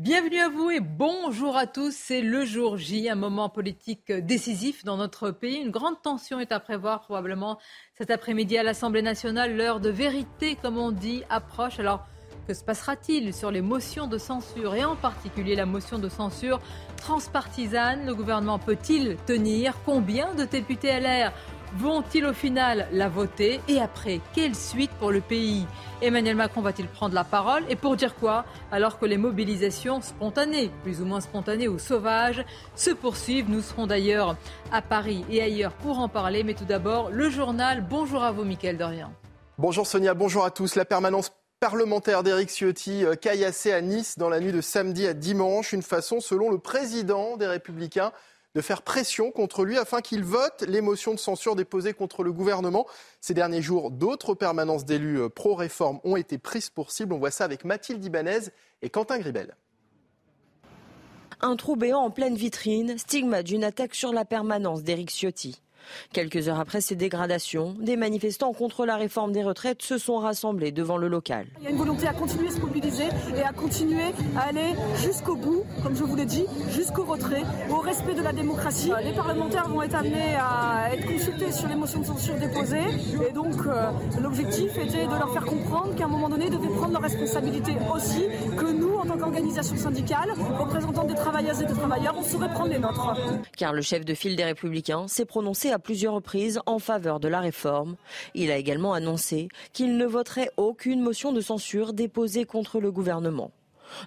Bienvenue à vous et bonjour à tous. C'est le jour J, un moment politique décisif dans notre pays. Une grande tension est à prévoir probablement cet après-midi à l'Assemblée nationale. L'heure de vérité, comme on dit, approche. Alors, que se passera-t-il sur les motions de censure et en particulier la motion de censure transpartisane? Le gouvernement peut-il tenir? Combien de députés LR vont-ils au final la voter Et après, quelle suite pour le pays? Emmanuel Macron va-t-il prendre la parole Et pour dire quoi? Alors que les mobilisations spontanées, plus ou moins spontanées ou sauvages, se poursuivent. Nous serons d'ailleurs à Paris et ailleurs pour en parler. Mais tout d'abord, le journal. Bonjour à vous, Mickaël Dorian. Bonjour Sonia, bonjour à tous. La permanence parlementaire d'Éric Ciotti euh, caillassé à Nice dans la nuit de samedi à dimanche. Une façon, selon le président des Républicains, de faire pression contre lui afin qu'il vote les motions de censure déposées contre le gouvernement. Ces derniers jours, d'autres permanences d'élus euh, pro-réforme ont été prises pour cible. On voit ça avec Mathilde Ibanez et Quentin Gribel. Un trou béant en pleine vitrine, stigmate d'une attaque sur la permanence d'Éric Ciotti. Quelques heures après ces dégradations, des manifestants contre la réforme des retraites se sont rassemblés devant le local. Il y a une volonté à continuer à se mobiliser et à continuer à aller jusqu'au bout, comme je vous l'ai dit, jusqu'au retrait, au respect de la démocratie. Les parlementaires vont être amenés à être consultés sur les motions de censure déposées et donc euh, l'objectif était de leur faire comprendre qu'à un moment donné, ils devaient prendre leurs responsabilités aussi, que nous, en tant qu'organisation syndicale, représentants des travailleuses et des travailleurs, on saurait prendre les nôtres. Car le chef de file des Républicains s'est prononcé à plusieurs reprises en faveur de la réforme. Il a également annoncé qu'il ne voterait aucune motion de censure déposée contre le gouvernement.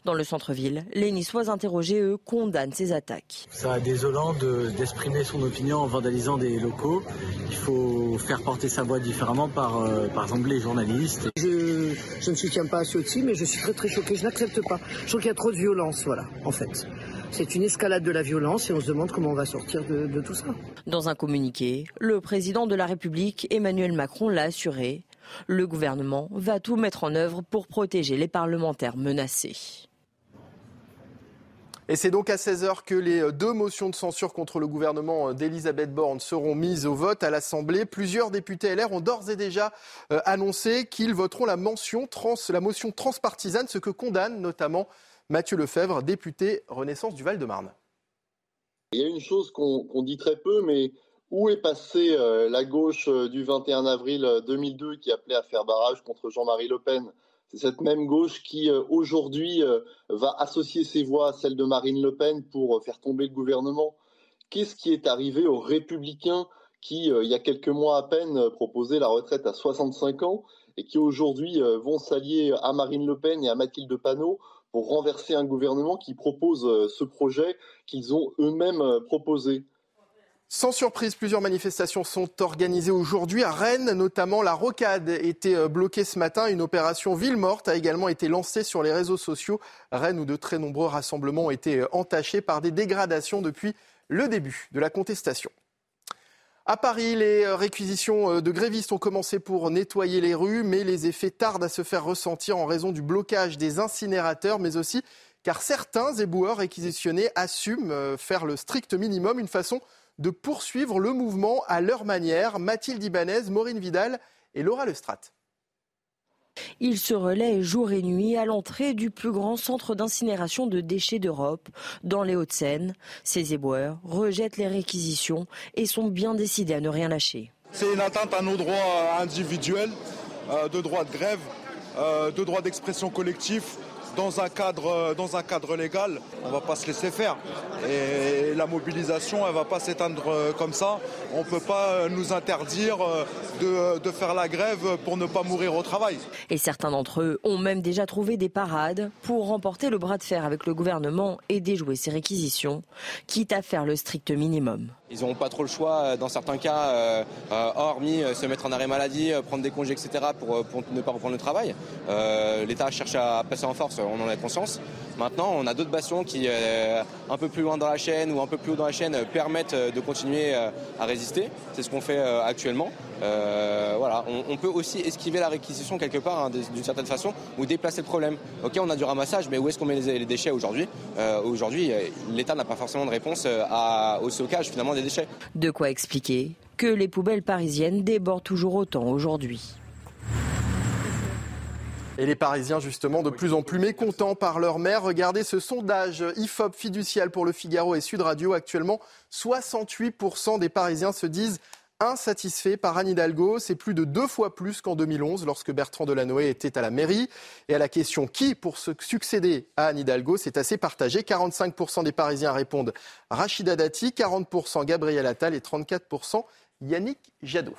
Dans le centre-ville, les Niçois interrogés, eux, condamnent ces attaques. Ça désolant d'exprimer son opinion en vandalisant des locaux. Il faut faire porter sa voix différemment par, euh, par exemple, les journalistes. Je, je ne soutiens pas Ciotti, mais je suis très très choqué. Je n'accepte pas. Je trouve qu'il y a trop de violence, voilà, en fait. C'est une escalade de la violence et on se demande comment on va sortir de, de tout ça. Dans un communiqué, le président de la République, Emmanuel Macron, l'a assuré. Le gouvernement va tout mettre en œuvre pour protéger les parlementaires menacés. Et c'est donc à 16h que les deux motions de censure contre le gouvernement d'Elisabeth Borne seront mises au vote à l'Assemblée. Plusieurs députés LR ont d'ores et déjà euh, annoncé qu'ils voteront la, mention trans, la motion transpartisane, ce que condamne notamment Mathieu Lefebvre, député Renaissance du Val-de-Marne. Il y a une chose qu'on qu dit très peu, mais où est passée euh, la gauche euh, du 21 avril 2002 qui appelait à faire barrage contre Jean-Marie Le Pen? C'est cette même gauche qui euh, aujourd'hui va associer ses voix à celles de Marine Le Pen pour faire tomber le gouvernement. Qu'est-ce qui est arrivé aux républicains qui, il y a quelques mois à peine, proposaient la retraite à 65 ans et qui aujourd'hui vont s'allier à Marine Le Pen et à Mathilde Panot pour renverser un gouvernement qui propose ce projet qu'ils ont eux-mêmes proposé. Sans surprise, plusieurs manifestations sont organisées aujourd'hui. À Rennes, notamment, la rocade était bloquée ce matin. Une opération ville morte a également été lancée sur les réseaux sociaux. Rennes, où de très nombreux rassemblements ont été entachés par des dégradations depuis le début de la contestation. À Paris, les réquisitions de grévistes ont commencé pour nettoyer les rues, mais les effets tardent à se faire ressentir en raison du blocage des incinérateurs, mais aussi car certains éboueurs réquisitionnés assument faire le strict minimum, une façon de poursuivre le mouvement à leur manière. Mathilde Ibanez, Maureen Vidal et Laura Lestrat. Il se relaie jour et nuit à l'entrée du plus grand centre d'incinération de déchets d'Europe, dans les Hauts-de-Seine. Ces éboueurs rejettent les réquisitions et sont bien décidés à ne rien lâcher. C'est une atteinte à nos droits individuels, de droits de grève, de droits d'expression collectif. Dans un cadre, dans un cadre légal, on ne va pas se laisser faire. Et la mobilisation, elle ne va pas s'éteindre comme ça. On ne peut pas nous interdire de, de faire la grève pour ne pas mourir au travail. Et certains d'entre eux ont même déjà trouvé des parades pour remporter le bras de fer avec le gouvernement et déjouer ses réquisitions, quitte à faire le strict minimum. Ils n'auront pas trop le choix euh, dans certains cas, euh, euh, hormis se mettre en arrêt maladie, prendre des congés, etc. pour, ne pas reprendre le travail. L'État cherche à passer en force, on en a conscience. Maintenant, on a d'autres bastions qui, un peu plus loin dans la chaîne ou un peu plus haut dans la chaîne, permettent de continuer à résister. C'est ce qu'on fait actuellement. voilà, on, peut aussi esquiver la réquisition quelque part, hein, d'une certaine façon, ou déplacer le problème. Ok, on a du ramassage, mais où est-ce qu'on met les, déchets aujourd'hui? Aujourd'hui, l'État n'a pas forcément de réponse au stockage finalement des de quoi expliquer que les poubelles parisiennes débordent toujours autant aujourd'hui. Et les Parisiens, justement, de plus en plus mécontents par leur mère. Regardez ce sondage IFOP fiducial pour le Figaro et Sud Radio. Actuellement, 68% des Parisiens se disent insatisfait par Anne Hidalgo. C'est plus de deux fois plus qu'en 2011, lorsque Bertrand Delanoë était à la mairie. Et à la question qui pour succéder à Anne Hidalgo, c'est assez partagé. 45% des Parisiens répondent Rachida Dati, 40% Gabriel Attal et 34% Yannick Jadot.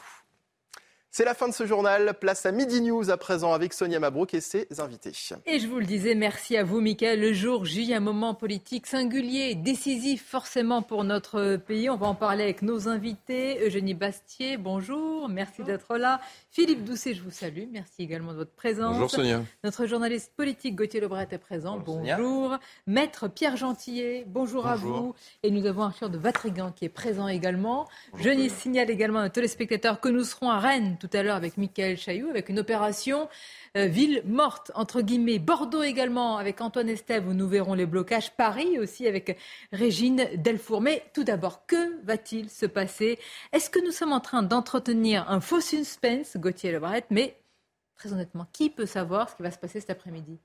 C'est la fin de ce journal. Place à Midi News à présent avec Sonia Mabrouk et ses invités. Et je vous le disais, merci à vous, Mickaël. Le jour J, un moment politique singulier, décisif forcément pour notre pays. On va en parler avec nos invités. Eugénie Bastier, bonjour. Merci d'être là. Philippe Doucet, je vous salue. Merci également de votre présence. Bonjour Sonia. Notre journaliste politique Gauthier Lebret est présent. Bonjour. Maître Pierre Gentillet, bonjour, à vous. Et nous avons Arthur de Vatrigan qui est présent également. je signale également à nos téléspectateurs que nous serons à Rennes tout à l'heure avec Michael Chailloux, avec une opération euh, ville morte, entre guillemets. Bordeaux également, avec Antoine Estève, où nous verrons les blocages. Paris aussi, avec Régine Delfour. Mais tout d'abord, que va-t-il se passer? Est-ce que nous sommes en train d'entretenir un faux suspense, Gauthier Lebret? Mais très honnêtement, qui peut savoir ce qui va se passer cet après-midi?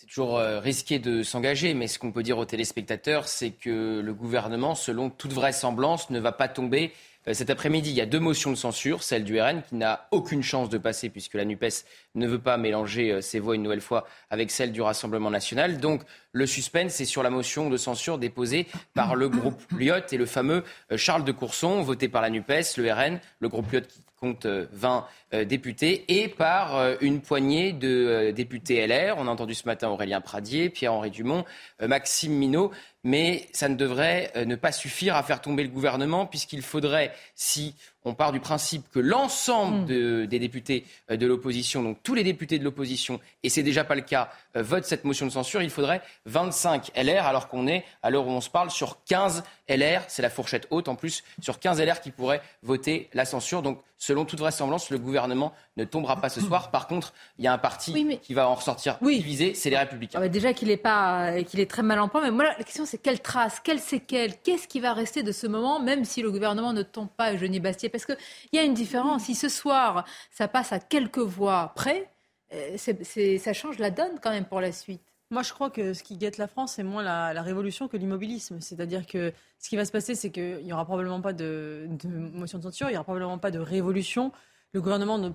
C'est toujours euh, risqué de s'engager, mais ce qu'on peut dire aux téléspectateurs, c'est que le gouvernement, selon toute vraisemblance, ne va pas tomber euh, cet après-midi, il y a deux motions de censure, celle du RN qui n'a aucune chance de passer puisque la NUPES ne veut pas mélanger euh, ses voix une nouvelle fois avec celle du Rassemblement national. Donc le suspense est sur la motion de censure déposée par le groupe Lyot et le fameux Charles de Courson, voté par la NUPES, le RN, le groupe Lyot qui compte 20 députés, et par une poignée de députés LR. On a entendu ce matin Aurélien Pradier, Pierre-Henri Dumont, Maxime Minot mais ça ne devrait euh, ne pas suffire à faire tomber le gouvernement, puisqu'il faudrait, si on part du principe que l'ensemble mm. des députés euh, de l'opposition, donc tous les députés de l'opposition, et c'est déjà pas le cas, euh, votent cette motion de censure, il faudrait 25 LR, alors qu'on est, à l'heure où on se parle, sur 15 LR, c'est la fourchette haute en plus, sur 15 LR qui pourraient voter la censure. Donc, selon toute vraisemblance, le gouvernement ne tombera pas ce soir. Par contre, il y a un parti qui va en ressortir divisé, c'est les Républicains. Ah déjà qu'il est, pas, qu'il est très mal en point, mais moi, la question, c'est quelle trace, quelle séquelle, qu'est-ce qui va rester de ce moment, même si le gouvernement ne tombe pas, Eugénie Bastier Parce qu'il y a une différence. Si ce soir, ça passe à quelques voix près, euh, ça change la donne quand même pour la suite. Moi, je crois que ce qui guette la France, c'est moins la, révolution que l'immobilisme. C'est-à-dire que ce qui va se passer, c'est qu'il n'y aura probablement pas de, motion de censure, il n'y aura probablement pas de révolution. Le gouvernement ne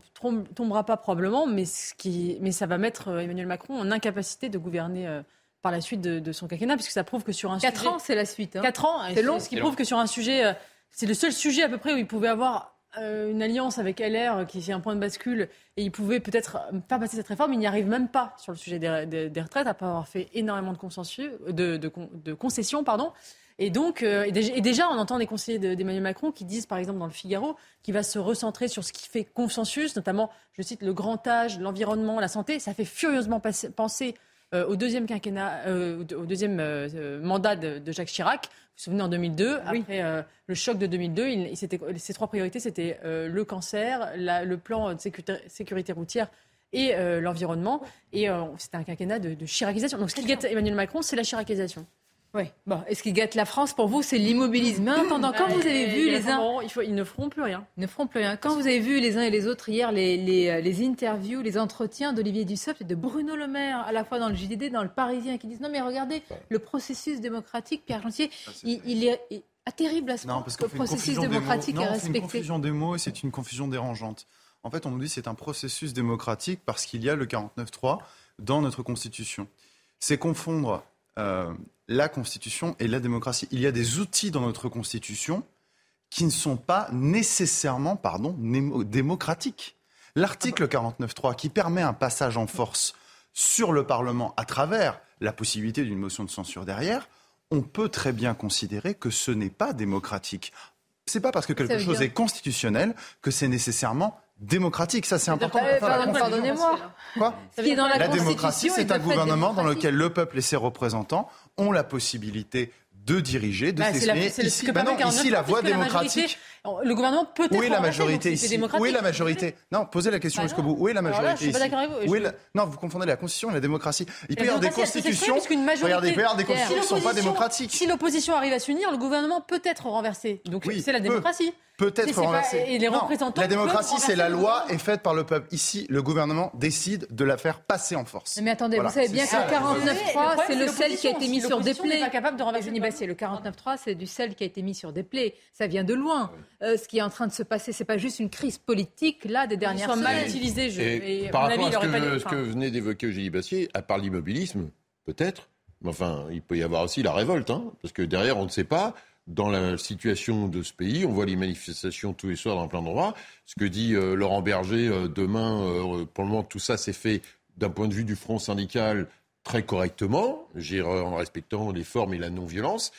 tombera pas probablement, mais, ce qui, mais ça va mettre euh, Emmanuel Macron en incapacité de gouverner euh, par la suite de, son quinquennat, puisque ça prouve que sur un Quatre sujet... ans, c'est la suite. Hein. Quatre ans, c'est long. Ce qui prouve que sur un sujet... Euh, c'est le seul sujet à peu près où il pouvait avoir euh, une alliance avec LR qui est un point de bascule et il pouvait peut-être faire passer cette réforme. Il n'y arrive même pas sur le sujet des, retraites, à pas avoir fait énormément de, consensus, de, de, concessions. Pardon. Et donc, euh, et déjà, on entend des conseillers d'Emmanuel Macron qui disent, par exemple, dans le Figaro, qu'il va se recentrer sur ce qui fait consensus, notamment, je cite, le grand âge, l'environnement, la santé. Ça fait furieusement penser euh, au deuxième quinquennat, au deuxième mandat de, Jacques Chirac. Vous vous souvenez, en 2002, après euh, le choc de 2002, il, ces trois priorités, c'était euh, le cancer, le plan de sécurité, routière et euh, l'environnement. Et c'était un quinquennat de, de chiracisation. Donc ce qui guette Emmanuel Macron, c'est la chiracisation. Oui. Bon, et ce qui gâte la France pour vous, c'est l'immobilisme. Mais attendant, quand vous avez vu les uns, il faut, ils ne feront plus rien. Ils ne feront plus rien. Quand vous avez vu les uns et les autres hier les, les, euh, les interviews, les entretiens d'Olivier Dussopt et de Bruno Le Maire, à la fois dans le JDD, dans le Parisien, qui disent non mais regardez le processus démocratique, Pierre Gentier, ah, il, est terrible à ce moment. le processus démocratique est respecté. C'est une confusion des mots et c'est une confusion dérangeante. En fait, on nous dit c'est un processus démocratique parce qu'il y a le 49-3 dans notre Constitution. C'est confondre euh, la Constitution et la démocratie. Il y a des outils dans notre Constitution qui ne sont pas nécessairement pardon, démocratiques. L'article 49.3 qui permet un passage en force sur le Parlement à travers la possibilité d'une motion de censure derrière, on peut très bien considérer que ce n'est pas démocratique. C'est pas parce que quelque chose est constitutionnel que c'est nécessairement démocratique. Ça, c'est important. Pardonnez-moi. Quoi La démocratie, c'est un gouvernement dans lequel le peuple et ses représentants ont la possibilité de diriger, de bah, Ici, bah non, ici la voie démocratique. Le gouvernement peut être Où est la majorité ici Où est la majorité Non, posez la question bah jusqu'au bout. Où est la majorité ici Non, vous confondez la constitution et la démocratie. Il peut y avoir des constitutions. Regardez, il peut y avoir des constitutions qui ne sont pas démocratiques. Si l'opposition arrive à s'unir, le gouvernement peut être renversé. Donc c'est la démocratie peut-être renversée. Et les représentants la démocratie, c'est la loi est faite par le peuple. Ici, le gouvernement décide de la faire passer en force. Mais attendez, vous savez bien que le 49.3, c'est le sel qui a été mis sur des plaies. pas capable de renverser Le 49.3, c'est du sel qui a été mis sur des plaies. Ça vient de loin. Euh, ce qui est en train de se passer, c'est pas juste une crise politique là des dernières semaines. mal utilisés. Je, par rapport à ce que, venait d'évoquer Eugénie Bassier, à part l'immobilisme, peut-être. Mais enfin, il peut y avoir aussi la révolte, hein, parce que derrière, on ne sait pas dans la situation de ce pays. On voit les manifestations tous les soirs dans plein d'endroits. Ce que dit euh, Laurent Berger, euh, demain, euh, pour le moment, tout ça s'est fait d'un point de vue du front syndical très correctement, en respectant les formes et la non-violence.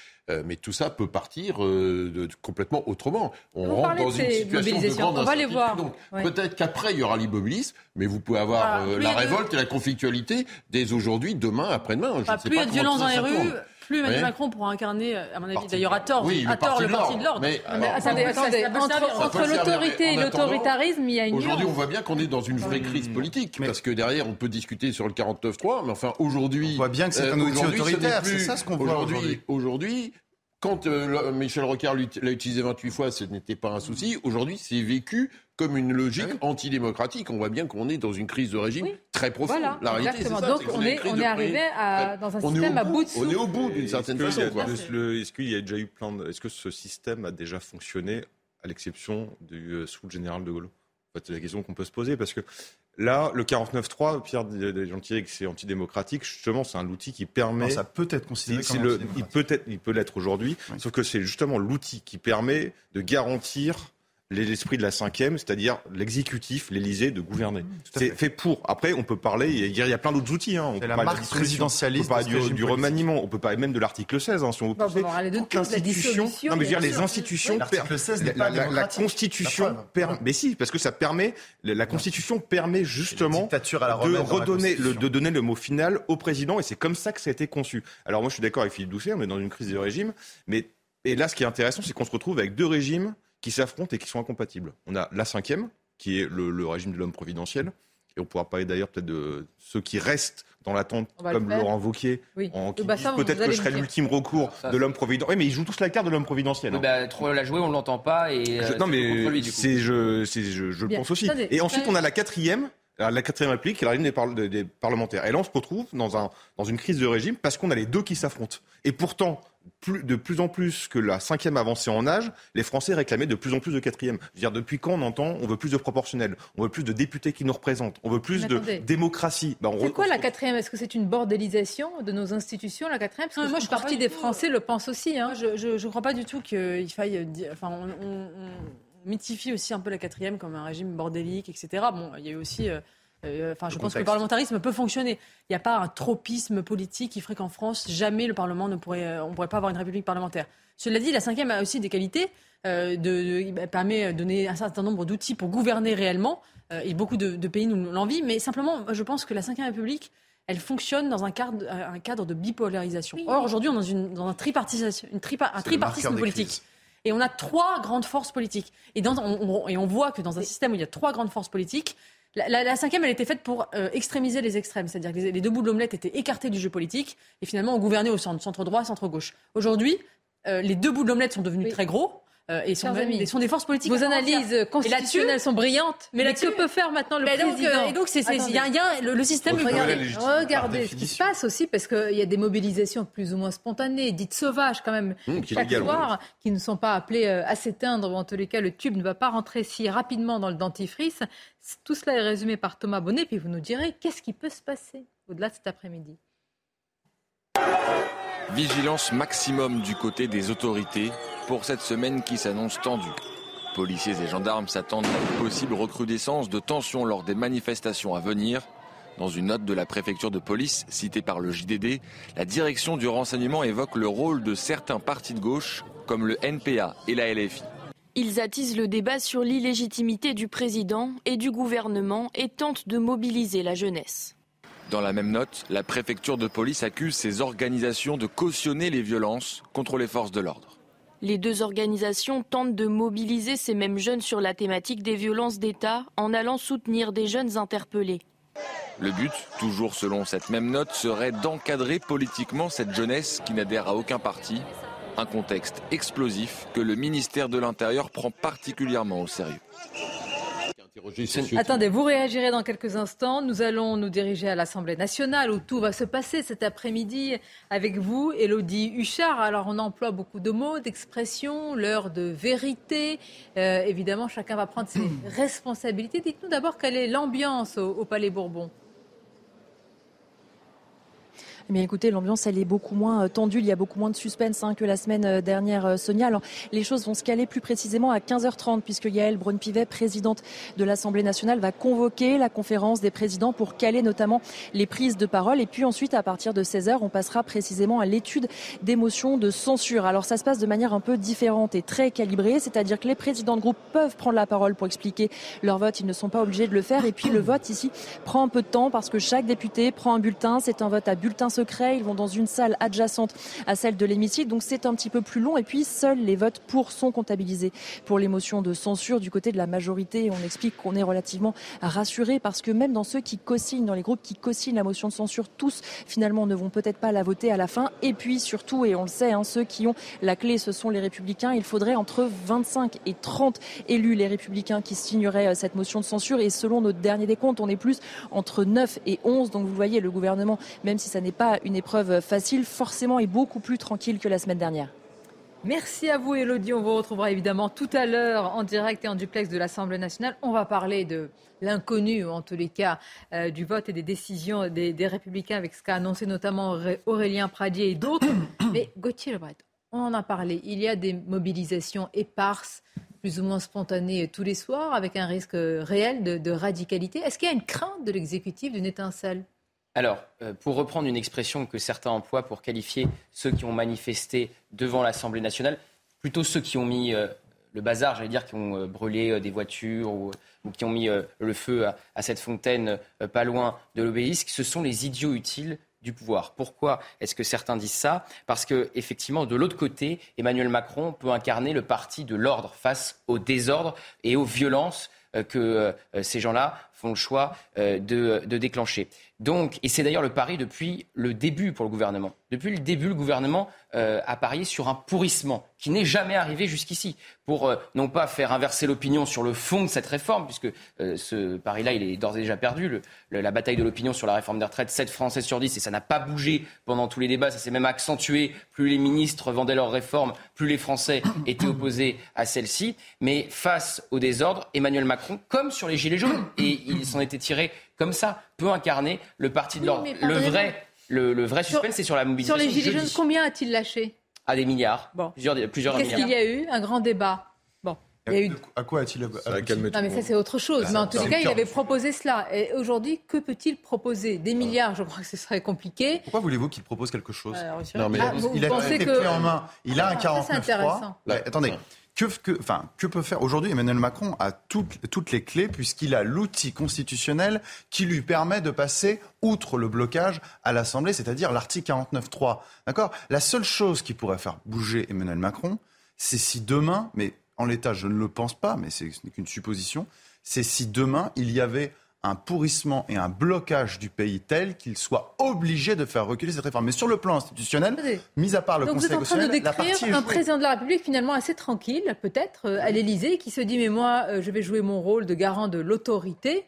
Mais tout ça peut partir de, complètement autrement. On, rentre dans une situation de grande On va les voir. Peut-être qu'après, il y aura l'immobilisme, mais vous pouvez avoir la révolte et la conflictualité dès aujourd'hui, demain, après-demain. Je ne sais plus pas de violence dans les rues, plus Emmanuel Macron pourra incarner, à mon avis, d'ailleurs à tort, à tort le parti de l'ordre. Mais, attendez, attendez, entre, l'autorité et l'autoritarisme, il y a une Aujourd'hui, on voit bien qu'on est dans une vraie crise politique, parce que derrière, on peut discuter sur le 49-3, mais enfin, aujourd'hui... On voit bien que c'est un euh, outil autoritaire, c'est ça ce qu'on voit aujourd'hui. Aujourd'hui, quand euh, Michel Rocard l'a utilisé 28 fois, ce n'était pas un souci. Aujourd'hui, c'est vécu comme une logique ah antidémocratique. On voit bien qu'on est dans une crise de régime très profonde. Voilà, la réalité, exactement. Ça, Donc on est, on est arrivé à, dans un système à bout de souffle. On est au bout d'une certaine façon. Est-ce qu'il y a déjà eu plein de... Est-ce que ce système a déjà fonctionné à l'exception du euh, sous général de Gaulle? C'est la question qu'on peut se poser parce que Là, le 49.3, Pierre Gentillet, que c'est antidémocratique, justement, c'est un outil qui permet. ça peut être considéré comme le, il peut être, il peut l'être aujourd'hui, sauf que c'est justement l'outil qui permet de garantir l'esprit de la cinquième, c'est-à-dire l'exécutif, l'Élysée, de gouverner. Mmh, c'est fait pour. Après, on peut parler, il y a plein d'autres outils. Hein. On peut la marque présidentialiste. On peut parler du, remaniement, on peut parler même de l'article 16, hein, si on veut parler. Toute l'institution. Non, mais dire, les institutions. la, la, Constitution permet. Mais si, parce que ça permet. La Constitution permet justement de redonner, le, de donner le mot final au président, et c'est comme ça que ça a été conçu. Alors moi, je suis d'accord avec Philippe Doucet, on est dans une crise de régime, mais et là, ce qui est intéressant, c'est qu'on se retrouve avec deux régimes qui s'affrontent et qui sont incompatibles. On a la cinquième, qui est le, régime de l'homme providentiel. Et on pourra parler d'ailleurs peut-être de ceux qui restent dans l'attente, comme Laurent Wauquiez, en qui bah peut-être que je serai l'ultime recours de l'homme providentiel. Oui, mais ils jouent tous la carte de l'homme providentiel. Hein. Bah, trop la jouer, on l'entend pas. Et, euh, non, mais c'est, je, je, je le pense aussi. et ensuite, on a la quatrième, la quatrième réplique, qui est la régime des, des, parlementaires. Et là, on se retrouve dans, un, dans une crise de régime parce qu'on a les deux qui s'affrontent. Et pourtant, de plus en plus que la cinquième avancée en âge, les Français réclamaient de plus en plus de quatrième. Je veux dire, depuis quand on entend on veut plus de proportionnel, on veut plus de députés qui nous représentent, on veut plus de démocratie. Bah, c'est quoi la quatrième? Est-ce que c'est une bordélisation de nos institutions, la quatrième? Parce que moi, je partie des Français le pense aussi. Hein. je ne crois pas du tout qu'il faille... Enfin, on, mythifie aussi un peu la quatrième comme un régime bordélique, etc. Bon, il y a eu aussi... Euh, euh, enfin, je pense que le parlementarisme peut fonctionner. Il n'y a pas un tropisme politique qui ferait qu'en France, jamais le Parlement ne pourrait, euh, on ne pourrait pas avoir une république parlementaire. Cela dit, la cinquième a aussi des qualités. Euh, de, permet de donner un certain nombre d'outils pour gouverner réellement. et beaucoup de, pays nous l'envient. Mais simplement, je pense que la cinquième République, elle fonctionne dans un cadre, un cadre de bipolarisation. Or, aujourd'hui, on est dans, une, dans un, tripartisme, une un tripartisme politique. Et on a trois grandes forces politiques. Et, dans, et on voit que dans un système où il y a trois grandes forces politiques, la, cinquième, elle était faite pour euh, extrémiser les extrêmes, c'est-à-dire que les, deux bouts de l'omelette étaient écartés du jeu politique et finalement on gouvernait au centre, centre droit, centre gauche. Aujourd'hui, euh, les deux bouts de l'omelette sont devenus très gros. Euh, et sont, amis. sont des forces politiques. Vos analyses constitutionnelles sont brillantes, mais, mais que peut faire maintenant le président donc, Et donc, c'est, y a, y a, le, le système... Regardez, regardez ce qui se passe aussi, parce qu'il y a des mobilisations plus ou moins spontanées, dites sauvages quand même, mmh, chaque soir, qui ne sont pas appelées euh, à s'éteindre, ou en tous les cas, le tube ne va pas rentrer si rapidement dans le dentifrice. Tout cela est résumé par Thomas Bonnet, puis vous nous direz qu'est-ce qui peut se passer au-delà de cet après-midi? Vigilance maximum du côté des autorités pour cette semaine qui s'annonce tendue. Policiers et gendarmes s'attendent à une possible recrudescence de tensions lors des manifestations à venir. Dans une note de la préfecture de police citée par le JDD, la direction du renseignement évoque le rôle de certains partis de gauche, comme le NPA et la LFI. Ils attisent le débat sur l'illégitimité du président et du gouvernement et tentent de mobiliser la jeunesse. Dans la même note, la préfecture de police accuse ces organisations de cautionner les violences contre les forces de l'ordre. Les deux organisations tentent de mobiliser ces mêmes jeunes sur la thématique des violences d'État en allant soutenir des jeunes interpellés. Le but, toujours selon cette même note, serait d'encadrer politiquement cette jeunesse qui n'adhère à aucun parti. Un contexte explosif que le ministère de l'Intérieur prend particulièrement au sérieux. Attendez, vous réagirez dans quelques instants. Nous allons nous diriger à l'Assemblée nationale où tout va se passer cet après-midi avec vous, Elodie Huchard. Alors, on emploie beaucoup de mots, d'expressions, l'heure de vérité. Euh, évidemment, chacun va prendre ses responsabilités. Dites-nous d'abord quelle est l'ambiance au Palais Bourbon. Mais eh écoutez, l'ambiance, elle est beaucoup moins euh, tendue. Il y a beaucoup moins de suspense hein, que la semaine euh, dernière, euh, Sonia. Alors, les choses vont se caler plus précisément à 15h30, puisque Yael Braun-Pivet, présidente de l'Assemblée nationale, va convoquer la conférence des présidents pour caler notamment les prises de parole. Et puis ensuite, à partir de 16h, on passera précisément à l'étude des motions de censure. Alors, ça se passe de manière un peu différente et très calibrée, c'est-à-dire que les présidents de groupe peuvent prendre la parole pour expliquer leur vote. Ils ne sont pas obligés de le faire. Et puis, le vote ici prend un peu de temps parce que chaque député prend un bulletin. C'est un vote à bulletin secret. Ils vont dans une salle adjacente à celle de l'hémicycle. Donc c'est un petit peu plus long. Et puis seuls les votes pour sont comptabilisés. Pour les motions de censure du côté de la majorité, on explique qu'on est relativement rassuré parce que même dans ceux qui co-signent, dans les groupes qui co-signent la motion de censure, tous finalement ne vont peut-être pas la voter à la fin. Et puis surtout, et on le sait, hein, ceux qui ont la clé, ce sont les républicains. Il faudrait entre 25 et 30 élus, les républicains, qui signeraient euh, cette motion de censure. Et selon notre dernier décompte, on est plus entre 9 et 11. Donc vous voyez, le gouvernement, même si ça n'est pas une épreuve facile, forcément est beaucoup plus tranquille que la semaine dernière. Merci à vous, Elodie. On vous retrouvera évidemment tout à l'heure en direct et en duplex de l'Assemblée nationale. On va parler de l'inconnu, en tous les cas, euh, du vote et des décisions des, Républicains avec ce qu'a annoncé notamment Aurélien Pradier et d'autres. Mais Gauthier Lebret, on en a parlé. Il y a des mobilisations éparses, plus ou moins spontanées tous les soirs, avec un risque réel de, de radicalité. Est-ce qu'il y a une crainte de l'exécutif d'une étincelle? Alors, euh, pour reprendre une expression que certains emploient pour qualifier ceux qui ont manifesté devant l'Assemblée nationale, plutôt ceux qui ont mis euh, le bazar, j'allais dire, qui ont euh, brûlé des voitures ou, qui ont mis le feu à, cette fontaine pas loin de l'obélisque, ce sont les idiots utiles du pouvoir. Pourquoi est-ce que certains disent ça? Parce que effectivement, de l'autre côté, Emmanuel Macron peut incarner le parti de l'ordre face au désordre et aux violences que ces gens-là font le choix de, déclencher. Donc, et c'est d'ailleurs le pari depuis le début pour le gouvernement. Depuis le début, le gouvernement euh, a parié sur un pourrissement qui n'est jamais arrivé jusqu'ici, pour euh, non pas faire inverser l'opinion sur le fond de cette réforme, puisque euh, ce pari-là, il est d'ores et déjà perdu. la bataille de l'opinion sur la réforme des retraites, 7 Français sur 10, et ça n'a pas bougé pendant tous les débats, ça s'est même accentué. Plus les ministres vendaient leurs réformes, plus les Français étaient opposés à celle-ci. Mais face au désordre, Emmanuel Macron, comme sur les Gilets jaunes, et il s'en était tiré comme ça, peut incarner le parti de l'ordre. Le vrai, le, vrai suspense, c'est sur la mobilisation. Sur les Gilets jaunes, combien a-t-il lâché? À des milliards. Bon. Plusieurs, plusieurs Qu'est-ce qu'il y a eu? Un grand débat. Bon. Il y a eu... À quoi a-t-il Non, mais ça, c'est autre chose. mais en tout cas, il avait proposé cela. Et aujourd'hui, que peut-il proposer? Des milliards, je crois que ce serait compliqué. Pourquoi voulez-vous qu'il propose quelque chose? Non, mais ah, il, a été que... en main. Il a un 49 attendez. Que, que, enfin, que peut faire aujourd'hui Emmanuel Macron a toutes, toutes les clés puisqu'il a l'outil constitutionnel qui lui permet de passer outre le blocage à l'Assemblée, c'est-à-dire l'article 49.3. D'accord? La seule chose qui pourrait faire bouger Emmanuel Macron, c'est si demain, mais en l'état je ne le pense pas, mais ce n'est qu'une supposition, c'est si demain il y avait un pourrissement et un blocage du pays tel qu'il soit obligé de faire reculer cette réforme. Mais sur le plan institutionnel, mis à part le Conseil constitutionnel, vous êtes en train de décrire un président de la République finalement assez tranquille, peut-être, euh, à l'Élysée, qui se dit mais moi, euh, je vais jouer mon rôle de garant de l'autorité.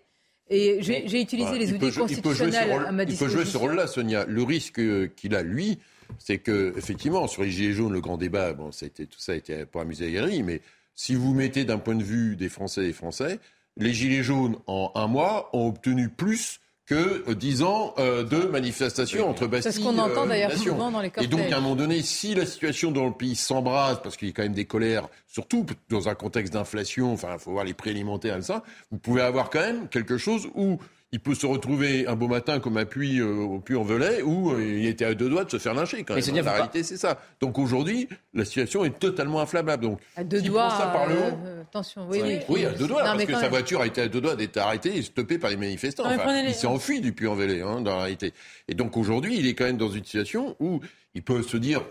Et j'ai utilisé les outils constitutionnels à ma disposition. Il peut jouer ce rôle-là, Sonia. Le risque qu'il a, lui, c'est que, effectivement, sur les Gilets jaunes, le grand débat, bon, ça tout ça a été pour amuser la galerie, mais si vous mettez d'un point de vue des Français et des Français, les Gilets jaunes, en un mois, ont obtenu plus que dix ans euh, de manifestations entre Bastille C'est ce qu'on entend euh, d'ailleurs souvent dans les cortèges. Et donc, à un moment donné, si la situation dans le pays s'embrase, parce qu'il y a quand même des colères, surtout dans un contexte d'inflation, enfin, il faut voir les prix alimentaires et ça, vous pouvez avoir quand même quelque chose où il peut se retrouver un beau matin comme appui euh, au Puy-en-Velay où euh, il était à deux doigts de se faire lyncher quand même. la réalité, c'est ça. Donc aujourd'hui, la situation est totalement inflammable. Donc, à deux doigts. Ça par le haut, euh, attention, oui, oui, oui. à deux doigts, parce que sa voiture a été à deux doigts d'être arrêtée et stoppée par les manifestants. Il s'est enfui du Puy-en-Velay, hein, dans la réalité. Et donc aujourd'hui, il est quand même dans une situation où il peut se dire,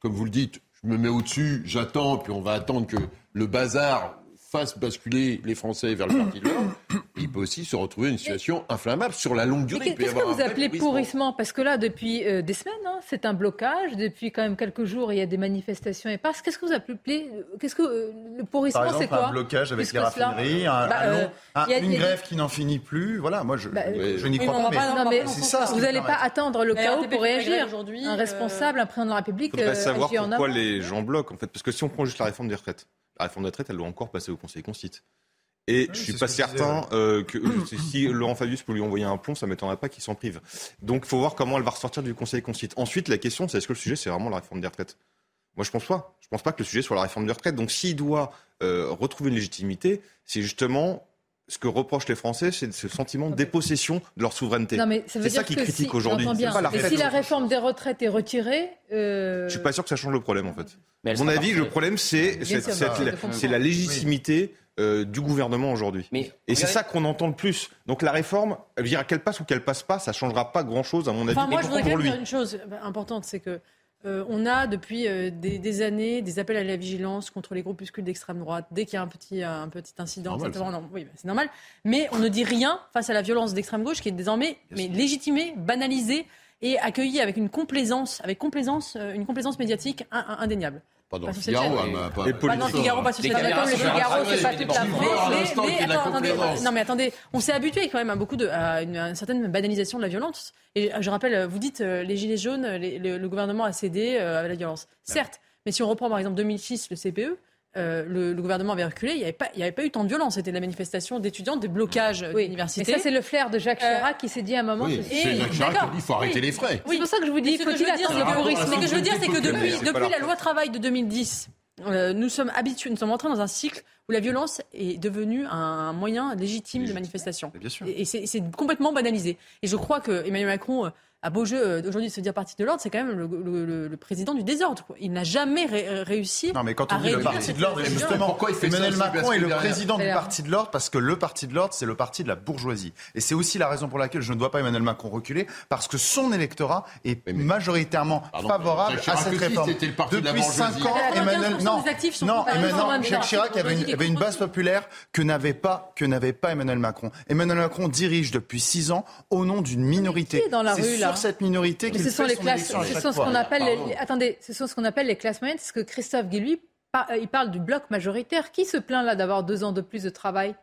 comme vous le dites, je me mets au-dessus, j'attends, puis on va attendre que le bazar fasse basculer les Français vers le parti de l'ordre, il peut aussi se retrouver une situation inflammable sur la longue durée. Qu'est-ce que vous appelez pourrissement? Parce que là, depuis euh, des semaines, hein, c'est un blocage. Depuis quand même quelques jours, il y a des manifestations et parce Qu'est-ce que vous appelez Qu'est-ce que euh, le pourrissement, c'est quoi Un blocage avec les raffineries, un, bah, euh, une grève qui n'en finit plus. Voilà, moi, je, bah, je n'y crois pas. mais, ça, vous n'allez pas attendre le chaos pour réagir. Un responsable, un président de la République. Il faudrait savoir pourquoi les gens bloquent, en fait, parce que si on prend juste la réforme des retraites la réforme de retraite, elle doit encore passer au Conseil constitue. Et je je suis pas certain euh, que si Laurent Fabius peut lui envoyer un plomb, ça m'étonnerait pas qu'il s'en prive. Donc, il faut voir comment elle va ressortir du Conseil constitue. Ensuite, la question, c'est est-ce que le sujet, c'est vraiment la réforme des retraites? Moi, je pense pas. Je pense pas que le sujet soit la réforme des retraites. Donc, s'il doit euh, retrouver une légitimité, c'est justement ce que reprochent les Français, c'est ce sentiment de dépossession de leur souveraineté. C'est ça qu'ils critiquent aujourd'hui. Et si la réforme des retraites est retirée, euh... je suis pas sûr que ça change le problème en fait. À mon avis, le problème c'est la légitimité. Euh, du gouvernement aujourd'hui. Et c'est ça qu'on entend le plus. Donc la réforme, qu'elle passe ou qu'elle passe pas, ça changera pas grand-chose à mon avis. Enfin, moi, je voudrais dire une chose importante, c'est que euh, on a depuis euh, des, années des appels à la vigilance contre les groupuscules d'extrême droite. Dès qu'il y a un petit, un petit incident, oui, c'est normal. Mais on ne dit rien face à la violence d'extrême gauche qui est désormais mais légitimée, banalisée et accueillie avec une complaisance, avec complaisance, euh, une complaisance médiatique indéniable. Pas dans Figaro, hein, pas, pas dans Figaro, pas sur cette Comme le Figaro, c'est pas toute la France. Mais, attendez, non, mais attendez, on s'est habitué quand même à beaucoup de, à une, certaine banalisation de la violence. Et je rappelle, vous dites, euh, les Gilets jaunes, le, gouvernement a cédé euh, à la violence. Certes, mais si on reprend par exemple 2006, le CPE, euh, le, gouvernement avait reculé, il n'y avait, pas, avait pas eu tant de violence. C'était la manifestation d'étudiants, des blocages oui. d'universités. ça, c'est le flair de Jacques Chirac qui s'est dit à un moment. Oui, c'est Jacques Chirac qui dit qu'il faut arrêter les frais. C'est pour ça que je vous dis, faut-il attendre le tourisme Ce que je veux dire, c'est que depuis, depuis la loi travail de 2010, euh, nous sommes habitués, nous sommes entrés dans un cycle où la violence est devenue un moyen légitime de manifestation. Et, c'est complètement banalisé. Et je crois que Emmanuel Macron à beau jeu euh, aujourd'hui de se dire parti de l'ordre, c'est quand même le, président du désordre. Il n'a jamais réussi. Non, mais quand on dit le parti de l'ordre, justement, pourquoi il fait Emmanuel Macron est le président du parti de l'ordre parce que le parti de l'ordre, c'est le parti de la bourgeoisie. Et c'est aussi la raison pour laquelle je ne dois pas Emmanuel Macron reculer, parce que son électorat est majoritairement favorable à cette réforme. Depuis 5 ans, Emmanuel, non, non, Emmanuel, Jacques Chirac avait une, avait une base populaire que n'avait pas, que n'avait pas Emmanuel Macron. Emmanuel Macron dirige depuis 6 ans au nom d'une minorité. Dans la rue, là cette minorité qui ce sont les classes, ce sont ce qu'on appelle les, attendez, ce sont ce qu'on appelle les classes moyennes, parce que Christophe Guilluy, euh, il parle du bloc majoritaire. Qui se plaint là d'avoir deux ans de plus de travail?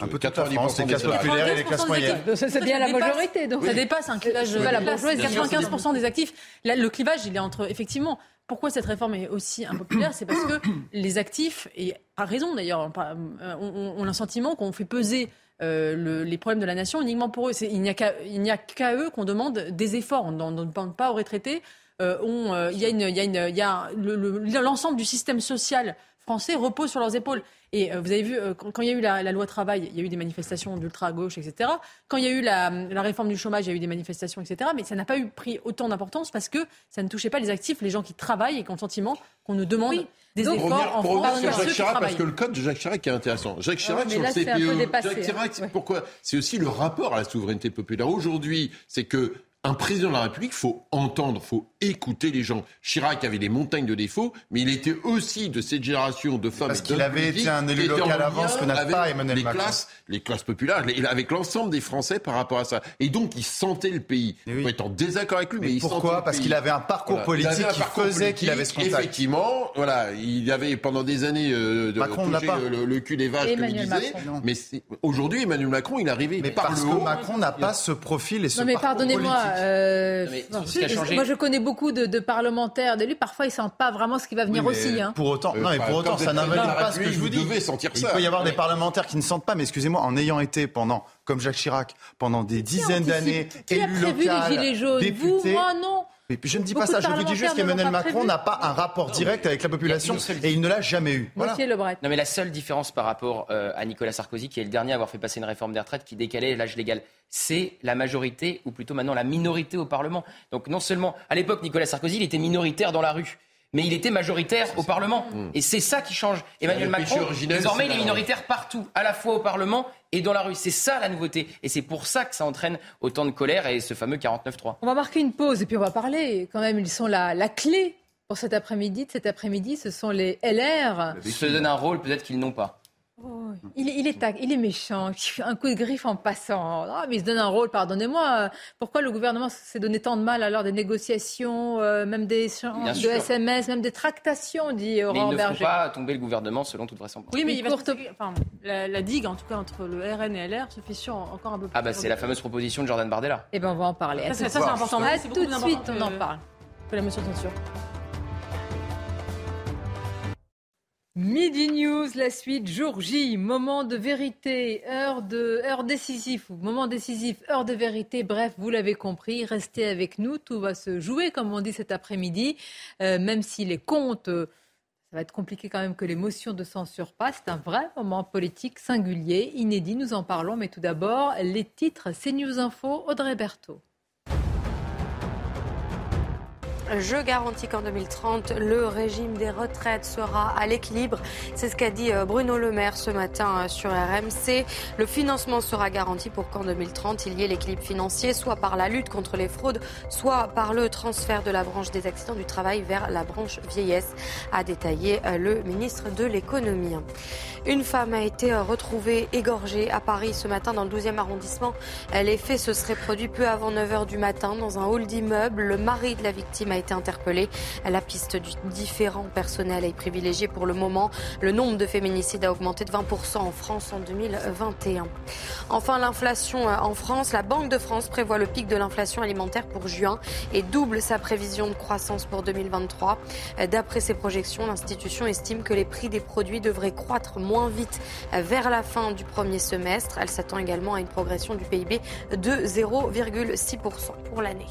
Un peu 90% des classes populaires et les classes moyennes. C'est bien la majorité. Donc ça dépasse un clivage. La bourgeoisie, 95% des actifs. le clivage, il est entre effectivement. Pourquoi cette réforme est aussi impopulaire C'est parce que les actifs, et à raison d'ailleurs, euh, ont, le sentiment qu'on fait peser euh, les problèmes de la nation uniquement pour eux. Il n'y a qu'à eux qu'on demande des efforts. On ne demande pas aux retraités. Euh, euh, y a, l'ensemble du système social français repose sur leurs épaules. Et vous avez vu, quand, il y a eu la, loi travail, il y a eu des manifestations d'ultra-gauche, etc. Quand il y a eu la, réforme du chômage, il y a eu des manifestations, etc. Mais ça n'a pas eu pris autant d'importance parce que ça ne touchait pas les actifs, les gens qui travaillent et qui ont le sentiment qu'on nous demande des Donc, efforts en pour France. Jacques Chirac, parce que le code de Jacques Chirac est intéressant. Jacques Chirac sur le CPE. Jacques Chirac, c'est pourquoi? C'est aussi le rapport à la souveraineté populaire. Aujourd'hui, c'est que un président de la République, faut entendre, faut écouter les gens. Chirac avait des montagnes de défauts, mais il était aussi de cette génération de femmes. Parce qu'il avait été un élu local avant, ce que n'a pas Emmanuel les Macron. Classes, les classes populaires, avec l'ensemble des Français par rapport à ça. Et donc, il sentait le pays. Oui. être en désaccord avec lui, mais, il pourquoi Parce qu'il avait un parcours politique qui faisait qu'il avait ce contact. Effectivement, voilà, il avait pendant des années euh, de Macron touché le, le, cul des vaches, comme il disait. Mais aujourd'hui, Emmanuel Macron, il est arrivé mais par parce le haut. que Macron n'a pas ce profil et ce non, mais parcours pardonnez-moi. Euh, non, mais moi, je connais beaucoup de, de parlementaires, d'élus. Parfois, ils sentent pas vraiment ce qui va venir oui, aussi. Hein. Pour autant, non, mais pour autant, ça n'invalide pas ce que je vous dis. Sentir il ça. peut y avoir des parlementaires qui ne sentent pas, mais excusez-moi, en ayant été pendant, comme Jacques Chirac, pendant des dizaines d'années, élu local, les gilets jaunes? Député. Vous, moi, non. Mais je ne dis pas ça, je vous dis juste qu'Emmanuel Macron n'a pas un rapport direct avec la population et il ne l'a jamais eu. Voilà. Monsieur Lebret. Non, mais la seule différence par rapport euh, à Nicolas Sarkozy, qui est le dernier à avoir fait passer une réforme des retraites qui décalait l'âge légal, c'est la majorité, ou plutôt maintenant la minorité au Parlement. Donc non seulement, à l'époque, Nicolas Sarkozy, il était minoritaire dans la rue. Mais il était majoritaire au Parlement. Et c'est ça qui change. Emmanuel Macron, désormais, il est minoritaire partout, à la fois au Parlement et dans la rue. C'est ça la nouveauté. Et c'est pour ça que ça entraîne autant de colère et ce fameux 49-3. On va marquer une pause et puis on va parler. Quand même, ils sont la, la clé pour cet après-midi. De cet après-midi, ce sont les LR. Ils se donnent un rôle peut-être qu'ils n'ont pas. Oh, il, est, il, est tac- il est méchant, un coup de griffe en passant. Ah, mais il se donne un rôle, pardonnez-moi. Pourquoi le gouvernement s'est donné tant de mal à l'heure des négociations, euh, même des échanges de. SMS, même des tractations, dit Mais ils Aurore ne Berger. pas tomber le gouvernement selon toute vraisemblance. Oui, mais il va courte- enfin, la, la digue, en tout cas, entre le RN et LR se fissure encore un peu plus. Ah bah c'est la fameuse proposition de Jordan Bardella. Eh ben, on va en parler. Ça, tout c'est- ça, important. À tout de suite, on en parle. Que la motion de censure. Midi News, la suite, jour J, moment de vérité, heure, de, heure décisif, moment décisif, heure de vérité, bref, vous l'avez compris, restez avec nous, tout va se jouer, comme on dit cet après-midi, Euh, même si les comptes, euh, ça va être compliqué quand même que les motions de censure passent, c'est un vrai moment politique singulier, inédit, nous en parlons, mais tout d'abord, les titres, c'est News Info, Audrey Berthaud. Je garantis qu'en 2030, le régime des retraites sera à l'équilibre. C'est ce qu'a dit euh, Bruno Le Maire ce matin euh, sur RMC. Le financement sera garanti pour qu'en 2030, il y ait l'équilibre financier, soit par la lutte contre les fraudes, soit par le transfert de la branche des accidents du travail vers la branche vieillesse, a détaillé euh, le ministre de l'économie. Une femme a été euh, retrouvée égorgée à Paris ce matin dans le 12e arrondissement. Euh, Les faits se seraient produits peu avant 9h du matin dans un hall d'immeuble. Le mari de la victime a été interpellé. La piste du différent personnel est privilégiée pour le moment. Le nombre de féminicides a augmenté de 20% en France en 2021. Enfin, l'inflation euh, en France. La Banque de France prévoit le pic de l'inflation alimentaire pour juin et double sa prévision de croissance pour 2023. Euh, D'après ses projections, l'institution estime que les prix des produits devraient croître moins vite euh, vers la fin du premier semestre. Elle s'attend également à une progression du PIB de 0,6% pour l'année.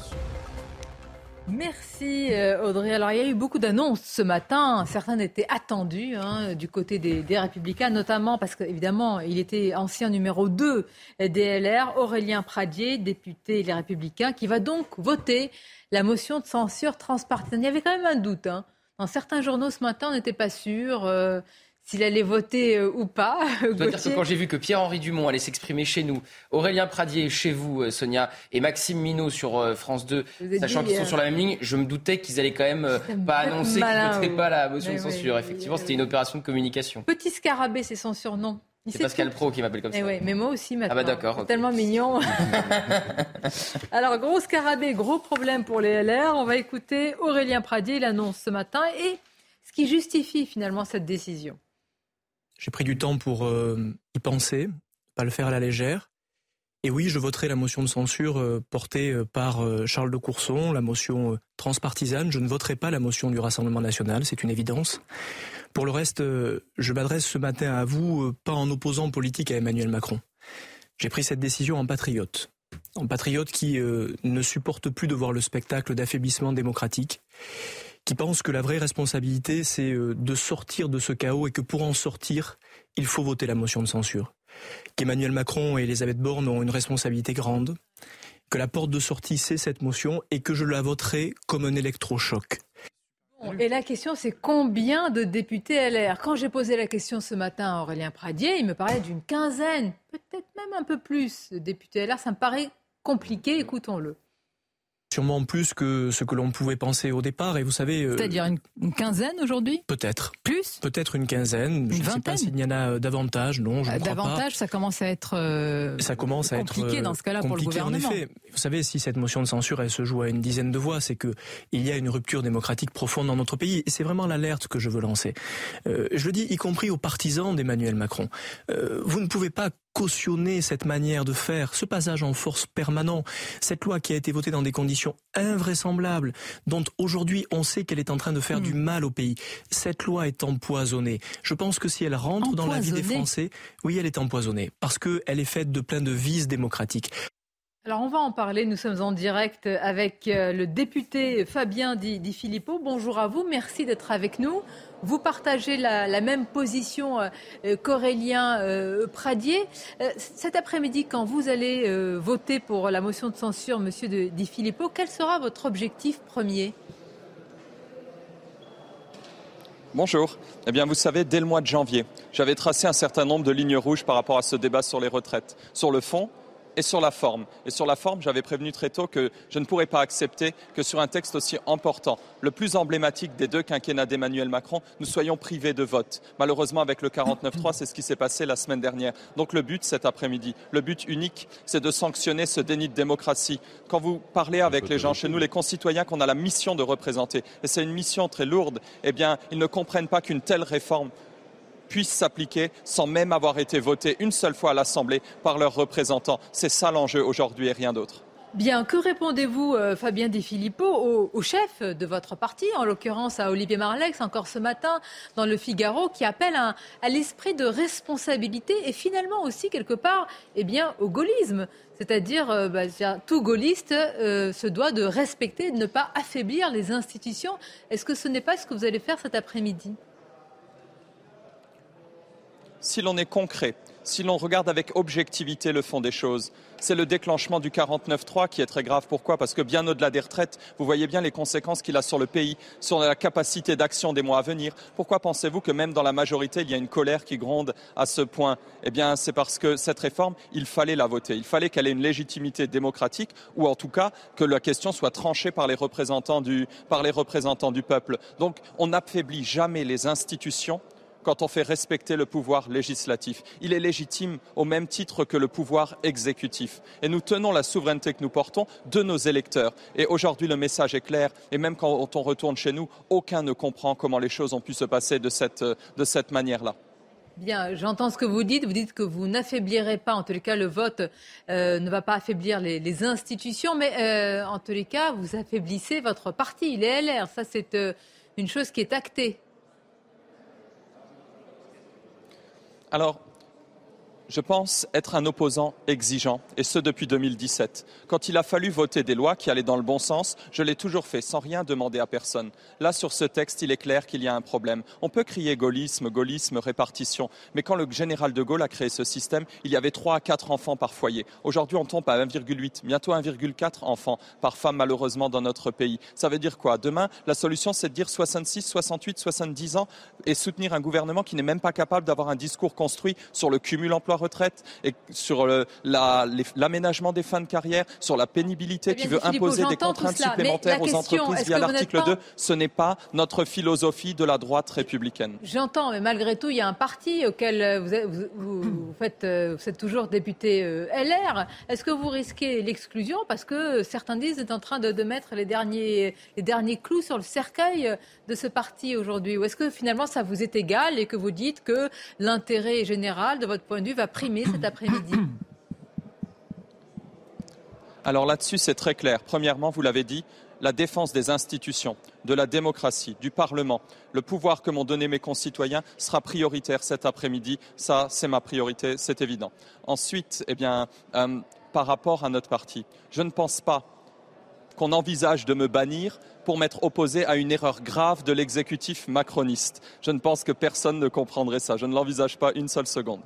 Merci euh, Audrey. Alors il y a eu beaucoup d'annonces ce matin. Certaines étaient attendues hein, du côté des, des Républicains, notamment parce qu'évidemment il était ancien numéro 2 des LR, Aurélien Pradier, député Les Républicains, qui va donc voter la motion de censure transpartisane. Il y avait quand même un doute. hein. Dans certains journaux ce matin, on n'était pas sûr euh, s'il allait voter euh, ou pas. Je dois dire que Gauthier. quand j'ai vu que Pierre-Henri Dumont allait s'exprimer chez nous, Aurélien Pradier chez vous, euh, Sonia, et Maxime Minot sur euh, France 2, Vous êtes sachant qu'ils sont euh, sur la même ligne, je me doutais qu'ils allaient quand même euh, pas annoncer qu'ils voteraient pas la motion Mais de oui, censure. oui, Effectivement, oui, c'était une opération de communication. Petit scarabée, c'est son surnom. C'est Pascal tout. Pro qui m'appelle comme Eh ça. mais moi aussi maintenant. Ah bah d'accord. Tellement mignon. Alors, gros scarabée, gros problème pour les LR. On va écouter Aurélien Pradier, il annonce ce matin, et ce qui justifie finalement cette décision. J'ai pris du temps pour euh, y penser, pas le faire à la légère. Et oui, je voterai la motion de censure euh, portée euh, par Charles de Courson, la motion transpartisane. Je ne voterai pas la motion du Rassemblement national, c'est une évidence. Pour le reste, je m'adresse ce matin à vous, pas en opposant politique à Emmanuel Macron. J'ai pris cette décision en patriote. En patriote qui ne supporte plus de voir le spectacle d'affaiblissement démocratique, qui pense que la vraie responsabilité, c'est euh, de sortir de ce chaos et que pour en sortir, il faut voter la motion de censure. Qu'Emmanuel Macron et Elisabeth Borne ont une responsabilité grande, que la porte de sortie, c'est cette motion et que je la voterai comme un électrochoc. Et la question, c'est combien de députés LR Quand j'ai posé la question ce matin à Aurélien Pradier, il me parlait d'une quinzaine, peut-être même un peu plus de députés LR. Ça me paraît compliqué, écoutons-le. Sûrement plus que ce que l'on pouvait penser au départ. Et vous savez, euh, c'est-à-dire une, quinzaine aujourd'hui? Peut-être. Plus? Peut-être une quinzaine. je ne sais pas s'il y en a euh, davantage. Non, je ne crois davantage, ça commence à être ça commence à compliqué dans ce cas-là pour le gouvernement. En effet, vous savez, si cette motion de censure elle se joue à une dizaine de voix, c'est que il y a une rupture démocratique profonde dans notre pays. Et c'est vraiment l'alerte que je veux lancer. je le dis, y compris aux partisans d'Emmanuel Macron. vous ne pouvez pas cautionner cette manière de faire, ce passage en force permanent, cette loi qui a été votée dans des conditions invraisemblables, dont aujourd'hui on sait qu'elle est en train de faire du hmm. mal au pays. Cette loi est empoisonnée. Je pense que si elle rentre dans la vie des Français, oui, elle est empoisonnée, parce qu'elle est faite de plein de vices démocratiques. Alors on va en parler, nous sommes en direct avec euh, le député Fabien Di, Filippo. Bonjour à vous, merci d'être avec nous. Vous partagez la, même position euh, euh, qu'Aurélien Pradier. cet après-midi, quand vous allez voter pour la motion de censure, monsieur Di Filippo, quel sera votre objectif premier? Bonjour. Eh bien, vous savez, dès le mois de janvier, j'avais tracé un certain nombre de lignes rouges par rapport à ce débat sur les retraites. Sur le fond, et sur la forme. J'avais prévenu très tôt que je ne pourrais pas accepter que sur un texte aussi important, le plus emblématique des deux quinquennats d'Emmanuel Macron, nous soyons privés de vote. Malheureusement, avec le 49-3, c'est ce qui s'est passé la semaine dernière. Donc le but cet après-midi, le but unique, c'est de sanctionner ce déni de démocratie. Quand vous parlez avec les gens chez nous, les concitoyens qu'on a la mission de représenter, et c'est une mission très lourde, eh bien, ils ne comprennent pas qu'une telle réforme puisse s'appliquer sans même avoir été voté une seule fois à l'Assemblée par leurs représentants. C'est ça l'enjeu aujourd'hui et rien d'autre. Bien, que répondez-vous, euh, Fabien Di Filippo, au, chef de votre parti, en l'occurrence à Olivier Marlex, encore ce matin dans le Figaro, qui appelle à, l'esprit de responsabilité et finalement aussi quelque part, eh bien, au gaullisme. C'est-à-dire, euh, bah, tout gaulliste euh, se doit de respecter, de ne pas affaiblir les institutions. Est-ce que ce n'est pas ce que vous allez faire cet après-midi? Si l'on est concret, si l'on regarde avec objectivité le fond des choses, c'est le déclenchement du 49-3 qui est très grave. Pourquoi? Parce que bien au-delà des retraites, vous voyez bien les conséquences qu'il a sur le pays, sur la capacité d'action des mois à venir. Pourquoi pensez-vous que même dans la majorité, il y a une colère qui gronde à ce point? Eh bien, c'est parce que cette réforme, il fallait la voter. Il fallait qu'elle ait une légitimité démocratique, ou en tout cas que la question soit tranchée par les représentants du, par les représentants du peuple. Donc, on n'affaiblit jamais les institutions quand on fait respecter le pouvoir législatif. Il est légitime au même titre que le pouvoir exécutif. Et nous tenons la souveraineté que nous portons de nos électeurs. Et aujourd'hui, le message est clair. Et même quand on retourne chez nous, aucun ne comprend comment les choses ont pu se passer de cette, manière-là. Bien, j'entends ce que vous dites. Vous dites que vous n'affaiblirez pas, en tous les cas, le vote euh, ne va pas affaiblir les, institutions, mais euh, en tous les cas, vous affaiblissez votre parti, les LR. Ça, c'est euh, une chose qui est actée. Alors, je pense être un opposant exigeant, et ce depuis 2017. Quand il a fallu voter des lois qui allaient dans le bon sens, je l'ai toujours fait sans rien demander à personne. Là, sur ce texte, il est clair qu'il y a un problème. On peut crier gaullisme, gaullisme, répartition, mais quand le général de Gaulle a créé ce système, il y avait 3 à 4 enfants par foyer. Aujourd'hui, on tombe à 1,8, bientôt 1,4 enfants par femme, malheureusement, dans notre pays. Ça veut dire quoi? Demain, la solution, c'est de dire 66, 68, 70 ans et soutenir un gouvernement qui n'est même pas capable d'avoir un discours construit sur le cumul emploi retraite et sur l'aménagement des fins de carrière, sur la pénibilité, qui veut imposer des contraintes supplémentaires aux entreprises via l'article 2. Ce n'est pas notre philosophie de la droite républicaine. J'entends, mais malgré tout, il y a un parti auquel vous, êtes, vous, faites, euh, vous êtes toujours député euh, LR. Est-ce que vous risquez l'exclusion Parce que certains disent que vous êtes en train de, de mettre les derniers, les derniers clous sur le cercueil de ce parti aujourd'hui? Ou est-ce que finalement ça vous est égal et que vous dites que l'intérêt général, de votre point de vue, va primer cet après-midi Alors là-dessus, c'est très clair. Premièrement, vous l'avez dit, la défense des institutions, de la démocratie, du Parlement, le pouvoir que m'ont donné mes concitoyens sera prioritaire cet après-midi. Ça, c'est ma priorité, c'est évident. Ensuite, eh bien, euh, par rapport à notre parti, je ne pense pas qu'on envisage de me bannir pour m'être opposé à une erreur grave de l'exécutif macroniste. Je ne pense que personne ne comprendrait ça. Je ne l'envisage pas une seule seconde.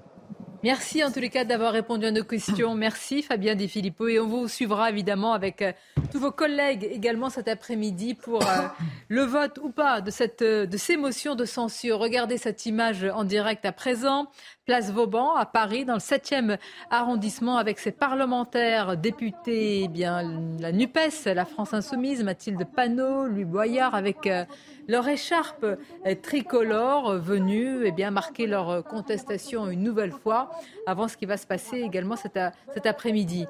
Merci en tous les cas d'avoir répondu à nos questions. Merci Fabien Di Filippo et on vous suivra évidemment avec euh, tous vos collègues également cet après-midi pour euh, le vote ou pas de, cette, euh, de ces motions de censure. Regardez cette image en direct à présent. Place Vauban à Paris, dans le 7e arrondissement, avec ses parlementaires, députés, eh bien la NUPES, la France Insoumise, Mathilde Panot, Louis Boyard, avec leur écharpe tricolore venue eh bien, marquer leur contestation une nouvelle fois avant ce qui va se passer également cet, cet après-midi.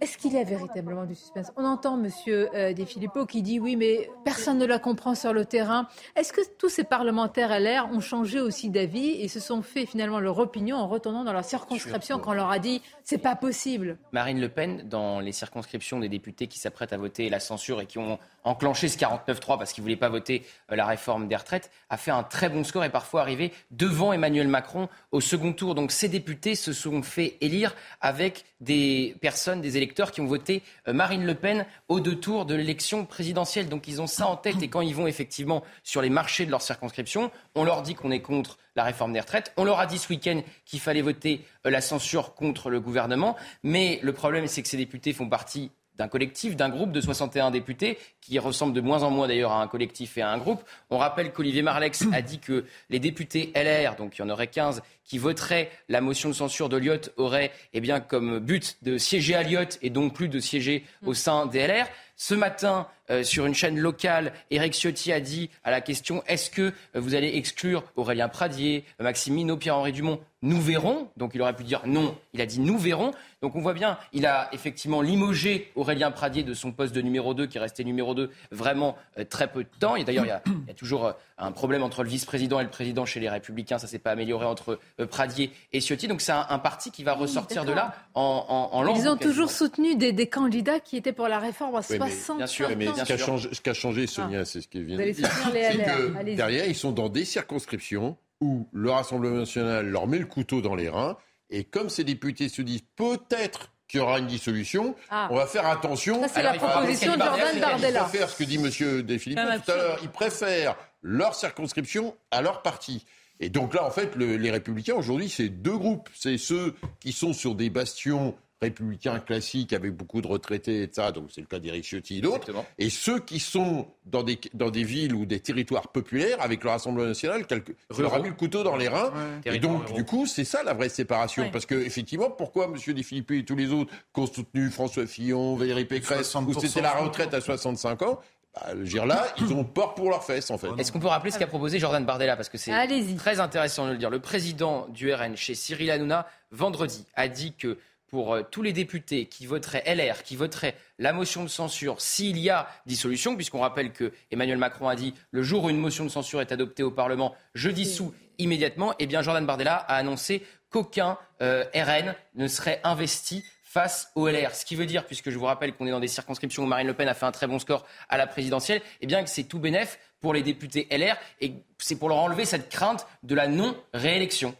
Est-ce qu'il y a véritablement du suspense? On entend Monsieur euh, De Filippo qui dit oui, mais personne ne la comprend sur le terrain. Est-ce que tous ces parlementaires LR ont changé aussi d'avis et se sont fait finalement leur opinion en retournant dans leur circonscription quand on leur a dit c'est pas possible? Marine Le Pen, dans les circonscriptions des députés qui s'apprêtent à voter la censure et qui ont enclenché ce 49-3 parce qu'ils ne voulaient pas voter euh, la réforme des retraites, a fait un très bon score et parfois arrivé devant Emmanuel Macron au second tour. Donc ces députés se sont fait élire avec des personnes, des électeurs qui ont voté euh, Marine Le Pen aux deux tours de l'élection présidentielle. Donc ils ont ça en tête et quand ils vont effectivement sur les marchés de leur circonscription, on leur dit qu'on est contre la réforme des retraites. On leur a dit ce week-end qu'il fallait voter euh, la censure contre le gouvernement. Mais le problème, c'est que ces députés font partie d'un collectif, d'un groupe de 61 députés, qui ressemble de moins en moins d'ailleurs à un collectif et à un groupe. On rappelle qu'Olivier Marlex a dit que les députés LR, donc il y en aurait 15, qui voteraient la motion de censure de Lyotte auraient eh bien, comme but de siéger à Lyotte et donc plus de siéger au sein des LR. Ce matin, euh, sur une chaîne locale, Éric Ciotti a dit à la question est-ce que euh, vous allez exclure Aurélien Pradier, Maxime Minot, Pierre-Henri Dumont? Nous verrons. Donc il aurait pu dire non. Il a dit nous verrons. Donc on voit bien, il a effectivement limogé Aurélien Pradier de son poste de numéro 2, qui est resté numéro 2 vraiment euh, très peu de temps. Et d'ailleurs, il, y a toujours un problème entre le vice-président et le président chez les Républicains. Ça s'est pas amélioré entre Pradier et Ciotti. Donc c'est un, parti qui va ressortir de là en, en, Ils ont toujours soutenu des, candidats qui étaient pour la réforme à 60 Bien sûr, mais ce qui, a changé, Sonia, ah. c'est ce qui vient de dire. que derrière, ils sont dans des circonscriptions où le Rassemblement national leur met le couteau dans les reins. Et comme ces députés se disent peut-être qu'il y aura une dissolution, ah. on va faire attention. Ça, c'est la proposition de Jordan Bardella. Ils préfèrent ce que dit M. Desphilippe tout à l'heure. Ils préfèrent leur circonscription à leur parti. Et donc là, en fait, les Républicains, aujourd'hui, c'est deux groupes. C'est ceux qui sont sur des bastions républicains classiques avec beaucoup de retraités, etc. Donc c'est le cas d'Éric Ciotti et d'autres. Et ceux qui sont dans des, dans des villes ou des territoires populaires avec le Rassemblement national, quelque, leur a mis le couteau dans les reins. Et donc, du coup, c'est ça la vraie séparation. Parce que, effectivement, pourquoi M. Di Philippe et tous les autres qui ont soutenu François Fillon, Valérie Pécresse, où c'était la retraite à 65 ans, bah, dire là, ils ont peur pour leurs fesses, en fait. Est-ce qu'on peut rappeler ce qu'a proposé Jordan Bardella? Parce que c'est très intéressant de le dire. Le président du RN chez Cyril Hanouna, vendredi, a dit que pour euh, tous les députés qui voteraient LR, qui voteraient la motion de censure s'il y a dissolution, puisqu'on rappelle que Emmanuel Macron a dit le jour où une motion de censure est adoptée au Parlement, je dissous immédiatement. Eh bien, Jordan Bardella a annoncé qu'aucun euh, RN ne serait investi face au LR. Ce qui veut dire, puisque je vous rappelle qu'on est dans des circonscriptions où Marine Le Pen a fait un très bon score à la présidentielle, eh bien que c'est tout bénef pour les députés LR et c'est pour leur enlever cette crainte de la non-réélection.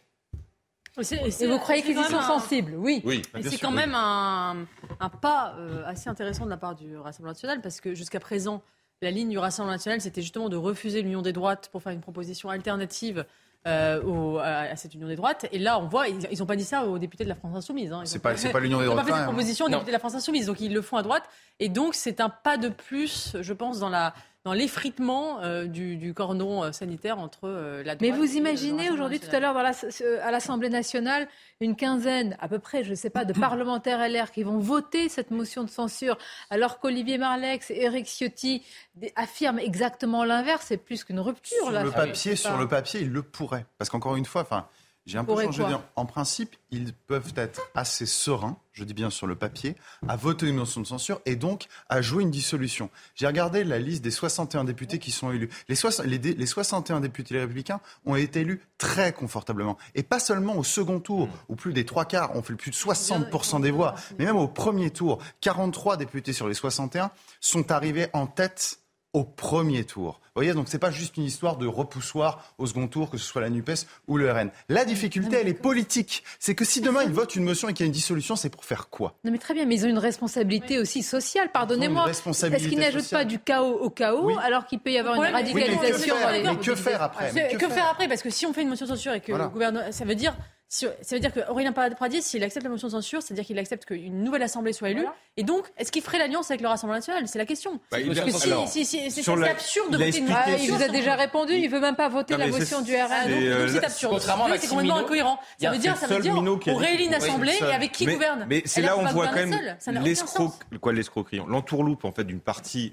Et, vous croyez qu'ils y sont sensibles Oui. oui c'est quand même un, pas euh, assez intéressant de la part du Rassemblement national parce que jusqu'à présent, la ligne du Rassemblement national, c'était justement de refuser l'union des droites pour faire une proposition alternative euh, à, cette union des droites. Et là, on voit, ils n'ont pas dit ça aux députés de la France Insoumise. Hein. C'est pas, pas l'union des droites. Ils n'ont pas fait cette proposition aux députés de la France Insoumise, donc ils le font à droite. Et donc, c'est un pas de plus, je pense, dans la dans l'effritement euh, du, du, cordon euh, sanitaire entre euh, la droite Mais vous imaginez aujourd'hui, tout à l'heure, à l'Assemblée nationale, une quinzaine, à peu près, je ne sais pas, de parlementaires LR qui vont voter cette motion de censure, alors qu'Olivier Marlex et Eric Ciotti affirment exactement l'inverse. C'est plus qu'une rupture. Sur là. le papier, sur le papier, ils le pourraient, parce qu'encore une fois, enfin j'ai un peu changé En principe, ils peuvent être assez sereins, je dis bien sur le papier, à voter une motion de censure et donc à jouer une dissolution. J'ai regardé la liste des 61 députés qui sont élus. Les, les, 61 députés républicains ont été élus très confortablement. Et pas seulement au second tour, où plus des trois quarts ont fait plus de 60% des voix, mais même au premier tour, 43 députés sur les 61 sont arrivés en tête au premier tour. Vous voyez, donc c'est pas juste une histoire de repoussoir au second tour, que ce soit la NUPES ou le RN. La difficulté, elle est politique. C'est que si demain ils votent une motion et qu'il y a une dissolution, c'est pour faire quoi? Non mais très bien, mais ils ont une responsabilité aussi sociale, pardonnez-moi. Est-ce qu'ils n'ajoutent pas du chaos au chaos alors qu'il peut y avoir une radicalisation mais, que faire, après? Que, faire? après? Parce que si on fait une motion de censure et que le gouvernement... Ça veut dire ça veut dire qu'Aurélien Paradis, s'il accepte la motion de censure, c'est-à-dire qu'il accepte qu'une nouvelle assemblée soit élue. Et donc, est-ce qu'il ferait l'alliance avec le Rassemblement national? C'est la question. Bah, c'est absurde de voter une ah, Il vous a déjà répondu, il ne veut même pas voter la motion du RN. Donc c'est absurde. C'est complètement incohérent. Ça veut dire, ça veut dire, on réélit une assemblée et avec qui gouverne Mais c'est là où on voit quand même l'escroquerie, l'entourloupe en fait d'une partie,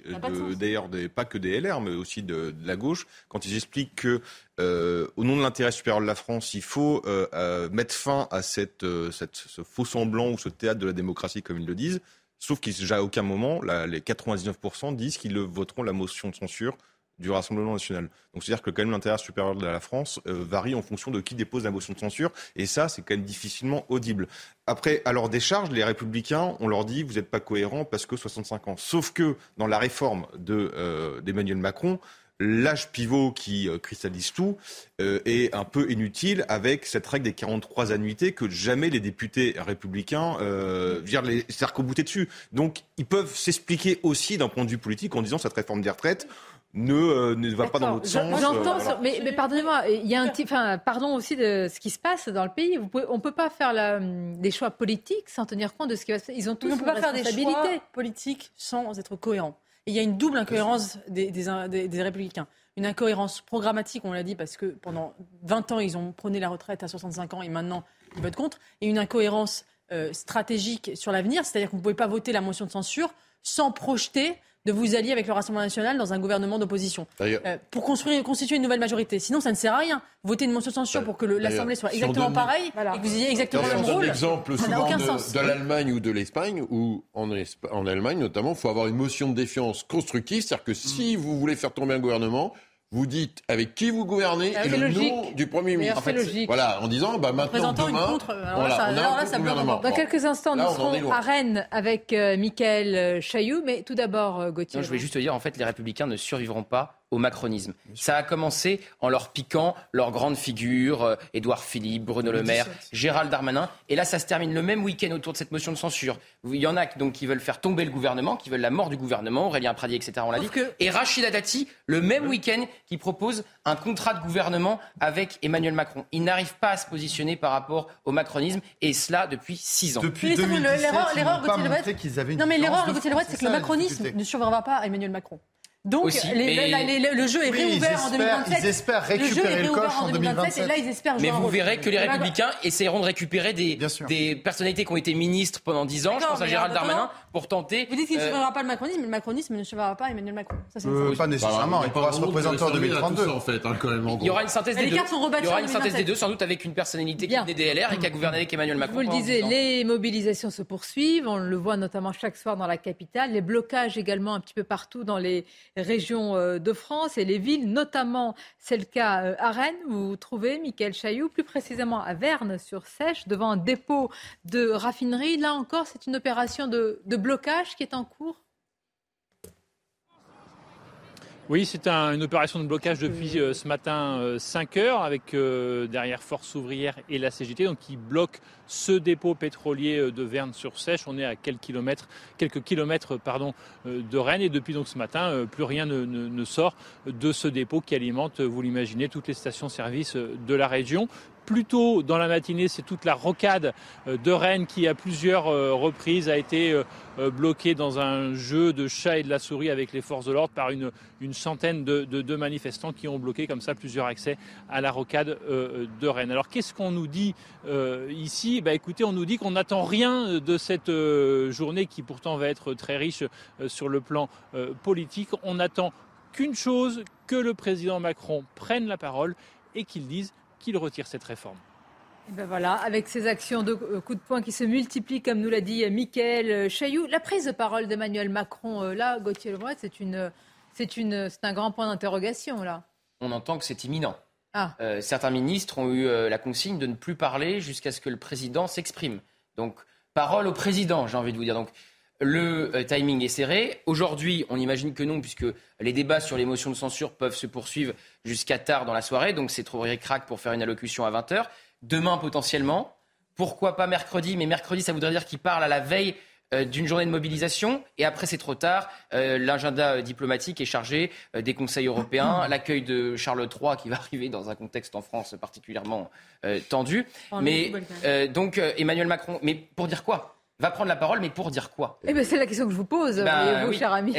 d'ailleurs, pas que des LR, mais aussi de la gauche, quand ils expliquent que euh, au nom de l'intérêt supérieur de la France, il faut euh, euh, mettre fin à cette, cette, ce faux semblant ou ce théâtre de la démocratie, comme ils le disent. Sauf qu'à aucun moment, là, les 99% disent qu'ils voteront la motion de censure du Rassemblement national. Donc c'est-à-dire que quand même l'intérêt supérieur de la France varie en fonction de qui dépose la motion de censure, et ça c'est quand même difficilement audible. Après, à leur décharge, les républicains, on leur dit vous n'êtes pas cohérents parce que 65 ans. Sauf que dans la réforme d'Emmanuel Macron, l'âge pivot qui euh, cristallise tout euh, est un peu inutile avec cette règle des 43 annuités que jamais les députés républicains euh, viennent les bouter dessus. Donc ils peuvent s'expliquer aussi d'un point de vue politique en disant cette réforme des retraites ne, euh, ne va pas dans l'autre sens. J'entends, mais, mais pardonnez-moi, il y a un petit, enfin, pardon aussi de ce qui se passe dans le pays. Vous pouvez, on ne peut pas faire la, des choix politiques sans tenir compte de ce qui va se passer. Ils ont tous on peut pas faire des choix politiques sans être cohérents il y a une double incohérence des, des, républicains. Une incohérence programmatique, on l'a dit, parce que pendant 20 ans, ils ont prôné la retraite à 65 ans et maintenant, ils votent contre. Et une incohérence euh, stratégique sur l'avenir, c'est-à-dire qu'on ne pouvait pas voter la motion de censure sans projeter de vous allier avec le Rassemblement national dans un gouvernement d'opposition euh, pour construire, constituer une nouvelle majorité. Sinon, ça ne sert à rien. Voter une motion de censure pour que l'Assemblée soit exactement pareille et que vous ayez exactement le même rôle. exemple ça souvent de, de l'Allemagne ou de l'Espagne, où en, en Allemagne notamment, il faut avoir une motion de défiance constructive, c'est-à-dire que si vous voulez faire tomber un gouvernement, vous dites avec qui vous gouvernez et le nom du Premier ministre. En fait, logique. Voilà, en disant bah, maintenant, demain, contre, voilà, on a un gouvernement. Dans quelques instants, nous serons à Rennes avec euh, Michael euh, Chailloux, mais tout d'abord, euh, Gauthier. je voulais juste te dire, en fait, les Républicains ne survivront pas au macronisme. Ça a commencé en leur piquant leurs grandes figures, euh, Édouard Philippe, Bruno Le Maire, Gérald Darmanin. Et là, ça se termine le même week-end autour de cette motion de censure. Il y en a donc, qui veulent faire tomber le gouvernement, qui veulent la mort du gouvernement, Aurélien Pradier, etc. On l'a dit. Et Rachida Dati, le même week-end, qui propose un contrat de gouvernement avec Emmanuel Macron. Il n'arrive pas à se positionner par rapport au macronisme, et cela depuis six ans. Depuis 2017, l'erreur Non, mais l'erreur de Gauthier c'est que le macronisme ne survivra pas à Emmanuel Macron. Donc le jeu est réouvert en 2027. Ils espèrent récupérer le, coche en 2027. Et là, ils espèrent mais vous verrez que les Républicains essaieront de récupérer des, des personnalités qui ont été ministres pendant 10 ans. Je pense à Gérald Darmanin pour tenter. Vous dites qu'il ne survivra pas le macronisme, mais le macronisme ne survivra pas Emmanuel Macron. Ça, euh, pas nécessairement. Il pourra se représenter en 2032. En fait, hein, quand même, il y aura une synthèse des deux. Il y aura une synthèse des deux, sans doute avec une personnalité qui est des DLR et qui a gouverné avec Emmanuel Macron. Vous le disiez, les mobilisations se poursuivent. On le voit notamment chaque soir dans la capitale. Les blocages également un petit peu partout dans les régions euh, de France et les villes, notamment c'est le cas euh, à Rennes, où vous trouvez Michael Chailloux, plus précisément à Verne-sur-Sèche, devant un dépôt de raffinerie. Là encore, c'est une opération de, de blocage qui est en cours oui, c'est une opération de blocage depuis euh, ce matin 5 heures avec derrière Force ouvrière et la CGT donc qui bloquent ce dépôt pétrolier euh, de Verne-sur-Sèche. On est à quelques kilomètres, quelques kilomètres pardon, euh, de Rennes et depuis donc ce matin, euh, plus rien ne, sort de ce dépôt qui alimente, vous l'imaginez, toutes les stations-service de la région. Plus tôt dans la matinée, c'est toute la rocade de Rennes qui, à plusieurs reprises, a été bloquée dans un jeu de chat et de la souris avec les forces de l'ordre par une, centaine de, manifestants qui ont bloqué comme ça plusieurs accès à la rocade de Rennes. Alors qu'est-ce qu'on nous dit ici? Bah, écoutez, on nous dit qu'on n'attend rien de cette euh, journée qui pourtant va être très riche euh, sur le plan euh, politique. On n'attend qu'une chose, que le président Macron prenne la parole et qu'il dise qu'il retire cette réforme. Et ben voilà, avec ces actions de coups de poing qui se multiplient, comme nous l'a dit Mickaël Chailloux, la prise de parole d'Emmanuel Macron, là, Gauthier Lebret, c'est une, c'est une, c'est un grand point d'interrogation là. On entend que c'est imminent. Ah. Euh, certains ministres ont eu euh, la consigne de ne plus parler jusqu'à ce que le président s'exprime. Donc, parole au président, j'ai envie de vous dire. Donc, le euh, timing est serré. Aujourd'hui, on imagine que non, puisque les débats sur les motions de censure peuvent se poursuivre jusqu'à tard dans la soirée. Donc, c'est trop crack pour faire une allocution à 20h. Demain, potentiellement. Pourquoi pas mercredi? Mais mercredi, ça voudrait dire qu'il parle à la veille euh, d'une journée de mobilisation et après c'est trop tard. Euh, l'agenda diplomatique est chargé euh, des conseils européens, l'accueil de Charles III qui va arriver dans un contexte en France particulièrement tendu. Mais donc Emmanuel Macron, mais pour dire quoi? Va prendre la parole, mais pour dire quoi? Eh ben, c'est la question que je vous pose, bah, vous, cher ami.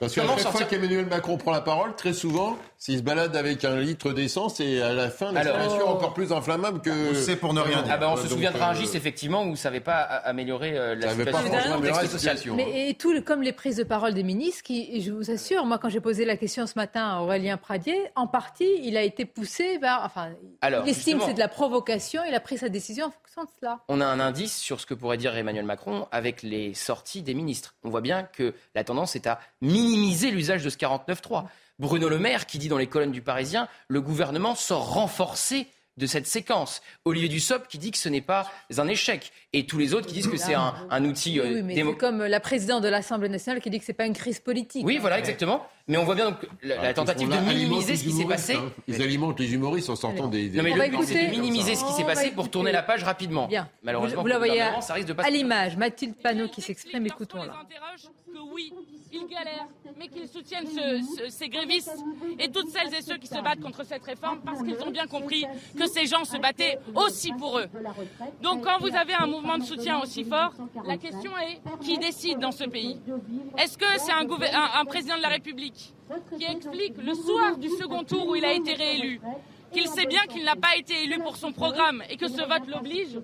Parce qu'à chaque fois qu'Emmanuel Macron prend la parole, très souvent, s'il se balade avec un litre d'essence et à la fin, l'expression oh. encore plus inflammable que. C'est pour ne rien dire. Ah ben, on se souviendra un euh, giste, effectivement, où vous ne savez pas améliorer euh, la situation Mais et tout, comme les prises de parole des ministres, qui, je vous assure, moi, quand j'ai posé la question ce matin à Aurélien Pradier, en partie, il a été poussé vers. Enfin, il estime que c'est de la provocation, il a pris sa décision en fonction de cela. On a un indice sur ce que pourrait dire Emmanuel Macron avec les sorties des ministres. On voit bien que la tendance est à minimiser l'usage de ce 49.3. Bruno Le Maire qui dit dans les colonnes du Parisien, le gouvernement sort renforcé de cette séquence. Olivier Dussopt qui dit que ce n'est pas un échec. Et tous les autres qui disent que c'est un, outil. Euh, oui, mais c'est comme la présidente de l'Assemblée nationale qui dit que c'est pas une crise politique. Oui, voilà, exactement. Mais on voit bien donc la, ah, tentative de minimiser ce qui s'est passé. Hein. Ils alimentent les humoristes en sortant des. Non, mais le c'est de minimiser ce qui s'est passé pour tourner la page rapidement. Bien. Malheureusement, vous, la voyez à, à l'image. Mathilde Panot qui s'exprime, écoutons-la oui, ils galèrent, mais qu'ils soutiennent ces grévistes et toutes celles et ceux qui se battent contre cette réforme parce qu'ils ont bien compris que ces gens se battaient aussi pour eux. Donc quand vous avez un mouvement de soutien aussi fort, la question est qui décide dans ce pays? Est-ce que c'est un président de la République qui explique le soir du second tour où il a été réélu? Qu'il sait bien qu'il n'a pas été élu pour son programme et que ce vote l'oblige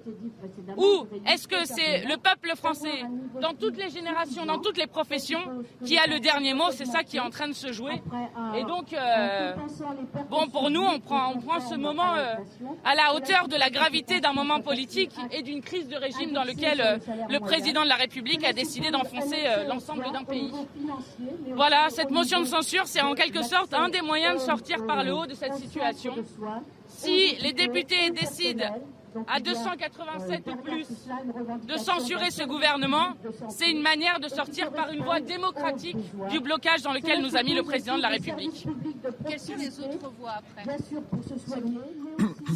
Ou est-ce que c'est le peuple français, dans toutes les générations, dans toutes les professions, qui a le dernier mot? C'est ça qui est en train de se jouer. Et donc, euh, bon, pour nous, on prend, ce moment euh, à la hauteur de la gravité d'un moment politique et d'une crise de régime dans lequel euh, le président de la République a décidé d'enfoncer l'ensemble d'un pays. Voilà, cette motion de censure, c'est en quelque sorte un des moyens de sortir par le haut de cette situation. Si les députés décident à 287 ou plus de censurer ce gouvernement, c'est une manière de sortir par une voie démocratique du blocage dans lequel nous a mis le président de la République. Quelles sont les autres voies après?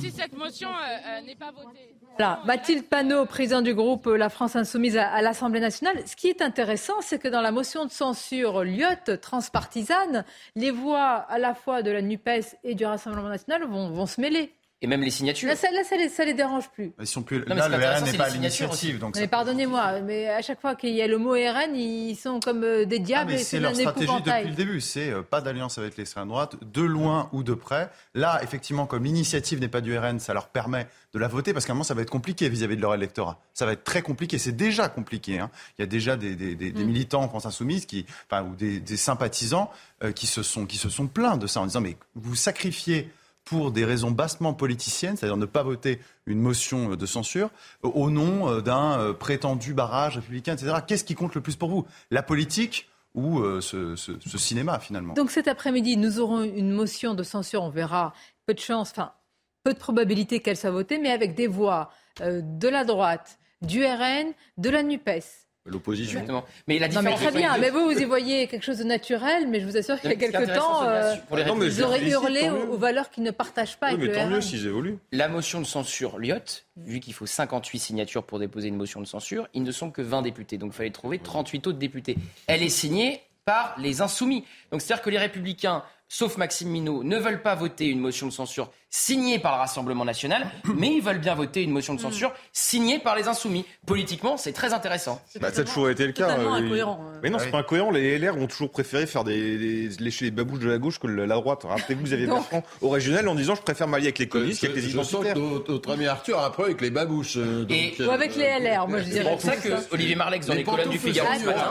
Si cette motion euh, euh, n'est pas votée. Voilà, Mathilde Panot, président du groupe La France Insoumise à, l'Assemblée nationale. Ce qui est intéressant, c'est que dans la motion de censure Lyotte transpartisane, les voix à la fois de la NUPES et du Rassemblement national vont se mêler et même les signatures. Là, ça, là, ça, les, dérange plus. Ils sont plus. là, le RN n'est pas à l'initiative. Mais pardonnez-moi, mais à chaque fois qu'il y a le mot RN, ils sont comme euh, des diables. Ah, c'est leur stratégie depuis le début. C'est euh, pas d'alliance avec l'extrême droite, de loin ou de près. Là, effectivement, comme l'initiative n'est pas du RN, ça leur permet de la voter parce qu'à un moment, ça va être compliqué vis-à-vis de leur électorat. Ça va être très compliqué. C'est déjà compliqué. Hein. Il y a déjà des, des, des, mm. militants en France Insoumise qui, enfin, ou des, sympathisants euh, qui, se sont, qui se sont plaints de ça en disant mais vous sacrifiez pour des raisons bassement politiciennes, c'est-à-dire ne pas voter une motion de censure, au nom euh, d'un euh, prétendu barrage républicain, etc. Qu'est-ce qui compte le plus pour vous? La politique ou euh, ce, cinéma, finalement? Donc cet après-midi, nous aurons une motion de censure, on verra, peu de chance, enfin, peu de probabilité qu'elle soit votée, mais avec des voix de la droite, du RN, de la NUPES l'opposition. Mais la différence. très bien, mais vous, vous y voyez quelque chose de naturel, mais je vous assure qu'il y a quelque temps, euh, ils auraient hurlé aux, valeurs qu'ils ne partagent pas. Oui, mais tant mieux s'ils évoluent. La motion de censure Lyotte, vu qu'il faut 58 signatures pour déposer une motion de censure, il ne sont que 20 députés. Donc il fallait trouver 38 autres députés. Elle est signée par les insoumis. Donc c'est-à-dire que les républicains sauf Maxime Minot, ne veulent pas voter une motion de censure signée par le Rassemblement national, mais ils veulent bien voter une motion de censure signée par les Insoumis. Politiquement, c'est très intéressant. Bah, ça a toujours été le cas. Euh, incohérent. Euh. Mais non, c'est pas incohérent. Les LR ont toujours préféré faire des, lécher les babouches de la gauche que la droite. Rappelez-vous, vous aviez Bertrand au régional en disant je préfère m'allier avec les communistes qu'avec les identitaires. Notre ami Arthur après avec les babouches. Euh, Ou avec les LR, moi je dirais. C'est pour ça que Olivier Marlex dans les colonnes du Figaro ce matin.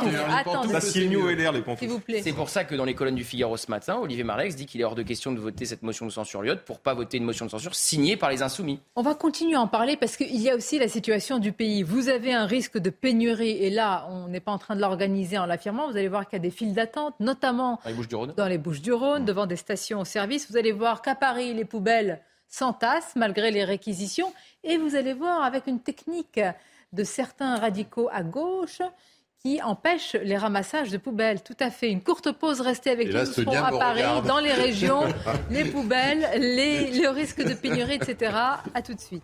C'est pour ça que dans les colonnes du Figaro ce matin, Olivier Marlex dit qu'il est hors de question de voter cette motion de censure Lyotte pour pas voter une motion de censure signée par les insoumis. On va continuer à en parler parce qu'il y a aussi la situation du pays. Vous avez un risque de pénurie et là, on n'est pas en train de l'organiser en l'affirmant. Vous allez voir qu'il y a des files d'attente, notamment dans les Bouches-du-Rhône, devant des stations-service. Vous allez voir qu'à Paris, les poubelles s'entassent malgré les réquisitions et vous allez voir avec une technique de certains radicaux à gauche qui empêche les ramassages de poubelles. Tout à fait. Une courte pause, restez avec nous. Nous serons à Paris, dans les régions, les poubelles, les, le risque de pénurie, etc. À tout de suite.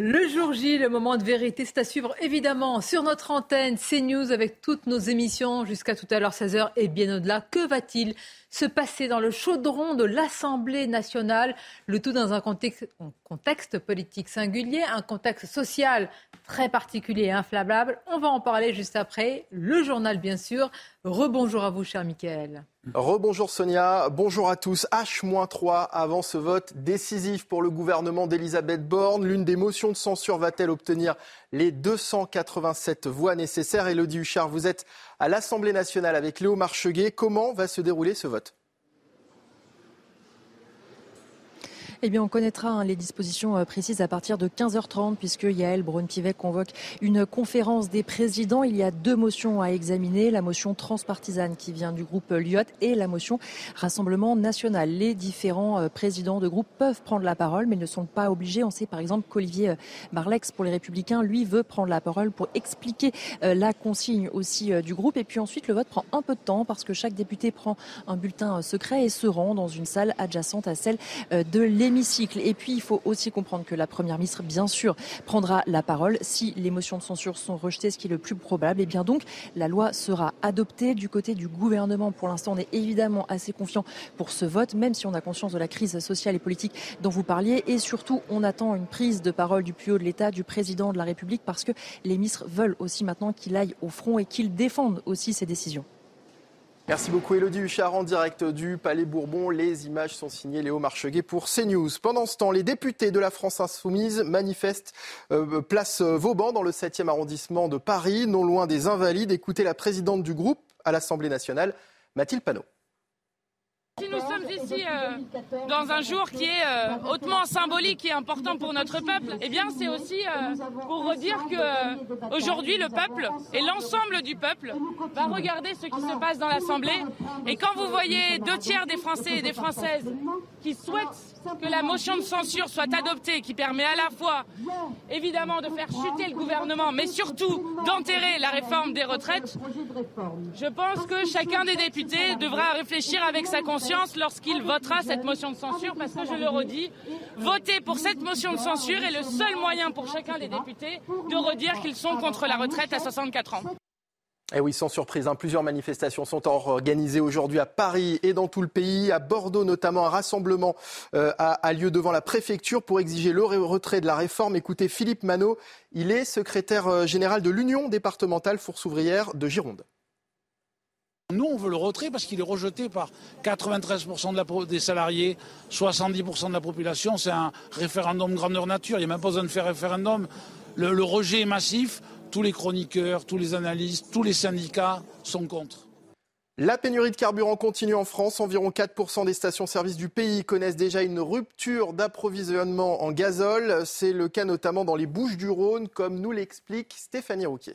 Le jour J, le moment de vérité, c'est à suivre évidemment sur notre antenne CNews avec toutes nos émissions jusqu'à tout à l'heure 16h et bien au-delà. Que va-t-il se passer dans le chaudron de l'Assemblée nationale? Le tout dans un contexte, contexte politique singulier, un contexte social très particulier et inflammable. On va en parler juste après. Le journal, bien sûr. Rebonjour à vous, cher Michael. Rebonjour Sonia, bonjour à tous. H-3 avant ce vote décisif pour le gouvernement d'Elisabeth Borne. L'une des motions de censure va-t-elle obtenir les 287 voix nécessaires? Elodie Huchard, vous êtes à l'Assemblée nationale avec Léo Marcheguet. Comment va se dérouler ce vote? Eh bien, on connaîtra hein, les dispositions euh, précises à partir de 15h30, puisque Yael Braun-Pivet convoque une conférence des présidents. Il y a deux motions à examiner la motion transpartisane qui vient du groupe Lyot et la motion Rassemblement national. Les différents euh, présidents de groupe peuvent prendre la parole, mais ne sont pas obligés. On sait par exemple qu'Olivier euh, Barlex, pour les Républicains, lui veut prendre la parole pour expliquer la consigne aussi du groupe. Et puis ensuite, le vote prend un peu de temps parce que chaque député prend un bulletin secret et se rend dans une salle adjacente à celle de l'Élysée et puis, il faut aussi comprendre que la Première ministre, bien sûr, prendra la parole si les motions de censure sont rejetées, ce qui est le plus probable. Et bien donc, la loi sera adoptée du côté du gouvernement. Pour l'instant, on est évidemment assez confiant pour ce vote, même si on a conscience de la crise sociale et politique dont vous parliez. Et surtout, on attend une prise de parole du plus haut de l'État, du président de la République, parce que les ministres veulent aussi maintenant qu'il aille au front et qu'il défende aussi ses décisions. Merci beaucoup Elodie Huchard en direct du Palais Bourbon. Les images sont signées Léo Marcheguet pour CNews. Pendant ce temps, les députés de la France Insoumise manifestent euh, place Vauban dans le 7e arrondissement de Paris, non loin des Invalides. Écoutez la présidente du groupe à l'Assemblée nationale, Mathilde Panot. Si nous sommes ici euh, dans un jour qui est euh, hautement symbolique et important pour notre peuple, eh bien c'est aussi euh, pour redire que aujourd'hui le peuple et l'ensemble du peuple va regarder ce qui se passe dans l'Assemblée. Et quand vous voyez deux tiers des Français et des Françaises qui souhaitent que la motion de censure soit adoptée, qui permet à la fois, évidemment, de faire chuter le gouvernement, mais surtout d'enterrer la réforme des retraites, je pense que chacun des députés devra réfléchir avec sa conscience lorsqu'il votera cette motion de censure, parce que je le redis, voter pour cette motion de censure est le seul moyen pour chacun des députés de redire qu'ils sont contre la retraite à 64 ans. Et eh oui, sans surprise, hein, plusieurs manifestations sont organisées aujourd'hui à Paris et dans tout le pays. À Bordeaux, notamment, un rassemblement euh, a, lieu devant la préfecture pour exiger le retrait de la réforme. Écoutez Philippe Manot, il est secrétaire euh, général de l'Union départementale Force ouvrière de Gironde. Nous, on veut le retrait parce qu'il est rejeté par 93% des salariés, 70% de la population. C'est un référendum grandeur nature. Il n'y a même pas besoin de faire référendum. le rejet est massif tous les chroniqueurs, tous les analystes, tous les syndicats sont contre. La pénurie de carburant continue en France. Environ 4% des stations-service du pays connaissent déjà une rupture d'approvisionnement en gazole. C'est le cas notamment dans les Bouches du Rhône, comme nous l'explique Stéphanie Rouquier.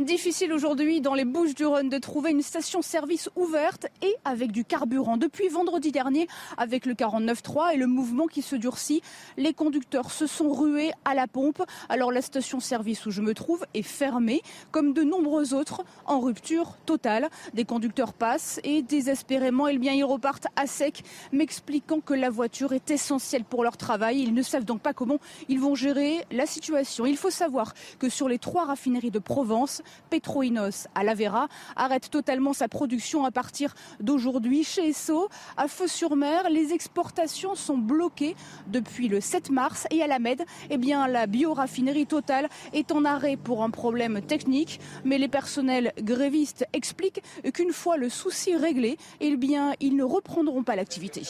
Difficile aujourd'hui dans les Bouches du Rhône de trouver une station-service ouverte et avec du carburant. Depuis vendredi dernier, avec le 49.3 et le mouvement qui se durcit, les conducteurs se sont rués à la pompe. Alors la station-service où je me trouve est fermée, comme de nombreux autres, en rupture totale. Des conducteurs passent et désespérément, eh bien, ils repartent à sec, m'expliquant que la voiture est essentielle pour leur travail. Ils ne savent donc pas comment ils vont gérer la situation. Il faut savoir que sur les trois raffineries de Provence, Petroinos à Lavera arrête totalement sa production à partir d'aujourd'hui. Chez Esso, à Feux-sur-Mer, les exportations sont bloquées depuis le 7 mars et à la Med, eh la bioraffinerie totale est en arrêt pour un problème technique. Mais les personnels grévistes expliquent qu'une fois le souci réglé, eh ils ne reprendront pas l'activité.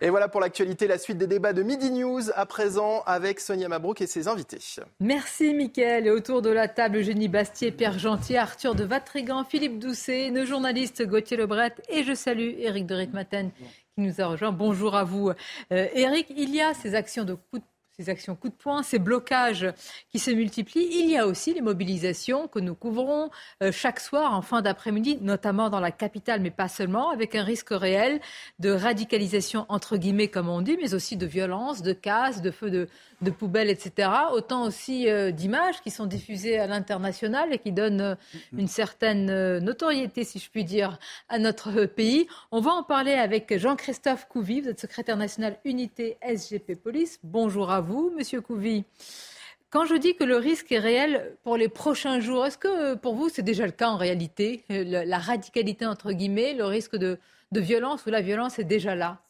Et voilà pour l'actualité, la suite des débats de Midi News à présent avec Sonia Mabrouk et ses invités. Merci Mickaël. Et autour de la table, Eugénie Bastier, Pierre Gentil, Arthur de Vatrigan, Philippe Doucet, nos journalistes Gauthier Lebret et je salue Éric de Ritmaten qui nous a rejoint. Bonjour à vous. Éric, euh, il y a ces actions de coup de ces actions coup de poing, ces blocages qui se multiplient. Il y a aussi les mobilisations que nous couvrons euh, chaque soir en fin d'après-midi, notamment dans la capitale, mais pas seulement, avec un risque réel de radicalisation, entre guillemets, comme on dit, mais aussi de violence, de casse, de feux de, de poubelles, etc. Autant aussi euh, d'images qui sont diffusées à l'international et qui donnent euh, une certaine notoriété, si je puis dire, à notre pays. On va en parler avec Jean-Christophe Couvi, vous êtes secrétaire national unité SGP Police. Bonjour à vous. Monsieur Couvi. Quand je dis que le risque est réel pour les prochains jours, est-ce que pour vous c'est déjà le cas en réalité? La radicalité entre guillemets, le risque de, violence ou la violence est déjà là?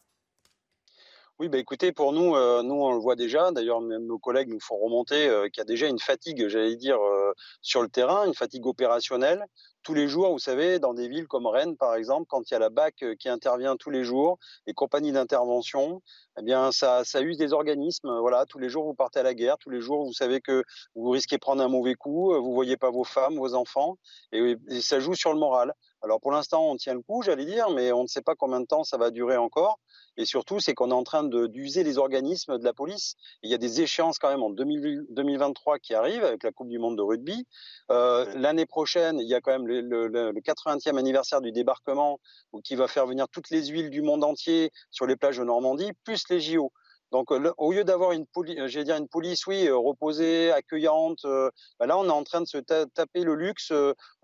Oui, bah écoutez, pour nous, euh, nous on le voit déjà. D'ailleurs, même nos collègues nous font remonter euh, qu'il y a déjà une fatigue, j'allais dire, euh, sur le terrain, une fatigue opérationnelle tous les jours, vous savez, dans des villes comme Rennes, par exemple, quand il y a la BAC euh, qui intervient tous les jours, les compagnies d'intervention, eh bien, ça, ça use des organismes. Voilà, tous les jours, vous partez à la guerre, tous les jours, vous savez que vous risquez de prendre un mauvais coup, vous voyez pas vos femmes, vos enfants, et, et ça joue sur le moral. Alors, pour l'instant, on tient le coup, j'allais dire, mais on ne sait pas combien de temps ça va durer encore. Et surtout, c'est qu'on est en train d'user les organismes de la police. Il y a des échéances quand même en 2023 qui arrivent avec la Coupe du Monde de rugby. Euh, L'année prochaine, il y a quand même le, le, le 80e anniversaire du débarquement qui va faire venir toutes les huiles du monde entier sur les plages de Normandie, plus les JO. Donc, au lieu d'avoir une, police, euh, dire une police, oui, euh, reposée, accueillante, euh, bah là, on est en train de se taper le luxe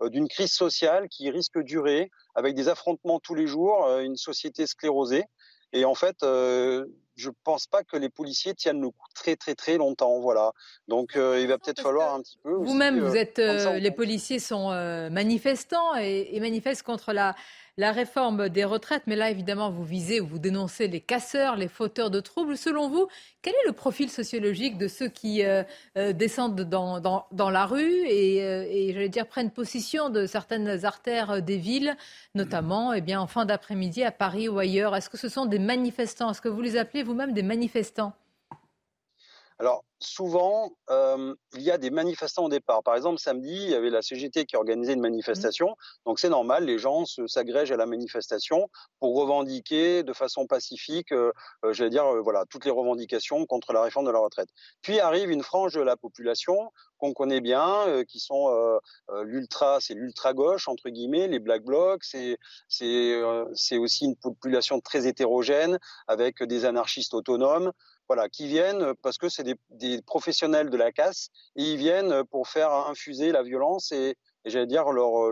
d'une crise sociale qui risque de durer, avec des affrontements tous les jours, une société sclérosée. Et en fait, je pense pas que les policiers tiennent le coup très très très longtemps, voilà. Donc il va peut-être falloir un petit peu. Vous-même, vous êtes, les policiers sont manifestants et, et, manifestent contre la la réforme des retraites, mais là évidemment vous visez ou vous dénoncez les casseurs, les fauteurs de troubles. Selon vous, quel est le profil sociologique de ceux qui euh, euh, descendent dans, la rue et, euh, j'allais dire prennent possession de certaines artères des villes, notamment eh bien, en fin d'après-midi à Paris ou ailleurs? Est-ce que ce sont des manifestants? Est-ce que vous les appelez vous-même des manifestants? Alors, souvent, euh, il y a des manifestants au départ. Par exemple, samedi, il y avait la CGT qui organisait une manifestation. Mmh. Donc, c'est normal, les gens s'agrègent à la manifestation pour revendiquer de façon pacifique, euh, euh, j'allais dire, voilà, toutes les revendications contre la réforme de la retraite. Puis arrive une frange de la population qu'on connaît bien, qui sont l'ultra, c'est l'ultra gauche entre guillemets, les black blocs. C'est c'est aussi une population très hétérogène avec des anarchistes autonomes voilà, qui viennent parce que c'est des, professionnels de la casse et ils viennent pour faire infuser la violence et, j'allais dire leur,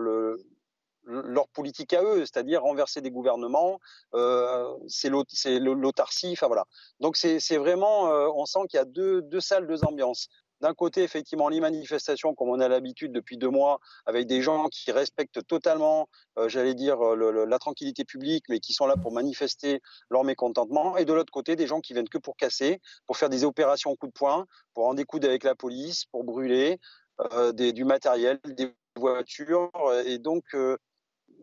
leur politique à eux, c'est-à-dire renverser des gouvernements, euh, c'est l'autarcie, enfin voilà. Donc c'est vraiment, euh, on sent qu'il y a deux, deux salles, deux ambiances d'un côté, effectivement, les manifestations, comme on a l'habitude depuis deux mois, avec des gens qui respectent totalement, euh, j'allais dire, euh, la tranquillité publique, mais qui sont là pour manifester leur mécontentement. Et de l'autre côté, des gens qui viennent que pour casser, pour faire des opérations coup de poing, pour en découdre avec la police, pour brûler euh, du matériel, des voitures. Et donc,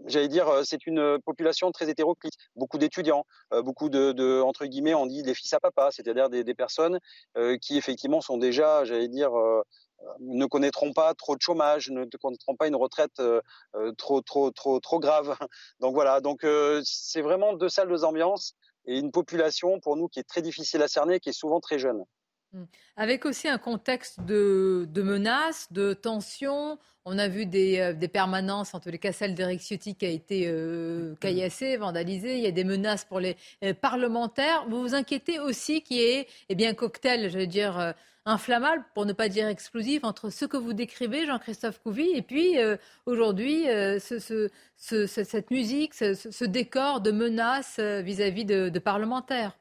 j'allais dire, euh, c'est une population très hétéroclite. Beaucoup d'étudiants, euh, beaucoup de, entre guillemets, on dit des fils à papa, c'est-à-dire des, personnes euh, qui effectivement sont déjà, j'allais dire, ne connaîtront pas trop de chômage, ne connaîtront pas une retraite trop, trop, trop, trop grave. Donc voilà, donc c'est vraiment deux salles, deux et une population pour nous qui est très difficile à cerner, qui est souvent très jeune. Mmh. Avec aussi un contexte de, menaces, de tensions. On a vu des, euh, permanences, en tous les cas celle d'Eric Ciotti qui a été euh, caillassée, vandalisée. Il y a des menaces pour les euh, parlementaires. Vous vous inquiétez aussi qu'il y ait eh bien, un cocktail, je veux dire, inflammable, pour ne pas dire explosif, entre ce que vous décrivez, Jean-Christophe Couvi, et puis aujourd'hui, cette musique, ce, décor de menaces vis-à-vis de parlementaires.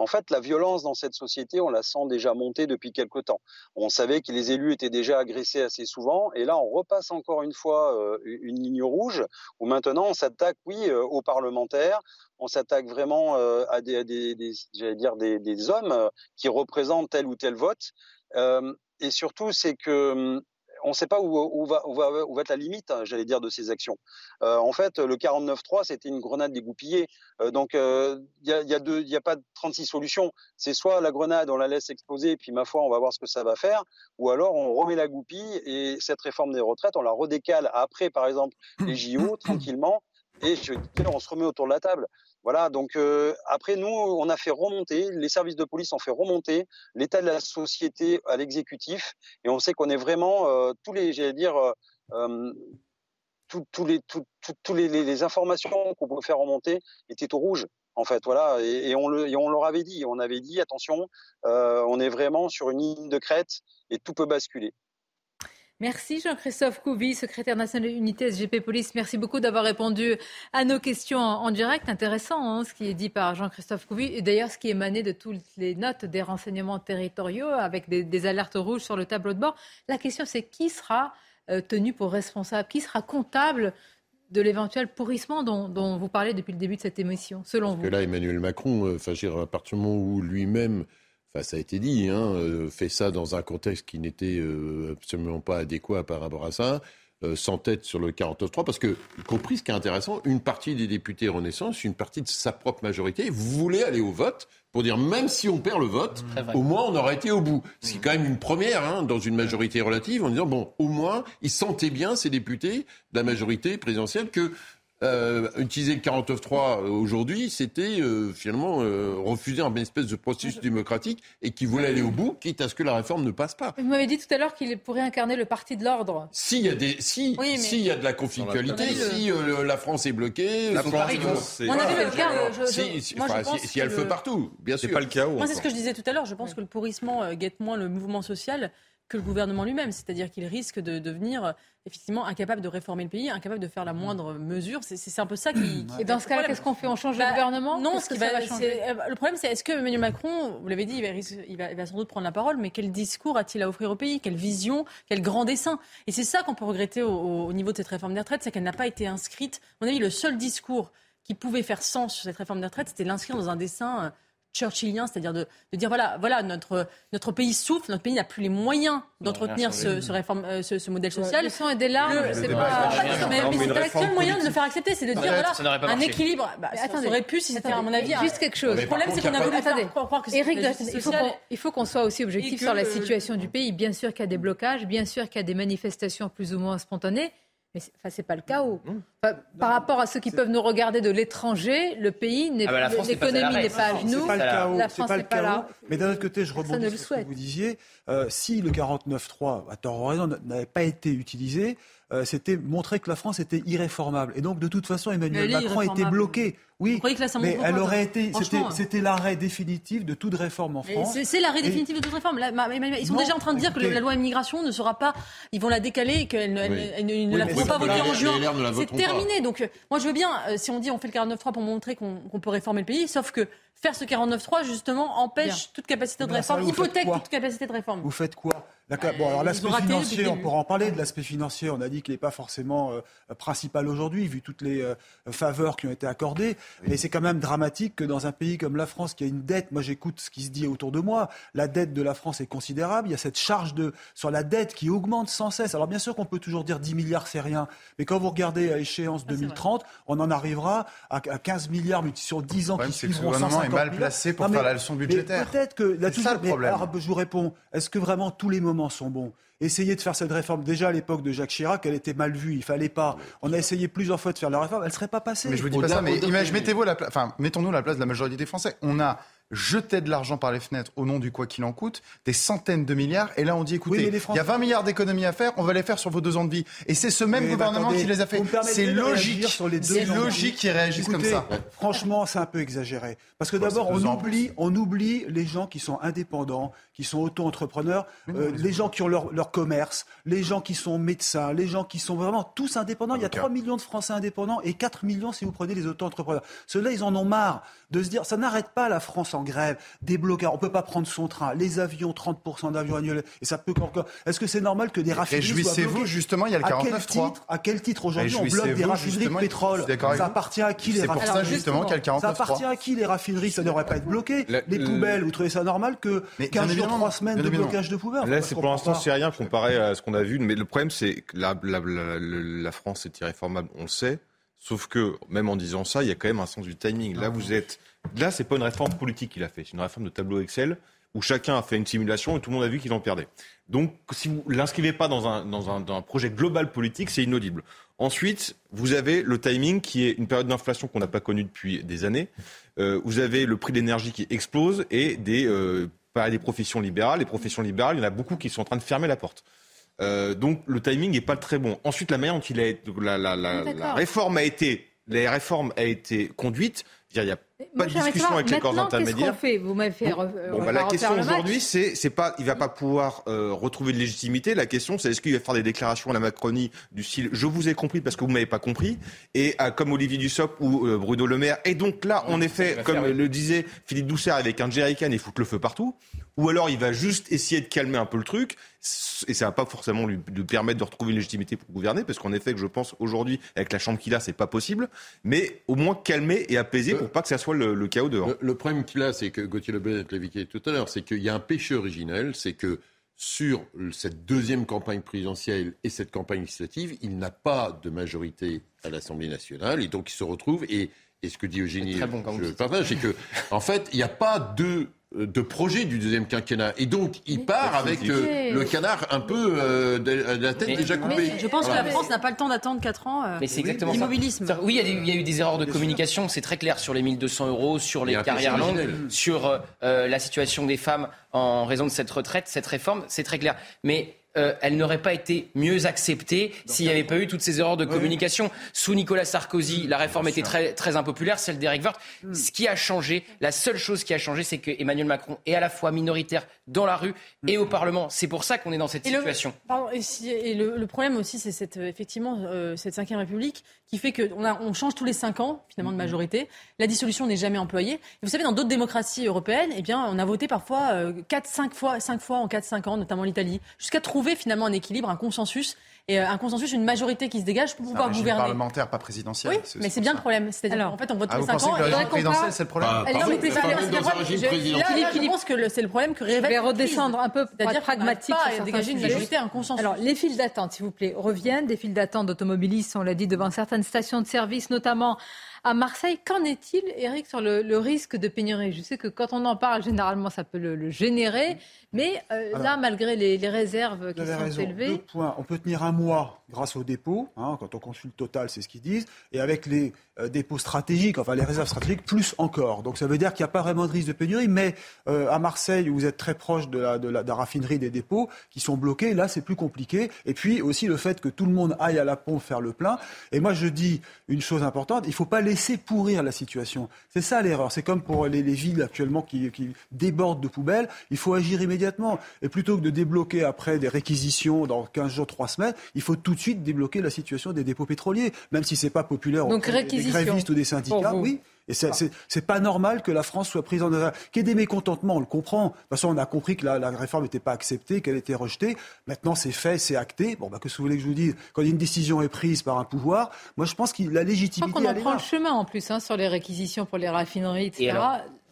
En fait, la violence dans cette société, on la sent déjà monter depuis quelque temps. On savait que les élus étaient déjà agressés assez souvent, et là, on repasse encore une fois euh, une ligne rouge, où maintenant, on s'attaque, oui, euh, aux parlementaires, on s'attaque vraiment euh, à dire, des, hommes qui représentent tel ou tel vote. et surtout, c'est que hum, on ne sait pas où, va, être la limite, hein, j'allais dire, de ces actions. Euh, en fait, le 49.3, c'était une grenade dégoupillée. Euh, donc, il euh, n'y a, y a, pas de 36 solutions. C'est soit la grenade, on la laisse exploser, puis ma foi, on va voir ce que ça va faire, ou alors on remet la goupille et cette réforme des retraites, on la redécale après, par exemple, les JO, tranquillement, et je, on se remet autour de la table. Voilà, donc euh, après nous, on a fait remonter, les services de police ont fait remonter l'état de la société à l'exécutif, et on sait qu'on est vraiment euh, tous les, j'allais dire, euh, tous les, tous les, les, informations qu'on pouvait faire remonter étaient au rouge. En fait, voilà, et, on le, et on leur avait dit, on avait dit, attention, on est vraiment sur une ligne de crête et tout peut basculer. Merci Jean-Christophe Couvi, secrétaire national de l'unité SGP Police. Merci beaucoup d'avoir répondu à nos questions en, direct. Intéressant hein, ce qui est dit par Jean-Christophe Couvi et d'ailleurs ce qui est émané de toutes les notes des renseignements territoriaux avec des, alertes rouges sur le tableau de bord. La question c'est qui sera euh, tenu pour responsable, qui sera comptable de l'éventuel pourrissement dont, vous parlez depuis le début de cette émission, selon Parce vous? que là, Emmanuel Macron, euh, à partir du moment où lui-même Enfin, ça a été dit, hein, euh, fait ça dans un contexte qui n'était euh, absolument pas adéquat par rapport à ça, euh, sans tête sur le 49-3, parce que, y compris ce qui est intéressant, une partie des députés Renaissance, une partie de sa propre majorité, voulait aller au vote pour dire même si on perd le vote, au moins on aurait été au bout. Ce qui est quand même une première hein, dans une majorité relative, en disant bon, au moins ils sentaient bien ces députés de la majorité présidentielle que euh, utiliser le 49.3 aujourd'hui, c'était euh, finalement euh, refuser un espèce de processus démocratique et qui voulait aller au bout, quitte à ce que la réforme ne passe pas. Vous m'avez dit tout à l'heure qu'il pourrait incarner le parti de l'ordre. S'il y a des, si, s'il y a de la conflictualité, si la France est bloquée, la France, on a vu le cas. si, elle le... fait partout, bien sûr. C'est pas le cas. Moi, c'est ce que je disais tout à l'heure. Je pense que le pourrissement guette moins le mouvement social que le gouvernement lui-même. C'est-à-dire qu'il risque de devenir effectivement incapable de réformer le pays, incapable de faire la moindre mesure. C'est un peu ça qui. Et dans ce cas-là, qu'est-ce qu'on fait? On change le bah, gouvernement? Non, ce qui va, changer? euh, le problème, c'est est-ce que Emmanuel Macron, vous l'avez dit, il va, il, va, il va, sans doute prendre la parole, mais quel discours a-t-il à offrir au pays? Quelle vision? Quel grand dessin? Et c'est ça qu'on peut regretter au, au, niveau de cette réforme des retraites, c'est qu'elle n'a pas été inscrite. À mon avis, le seul discours qui pouvait faire sens sur cette réforme des retraites, c'était l'inscrire dans un dessin euh, churchillien, c'est-à-dire de, dire voilà, voilà notre, notre pays souffre, notre pays n'a plus les moyens d'entretenir ce, ce, réforme, euh, ce, modèle social. Le sang et des larmes, c'est pas. Mais, c'est le seul moyen de le faire accepter, c'est de dire voilà, un équilibre. Bah, ça aurait pu si c'était à mon avis. Juste quelque chose. Le problème, c'est qu'on a voulu attendez, croire que Eric, il faut qu'on soit aussi objectif sur la situation du pays. Bien sûr qu'il y a des blocages, bien sûr qu'il y a des manifestations plus ou moins spontanées. Mais ce n'est pas le cas. par rapport à ceux qui peuvent nous regarder de l'étranger, le pays n'est ah bah l'économie n'est pas à genoux. Pas le chaos, la France n'est pas, là. Mais d'un autre côté, je rebondis sur ce que vous disiez. Euh, si le 49.3, à tort ou raison, n'avait pas été utilisé, euh, c'était montrer que la France était irréformable. Et donc, de toute façon, Emmanuel Macron était bloqué. Oui, mais elle aurait été, c'était l'arrêt définitif de toute réforme en France. C'est l'arrêt définitif de toute réforme. ils sont déjà en train de dire que la loi immigration ne sera pas, ils vont la décaler et qu'elle ne, la feront pas voter en juin. C'est terminé. Donc, moi, je veux bien, euh, si on dit on fait le 49.3 pour montrer qu'on peut réformer le pays, sauf que faire ce 49.3, justement, empêche toute capacité de réforme, hypothèque toute capacité de réforme. Vous faites quoi Bon, alors l'aspect financier, on pourra en parler de l'aspect financier. On a dit qu'il n'est pas forcément euh, principal aujourd'hui, vu toutes les euh, faveurs qui ont été accordées. Mais c'est quand même dramatique que dans un pays comme la France, qui a une dette, moi j'écoute ce qui se dit autour de moi, la dette de la France est considérable. Il y a cette charge de, sur la dette qui augmente sans cesse. Alors bien sûr qu'on peut toujours dire 10 milliards, c'est rien. Mais quand vous regardez à échéance 2030, on en arrivera à, 15 milliards sur 10 ans qui suivront. Le gouvernement est mal placé pour faire la leçon budgétaire. Peut-être que... C'est ça le problème. alors, je vous réponds. Est-ce que vraiment tous les moments sont bons. Essayez de faire cette réforme. Déjà à l'époque de Jacques Chirac, elle était mal vue. Il fallait pas. On a essayé plusieurs fois de faire la réforme. Elle serait pas passée. Mais je vous dis pas ça. Mais mettez-vous la enfin, mettons-nous la place de la majorité des Français. On a jetait de l'argent par les fenêtres au nom du quoi qu'il en coûte, des centaines de milliards. Et là, on dit, écoutez, il y a 20 milliards d'économies à faire, on va les faire sur vos deux ans de vie. Et c'est ce même gouvernement qui les a fait. C'est logique. C'est logique qu'ils réagissent comme ça. Franchement, c'est un peu exagéré. Parce que d'abord, on oublie, on oublie les gens qui sont indépendants, qui sont auto-entrepreneurs, euh, les gens qui ont leur, leur, commerce, les gens qui sont médecins, les gens qui sont vraiment tous indépendants. Il y a 3 millions de Français indépendants et 4 millions si vous prenez les auto-entrepreneurs. Ceux-là, ils en ont marre de se dire, ça n'arrête pas la France en grève, des blocages, on ne peut pas prendre son train, les avions, 30% d'avions annuels, et ça peut encore. Est-ce que c'est normal que des raffineries Réjouissez-vous, justement, il y a le 49.3. À quel titre aujourd'hui on bloque des raffineries de pétrole Ça appartient à qui les raffineries C'est pour ça justement qu'il y a le 49.3. Ça appartient à qui les raffineries Ça ne devrait pas être bloqué. Les poubelles, vous trouvez ça normal que 15 jours, 3 semaines de blocage de poubelles? Là, c'est pour l'instant, c'est rien comparé à ce qu'on a vu. Mais le problème, c'est que la France est irréformable, on le sait. Sauf que, même en disant ça, il y a quand même un sens du timing. Là, vous êtes Là, c'est pas une réforme politique qu'il a fait, c'est une réforme de tableau Excel où chacun a fait une simulation et tout le monde a vu qu'il en perdait. Donc, si vous l'inscrivez pas dans un, dans, un, dans un, projet global politique, c'est inaudible. Ensuite, vous avez le timing qui est une période d'inflation qu'on n'a pas connue depuis des années. Euh, vous avez le prix de l'énergie qui explose et des, euh, des professions libérales. Les professions libérales, il y en a beaucoup qui sont en train de fermer la porte. Euh, donc le timing n'est pas très bon. Ensuite, la manière dont il a, la, la, la, la réforme a été, les réformes a été conduite Il n'y a pas de discussion avec les corps intermédiaires. Fait Vous m'avez fait. Bon, bon bah, la question aujourd'hui, c'est, c'est pas, il va pas pouvoir euh, retrouver de légitimité. La question, c'est est-ce qu'il va faire des déclarations à la Macronie du style "Je vous ai compris parce que vous m'avez pas compris" et comme Olivier Dussopt ou euh, Bruno Le Maire. Et donc là, en effet, comme le disait Philippe Doucet, avec un jerrycan, il fout le feu partout. Ou alors il va juste essayer de calmer un peu le truc, et ça va pas forcément lui permettre de retrouver une légitimité pour gouverner, parce qu'en effet, que je pense aujourd'hui, avec la chambre qu'il a, c'est pas possible, mais au moins calmer et apaiser pour pas que ça soit le, chaos dehors. Le, problème qu'il a, c'est que Gauthier Lebet l'évoquait tout à l'heure, c'est qu'il y a un péché originel, c'est que sur cette deuxième campagne présidentielle et cette campagne législative, il n'a pas de majorité à l'Assemblée nationale, et donc il se retrouve, et, et ce que dit Eugénie, je partage, c'est que, en fait, il n'y a pas de euh, de projet du deuxième quinquennat. Et donc, il part avec euh, le canard un peu euh, de, la tête déjà coupée. je pense que la France n'a pas le temps d'attendre 4 ans. mais c'est exactement l'immobilisme. Oui, il y, a eu des erreurs de communication, c'est très clair sur les 1200 euros, sur les carrières longues, sur la situation des femmes en raison de cette retraite, cette réforme, c'est très clair. Mais euh, elle n'aurait pas été mieux acceptée s'il n'y avait pas eu toutes ces erreurs de communication. Sous Nicolas Sarkozy, la réforme était très, très impopulaire, celle d'Eric Woerth. Hmm. Ce qui a changé, la seule chose qui a changé, c'est que Emmanuel Macron est à la fois minoritaire dans la rue et au Parlement. C'est pour ça qu'on est dans cette situation. et, le, problème aussi, c'est cette, effectivement euh, cette cinquième République qui fait qu'on on change tous les cinq ans, finalement, de mm-hmm. majorité. La dissolution n'est jamais employée. vous savez, dans d'autres démocraties européennes, eh bien, on a voté parfois euh, quatre, cinq fois, cinq fois en 4-5 ans, notamment l'Italie, jusqu'à trouver finalement un équilibre, un consensus et euh, un consensus, une majorité qui se dégage pour pouvoir gouverner. parlementaire, pas présidentiel. Oui, mais c'est bien le problème. C'est-à-dire en fait, on vote tous les 5 ans. Que le présidentiel, c'est le problème. Bah, je pense que c'est le problème que révèle. redescendre un peu, c'est-à-dire pragmatique, et dégager une majorité, un consensus. Alors, les files d'attente, s'il vous plaît, reviennent. Des files d'attente d'automobilistes, on l'a dit, devant certaines stations de service, notamment à Marseille. Qu'en est-il, Eric, sur le, risque de pénurie? Je sais que quand on en parle, généralement, ça peut le, générer. Mais euh, là, malgré les, réserves qui sont élevées. Deux points. On peut tenir un mois grâce aux dépôts. Hein, quand on consulte Total, c'est ce qu'ils disent. Et avec les euh, dépôts stratégiques, enfin les réserves stratégiques, plus encore. Donc ça veut dire qu'il n'y a pas vraiment de risque de pénurie. Mais euh, à Marseille, où vous êtes très proche de la, de, la, raffinerie des dépôts qui sont bloqués, là, c'est plus compliqué. Et puis aussi le fait que tout le monde aille à la pompe faire le plein. Et moi, je dis une chose importante il ne faut pas laisser pourrir la situation. C'est ça l'erreur. C'est comme pour les, villes actuellement qui, qui débordent de poubelles. Il faut agir immédiatement. Et plutôt que de débloquer après des réquisitions dans 15 jours, 3 semaines, il faut tout de suite débloquer la situation des dépôts pétroliers, même si ce n'est pas populaire Donc, auprès des grévistes ou des syndicats. Oui, et c'est pas normal que la France soit prise en qu'il y ait des mécontentements, on le comprend. De toute façon, on a compris que la, la réforme n'était pas acceptée, qu'elle était rejetée. Maintenant, c'est fait, c'est acté. Bon, bah, que vous voulez que je vous dise? Quand une décision est prise par un pouvoir, moi, je pense que la légitimité. Je crois qu'on en prend le chemin en plus hein, sur les réquisitions pour les raffineries, etc.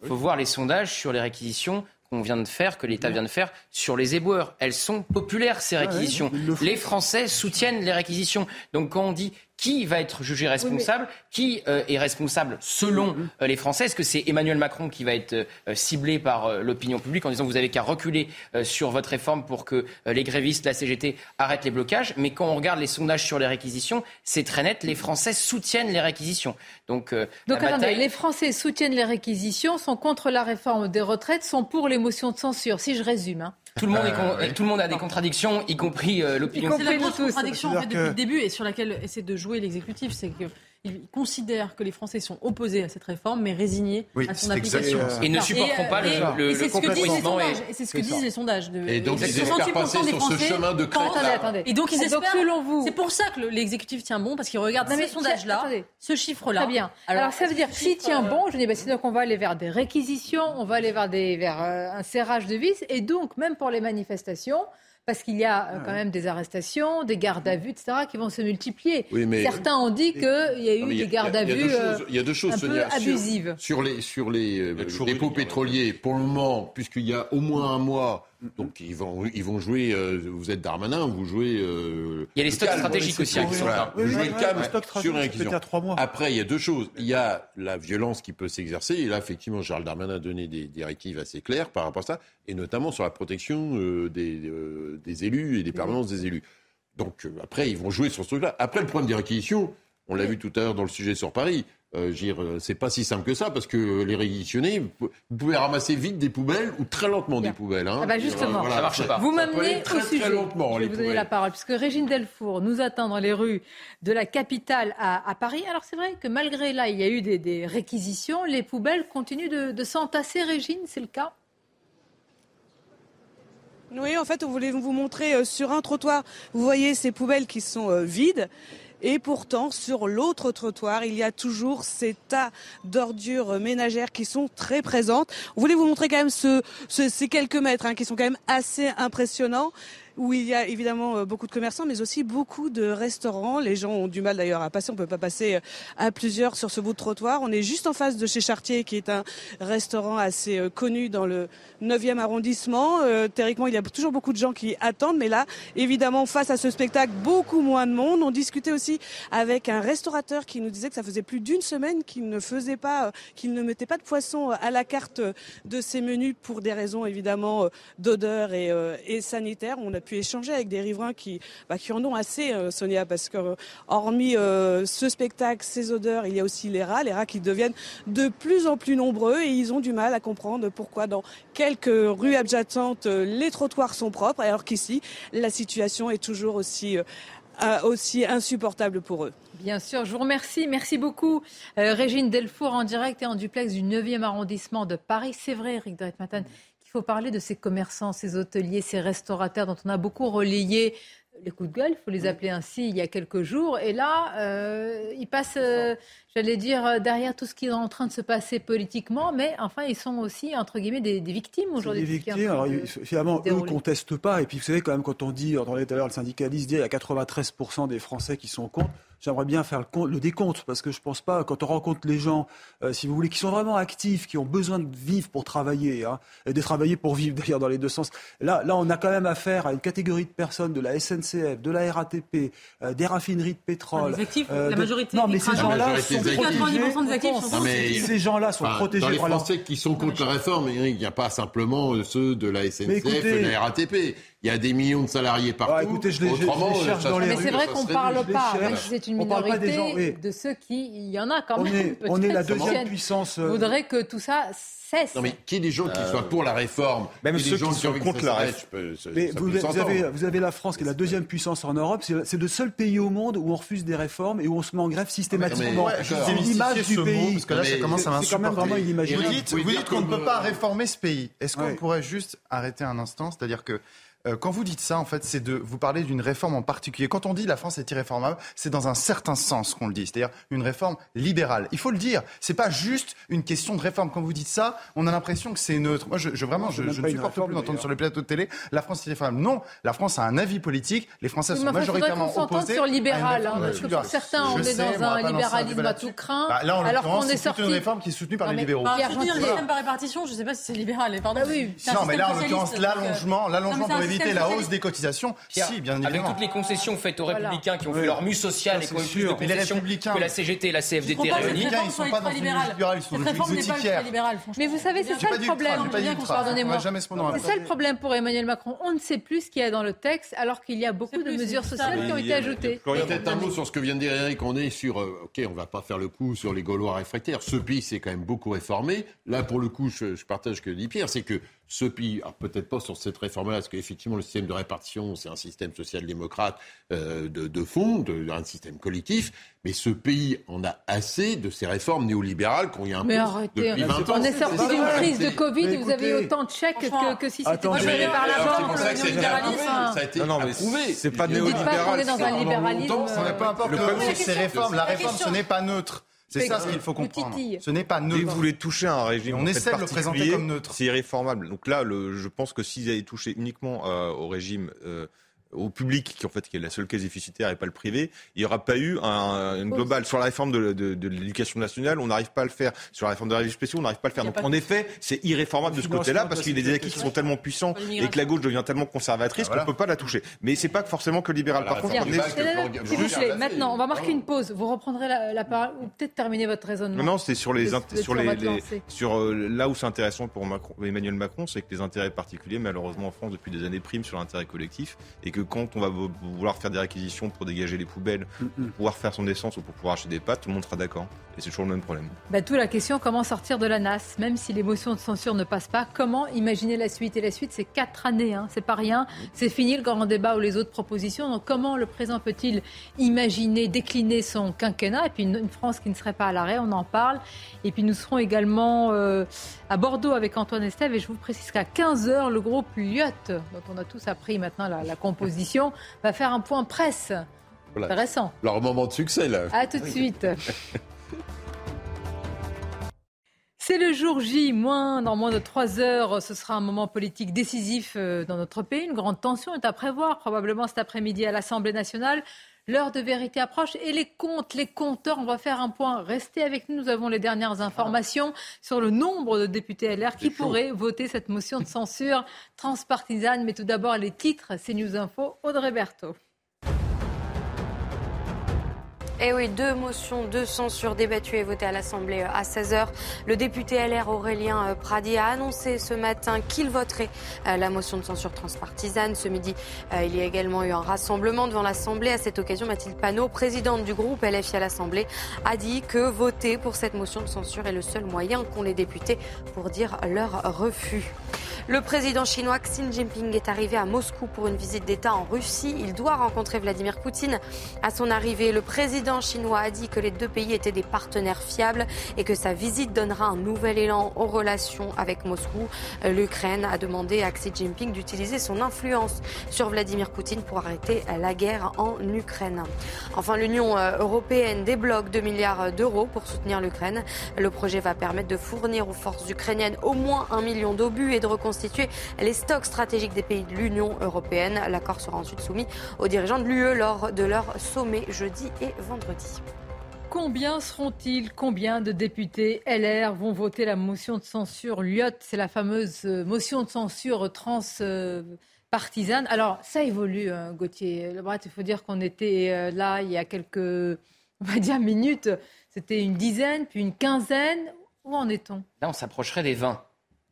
Il faut voir les sondages sur les réquisitions qu'on vient de faire, que l'État vient de faire sur les éboueurs. Elles sont populaires, ces réquisitions. les Français soutiennent les réquisitions. Donc quand on dit qui va être jugé responsable Qui euh, est responsable selon mm-hmm. euh, les Français Est-ce que c'est Emmanuel Macron qui va être euh, ciblé par l'opinion publique en disant vous avez qu'à reculer sur votre réforme pour que les grévistes, la CGT arrêtent les blocages? Mais quand on regarde les sondages sur les réquisitions, c'est très net, les Français soutiennent les réquisitions. Donc, Donc attendez, les Français soutiennent les réquisitions, sont contre la réforme des retraites, sont pour les motions de censure, si je résume. Hein. Tout le, monde est tout le monde a des contradictions, y compris l'opinion publique. C'est la grosse contradiction en fait, depuis le début et sur laquelle essaie de jouer l'exécutif, c'est que il considère que les Français sont opposés à cette réforme, mais résignés à son application. Et ne supporteront pas le, le, et c'est ce que disent les sondages. Et c'est ce que disent les sondages. De, et donc, ils espèrent passer sur ce chemin de crête. Attendez, attendez. Et donc, ils espèrent, selon vous... C'est pour ça que l'exécutif tient bon, parce qu'il regarde ces sondages-là, ce chiffre-là. Très bien. Alors, ça veut dire, s'il tient bon, je dis, bah, c'est donc on va aller vers des réquisitions, on va aller vers euh, un serrage de vis, et donc, même pour les manifestations, parce qu'il y a euh, quand même des arrestations, des gardes à vue, etc., qui vont se multiplier. Certains ont dit qu'il y a eu des gardes à vue il y a deux choses, un peu abusives. Sur, les, sur les euh, dépôts pétroliers, pour le moment, puisqu'il y a au moins un mois, donc ils vont, ils vont jouer. Euh, vous êtes Darmanin, vous jouez. il y a les stocks stratégiques aussi. Hein, vous jouez le calme sur une Après, il y a deux choses. Il y a la violence qui peut s'exercer. Et là, effectivement, Charles Darmanin a donné des directives assez claires par rapport à ça, et notamment sur la protection des, des élus et des permanences des élus. Donc après, ils vont jouer sur ce truc-là. Après, le problème des réquisitions, on l'a vu tout à l'heure dans le sujet sur Paris, euh, euh, c'est pas si simple que ça parce que les réquisitionnés, vous pouvez ramasser vite des poubelles ou très lentement des poubelles. Hein. Ah bah justement, ça marche pas. Vous m'amenez au sujet. Très lentement, Je vais vous donner la parole puisque Régine Delfour nous attend dans les rues de la capitale à, Paris. Alors c'est vrai que malgré là, il y a eu des, réquisitions, les poubelles continuent de, de s'entasser. Régine, c'est le cas? Oui, en fait, on voulait vous montrer euh, sur un trottoir, vous voyez ces poubelles qui sont vides. Et pourtant, sur l'autre trottoir, il y a toujours ces tas d'ordures ménagères qui sont très présentes. On voulait vous montrer quand même ce, ces quelques mètres hein, qui sont quand même assez impressionnants où il y a évidemment euh, beaucoup de commerçants, mais aussi beaucoup de restaurants. Les gens ont du mal d'ailleurs à passer. On peut pas passer euh, à plusieurs sur ce bout de trottoir. On est juste en face de chez Chartier, qui est un restaurant assez euh, connu dans le 9e arrondissement. théoriquement, il y a toujours beaucoup de gens qui attendent, mais là, évidemment, face à ce spectacle, beaucoup moins de monde. On discutait aussi avec un restaurateur qui nous disait que ça faisait plus d'une semaine qu'il ne faisait pas, qu'il ne mettait pas de poisson à la carte de ses menus pour des raisons évidemment d'odeur et, sanitaire. Pu échanger avec des riverains qui, bah, en ont assez, euh, Sonia, parce que euh, hormis euh, ce spectacle, ces odeurs, il y a aussi les rats, les rats qui deviennent de plus en plus nombreux et ils ont du mal à comprendre pourquoi dans quelques rues adjacentes, les trottoirs sont propres, alors qu'ici, la situation est toujours aussi insupportable pour eux. Bien sûr, je vous remercie. Merci beaucoup, Régine Delfour, en direct et en duplex du 9e arrondissement de Paris. C'est vrai, Eric Drettmatan, il faut parler de ces commerçants, ces hôteliers, ces restaurateurs dont on a beaucoup relayé les coups de gueule, il faut les appeler ainsi, il y a quelques jours. Et là, euh, ils passent, euh, j'allais dire, euh, derrière tout ce qui est en train de se passer politiquement, mais enfin, ils sont aussi, entre guillemets, des, victimes aujourd'hui. Des victimes, alors finalement, eux ne contestent pas. Et puis, vous savez, quand même, quand on dit, on entendait tout à l'heure le syndicaliste dire il y a 93% des Français qui sont contre, j'aimerais bien faire le, décompte parce que je pense pas, quand on rencontre les gens, euh, si vous voulez, qui sont vraiment actifs, qui ont besoin de vivre pour travailler, hein, et de travailler pour vivre d'ailleurs dans les deux sens. Là, là, on a quand même affaire à une catégorie de personnes de la SNCF, de la RATP, euh, des raffineries de pétrole. actifs, euh, la majorité. Non, mais ces gens-là sont protégés. Ces gens-là sont protégés. Dans les Français qui sont contre la réforme, il n'y a pas simplement ceux de la SNCF et de la RATP il y a des millions de salariés partout. Ah, écoutez, je les, Autrement, cherche dans les Mais c'est vrai qu'on ne parle pas, même si c'est une minorité, de ceux qui, il y en a quand même. on est la deuxième puissance. Euh, voudrait que tout ça cesse. Non mais qui est des gens qui euh, soient pour la réforme, même ceux qui sont contre la réforme. Mais vous, avez, vous avez la France qui est la deuxième puissance en Europe. C'est le seul pays au monde où on refuse des réformes et où on se met en grève systématiquement. C'est l'image du pays. Parce que là, ça commence à m'insupporter. Vous dites, vous dites qu'on ne peut pas réformer ce pays. Est-ce qu'on pourrait juste arrêter un instant C'est-à-dire que euh, quand vous dites ça, en fait, c'est de vous parler d'une réforme en particulier. Quand on dit la France est irréformable, c'est dans un certain sens qu'on le dit, c'est-à-dire une réforme libérale. Il faut le dire. C'est pas juste une question de réforme. Quand vous dites ça, on a l'impression que c'est neutre. Moi, je, vraiment, je, ne supporte plus d'entendre sur les plateaux de télé la France est irréformable. Non, la France a un avis politique. Les Français sont majoritairement opposés. sur libéral, hein, parce que certains, on est dans un libéralisme à tout craint. Bah, là, en alors qu'on est sorti une réforme qui est soutenue par les libéraux. Par par répartition, je ne sais pas si c'est libéral. Pardon. Non, mais là, en l'occurrence, l'allongement, l'allongement pour éviter la hausse des cotisations. si, bien évidemment. Avec toutes les concessions faites aux Républicains qui ont fait leur mue sociale et qui ont eu plus de concessions que la CGT et la CFDT réunies. Les ils sont pas dans une libérale, ils sont dans une Mais vous savez, c'est ça le problème. Pardonnez-moi. C'est ça le problème pour Emmanuel Macron. On ne sait plus ce qu'il y a dans le texte, alors qu'il y a beaucoup de mesures sociales qui ont été ajoutées. Peut-être un mot sur ce que vient de dire Eric. On est sur, euh, ok, on va pas faire le coup sur les Gaulois réfractaires. Ce pays s'est quand même beaucoup réformé. Là, pour le coup, je, partage ce que dit Pierre, c'est que ce pays, peut-être pas sur cette réforme-là, parce qu'effectivement, le système de répartition, c'est un système social-démocrate euh, de, de, fond, de, un système collectif, mais ce pays en a assez de ces réformes néolibérales qu'on y a Mais arrêtez, depuis 20 ans. On est sorti d'une crise de Covid et vous avez autant de chèques que, que si c'était géré par la banque. Ça Ça a été non, mais C'est pas néolibéral. On est dans un libéralisme. Peu importe le problème, c'est ces réformes. La réforme, ce n'est pas neutre. C'est ça ce qu'il faut comprendre. Ce n'est pas neutre. Et vous voulez toucher un régime. On essaie de le présenter comme neutre. C'est irréformable. Donc là, le, je pense que s'ils avaient touché uniquement euh, au régime euh, au public, qui en fait qui est la seule case déficitaire et pas le privé, il n'y aura pas eu un, une globale sur la réforme de, de, de l'éducation nationale. On n'arrive pas à le faire sur la réforme des régimes spéciaux. On n'arrive pas à le faire. Donc en effet, c'est irréformable de ce côté-là parce qu'il y a des acquis qui sont tellement puissants et que la gauche devient tellement conservatrice qu'on ne peut pas la toucher. Mais c'est pas forcément que libéral. Par contre, maintenant, on va marquer une pause. Vous reprendrez la, parole ou peut-être terminer votre raisonnement. Non, c'est sur les sur les, sur euh, là où c'est intéressant pour Macron, Emmanuel Macron, c'est que les intérêts particuliers, malheureusement en France depuis des années priment sur l'intérêt collectif et que que quand on va vouloir faire des réquisitions pour dégager les poubelles, pour pouvoir faire son essence ou pour pouvoir acheter des pâtes, tout le monde sera d'accord. Et c'est toujours le même problème. Bah, tout la question, comment sortir de la NAS? Même si l'émotion de censure ne passe pas, comment imaginer la suite? Et la suite, c'est quatre années, hein, c'est pas rien. C'est fini le grand débat ou les autres propositions. Donc comment le président peut-il imaginer décliner son quinquennat? Et puis une, France qui ne serait pas à l'arrêt, on en parle. Et puis nous serons également euh, à Bordeaux avec Antoine Estève. Et je vous précise qu'à 15h, le groupe Lyot, dont on a tous appris maintenant la, la composition, va faire un point presse. Intéressant. Leur moment de succès, là. À tout de suite. C'est le jour J, moins dans moins de trois heures, ce sera un moment politique décisif euh, dans notre pays. Une grande tension est à prévoir probablement cet après-midi à l'Assemblée nationale. L'heure de vérité approche et les comptes, les compteurs, on va faire un point. Restez avec nous, nous avons les dernières informations sur le nombre de députés LR qui pourraient voter cette motion de censure transpartisane. Mais tout d'abord, les titres, c'est News Info, Audrey Berthaud. Eh oui, deux motions de censure débattues et votées à l'Assemblée euh, à 16h. Le député LR Aurélien euh, Pradi a annoncé ce matin qu'il voterait euh, la motion de censure transpartisane. Ce midi, il y a également eu un rassemblement devant l'Assemblée. À cette occasion, Mathilde Panot, présidente du groupe LFI à l'Assemblée, a dit que voter pour cette motion de censure est le seul moyen qu'ont les députés pour dire leur refus. Le président chinois Xi Jinping est arrivé à Moscou pour une visite d'État en Russie. Il doit rencontrer Vladimir Poutine. À son arrivée, le président chinois a dit que les deux pays étaient des partenaires fiables et que sa visite donnera un nouvel élan aux relations avec Moscou. L'Ukraine a demandé à Xi Jinping d'utiliser son influence sur Vladimir Poutine pour arrêter la guerre en Ukraine. Enfin, l'Union européenne débloque 2 milliards d'euros pour soutenir l'Ukraine. Le projet va permettre de fournir aux forces ukrainiennes au moins un million d'obus et de reconstruire constituer les stocks stratégiques des pays de l'Union européenne. L'accord sera ensuite soumis aux dirigeants de l'UE lors de leur sommet jeudi et vendredi. Combien seront-ils? Combien de députés LR vont voter la motion de censure Lyot? C'est la fameuse euh, motion de censure transpartisane. Alors, ça évolue, hein, Gauthier. Il faut dire qu'on était euh, là il y a quelques, on va dire, minutes. C'était une dizaine, puis une quinzaine. Où en est-on? Là, on s'approcherait des 20.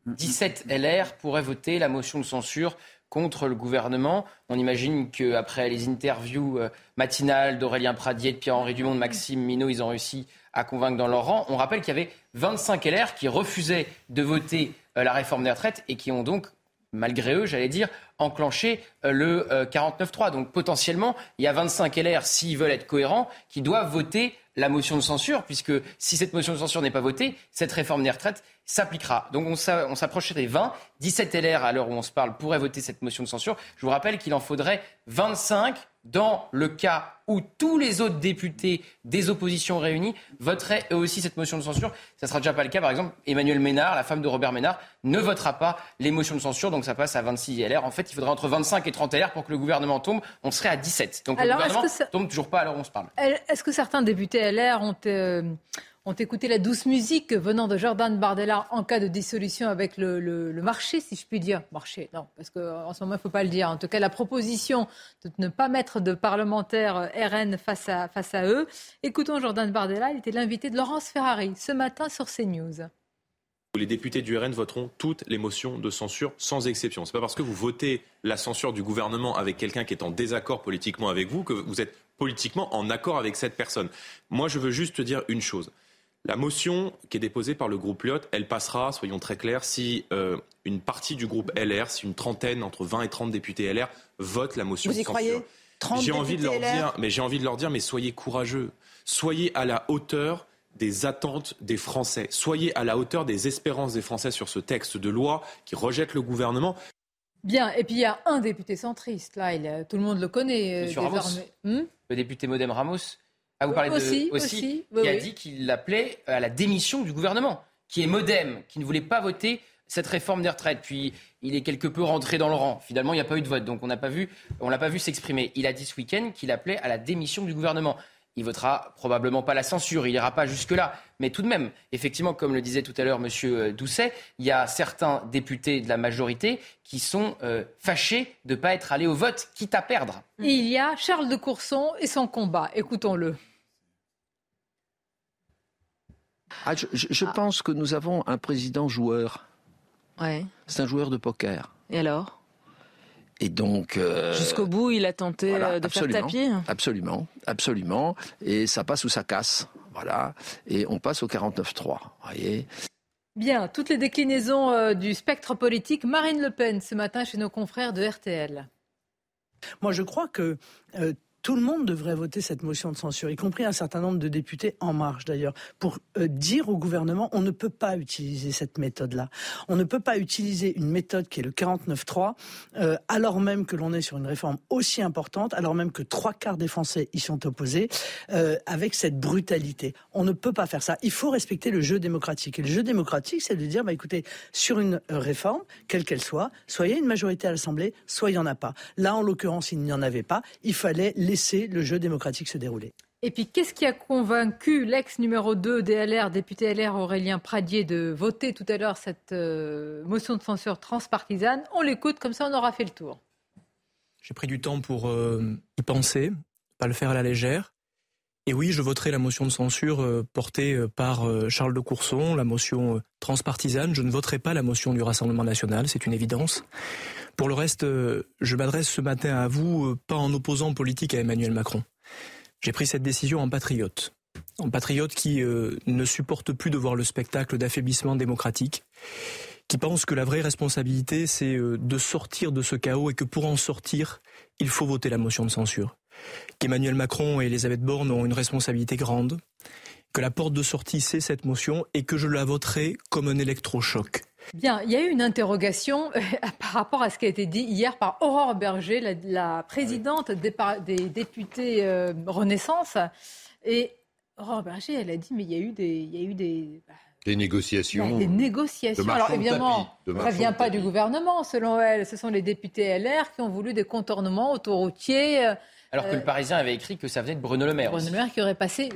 17 LR pourraient voter la motion de censure contre le gouvernement. On imagine qu'après les interviews euh, matinales d'Aurélien Pradier, de Pierre-Henri Dumont, de Maxime Minot, ils ont réussi à convaincre dans leur rang. On rappelle qu'il y avait 25 LR qui refusaient de voter euh, la réforme des retraites et qui ont donc, malgré eux, j'allais dire, enclenché euh, le 49-3. Donc potentiellement, il y a 25 LR, s'ils veulent être cohérents, qui doivent voter la motion de censure, puisque si cette motion de censure n'est pas votée, cette réforme des retraites s'appliquera. Donc on s'approcherait des 20. 17 LR, à l'heure où on se parle, pourraient voter cette motion de censure. Je vous rappelle qu'il en faudrait 25 dans le cas où tous les autres députés des oppositions réunies voteraient eux aussi cette motion de censure. Ça ne sera déjà pas le cas. Par exemple, Emmanuel Ménard, la femme de Robert Ménard, ne votera pas les motions de censure. Donc ça passe à 26 LR. En fait, il faudrait entre 25 et 30 LR pour que le gouvernement tombe. On serait à 17. Donc le gouvernement ne tombe toujours pas à l'heure où on se parle. Est-ce que certains députés LR ont... Euh, ont écouté la douce musique venant de Jordan Bardella en cas de dissolution avec le, marché, si je puis dire. Marché, non, parce qu'en ce moment, il ne faut pas le dire. En tout cas, la proposition de ne pas mettre de parlementaires RN face à, eux. Écoutons Jordan Bardella, il était l'invité de Laurence Ferrari ce matin sur CNews. Les députés du RN voteront toutes les motions de censure sans exception. Ce n'est pas parce que vous votez la censure du gouvernement avec quelqu'un qui est en désaccord politiquement avec vous que vous êtes politiquement en accord avec cette personne. Moi, je veux juste dire une chose. La motion qui est déposée par le groupe Lyot, elle passera, soyons très clairs, si euh, une partie du groupe LR, si une trentaine, entre 20 et 30 députés LR, votent la motion Vous y croyez J'ai envie de leur dire, mais j'ai envie de leur dire, mais soyez courageux, soyez à la hauteur des attentes des Français, soyez à la hauteur des espérances des Français sur ce texte de loi qui rejette le gouvernement. Bien, et puis il y a un député centriste, là, il tout le monde le connaît euh, désormais. Hmm? Le député Modem Ramos ah, vous parlez aussi, de aussi, qui a dit qu'il appelait à la démission du gouvernement, qui est modem, qui ne voulait pas voter cette réforme des retraites. Puis il est quelque peu rentré dans le rang. Finalement, il n'y a pas eu de vote, donc on n'a pas vu, on l'a pas vu s'exprimer. Il a dit ce week-end qu'il appelait à la démission du gouvernement. Il votera probablement pas la censure, il n'ira pas jusque-là. Mais tout de même, effectivement, comme le disait tout à l'heure M. Doucet, il y a certains députés de la majorité qui sont euh, fâchés de ne pas être allés au vote, quitte à perdre. Et il y a Charles de Courson et son combat. Écoutons-le. Ah, je, ah. pense que nous avons un président joueur. Ouais. C'est un joueur de poker. Et alors? Et donc jusqu'au bout, il a tenté de faire tapis. Absolument, absolument. Et ça passe ou ça casse. Voilà. Et on passe au 49-3. Voyez. Bien, toutes les déclinaisons du spectre politique. Marine Le Pen ce matin chez nos confrères de RTL. Moi, je crois que tout le monde devrait voter cette motion de censure, y compris un certain nombre de députés en marche d'ailleurs, pour euh, dire au gouvernement on ne peut pas utiliser cette méthode-là. On ne peut pas utiliser une méthode qui est le 49-3, euh, alors même que l'on est sur une réforme aussi importante, alors même que trois quarts des Français y sont opposés, euh, avec cette brutalité. On ne peut pas faire ça. Il faut respecter le jeu démocratique. Et le jeu démocratique, c'est de dire, bah, écoutez, sur une réforme, quelle qu'elle soit, a une majorité à l'Assemblée, soit il n'y en a pas. Là, en l'occurrence, il n'y en avait pas. Il fallait laisser laisser le jeu démocratique se dérouler. Et puis, qu'est-ce qui a convaincu l'ex numéro 2 DLR, député LR Aurélien Pradier, de voter tout à l'heure cette euh, motion de censure transpartisane? On l'écoute, comme ça on aura fait le tour. J'ai pris du temps pour euh, y penser, pas le faire à la légère. Et oui, je voterai la motion de censure euh, portée par Charles de Courson, la motion transpartisane. Je ne voterai pas la motion du Rassemblement national, c'est une évidence. Pour le reste, euh, je m'adresse ce matin à vous, euh, pas en opposant politique à Emmanuel Macron. J'ai pris cette décision en patriote. En patriote qui euh, ne supporte plus de voir le spectacle d'affaiblissement démocratique, qui pense que la vraie responsabilité, c'est de sortir de ce chaos et que pour en sortir, il faut voter la motion de censure. Qu'Emmanuel Macron et Elisabeth Borne ont une responsabilité grande, que la porte de sortie, c'est cette motion et que je la voterai comme un électrochoc. Bien, il y a eu une interrogation euh, par rapport à ce qui a été dit hier par Aurore Berger, la, présidente des, députés euh, Renaissance. Et Aurore Berger, elle a dit, mais il y a eu des... Il y a eu des bah, des négociations. Des négociations. Alors évidemment, ça ne vient pas du gouvernement, selon elle. Ce sont les députés LR qui ont voulu des contournements autoroutiers. Euh, Alors que le Parisien avait écrit que ça venait de Bruno Le Maire. Bruno Le Maire qui aurait passé.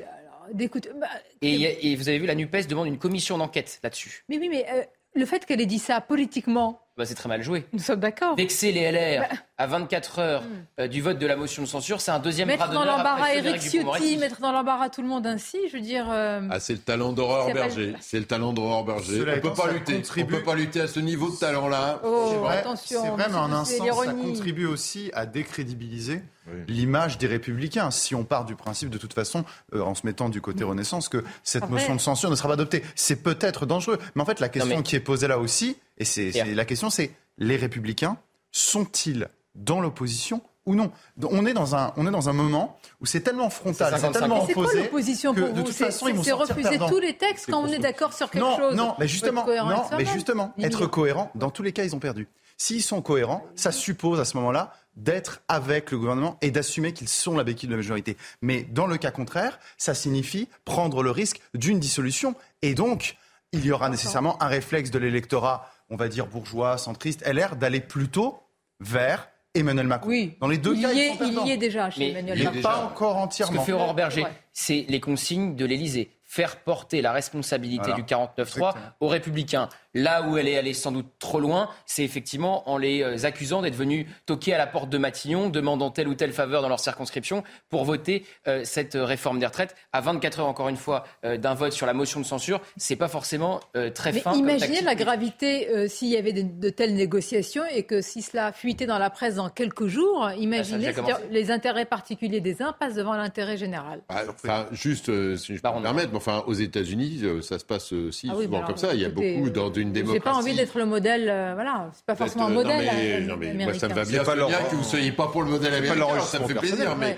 Bah, et, vous avez vu, la NUPES demande une commission d'enquête là-dessus. Mais oui, mais le fait qu'elle ait dit ça politiquement, bah, c'est très mal joué. Nous sommes d'accord. Vexer les LR bah. à 24 heures hmm. euh, du vote de la motion de censure, c'est un deuxième mettre dans l'embarras Eric Ciotti, mettre dans l'embarras tout le monde ainsi, je veux dire. Euh, ah, c'est le talent d'Aurore Berger. C'est le talent d'Aurore Berger. On peut pas lutter. On peut pas lutter à ce niveau de talent-là. Oh, attention. C'est vrai, mais en un sens, ça contribue aussi à décrédibiliser l'image des Républicains. Si on part du principe, de toute façon, euh, en se mettant du côté Renaissance, que cette motion de censure ne sera pas adoptée, c'est peut-être dangereux. Mais en fait, la question qui est posée là aussi, et c'est la question, c'est les républicains sont-ils dans l'opposition ou non? On est dans un, on est dans un moment où c'est tellement frontal, c'est tellement opposé. C'est quoi l'opposition pour vous C'est refuser tous les textes quand on est d'accord sur quelque chose. Non, mais justement, non, mais justement, être cohérent. Dans tous les cas, ils ont perdu. S'ils sont cohérents, ça suppose à ce moment-là d'être avec le gouvernement et d'assumer qu'ils sont la béquille de la majorité. Mais dans le cas contraire, ça signifie prendre le risque d'une dissolution. Et donc, il y aura nécessairement un réflexe de l'électorat on va dire bourgeois, centriste, LR, d'aller plutôt vers Emmanuel Macron. Oui. Dans les deux il cas, y est, il, y est déjà chez Emmanuel Macron. Pas encore entièrement. Ce que fait Aurore Berger, c'est les consignes de l'Élysée. Faire porter la responsabilité du 49-3 aux Républicains. Là où elle est allée sans doute trop loin, c'est effectivement en les euh, accusant d'être venus toquer à la porte de Matignon, demandant telle ou telle faveur dans leur circonscription pour voter euh, cette réforme des retraites. À 24 heures, encore une fois, euh, d'un vote sur la motion de censure, c'est pas forcément très Mais fin. Imaginez la gravité s'il y avait de, telles négociations et que si cela fuitait dans la presse dans quelques jours, ah, imaginez les intérêts particuliers des uns passent devant l'intérêt général. Ah, enfin, juste, si je peux me permettre, enfin, aux États-Unis, ça se passe aussi ah souvent comme ça. Il y a beaucoup dans une démocratie. J'ai pas envie d'être le modèle, euh, voilà, c'est pas forcément un modèle. Non mais, moi ça me va bien, pas que vous soyez pas pour le modèle américain, ça me fait plaisir, mais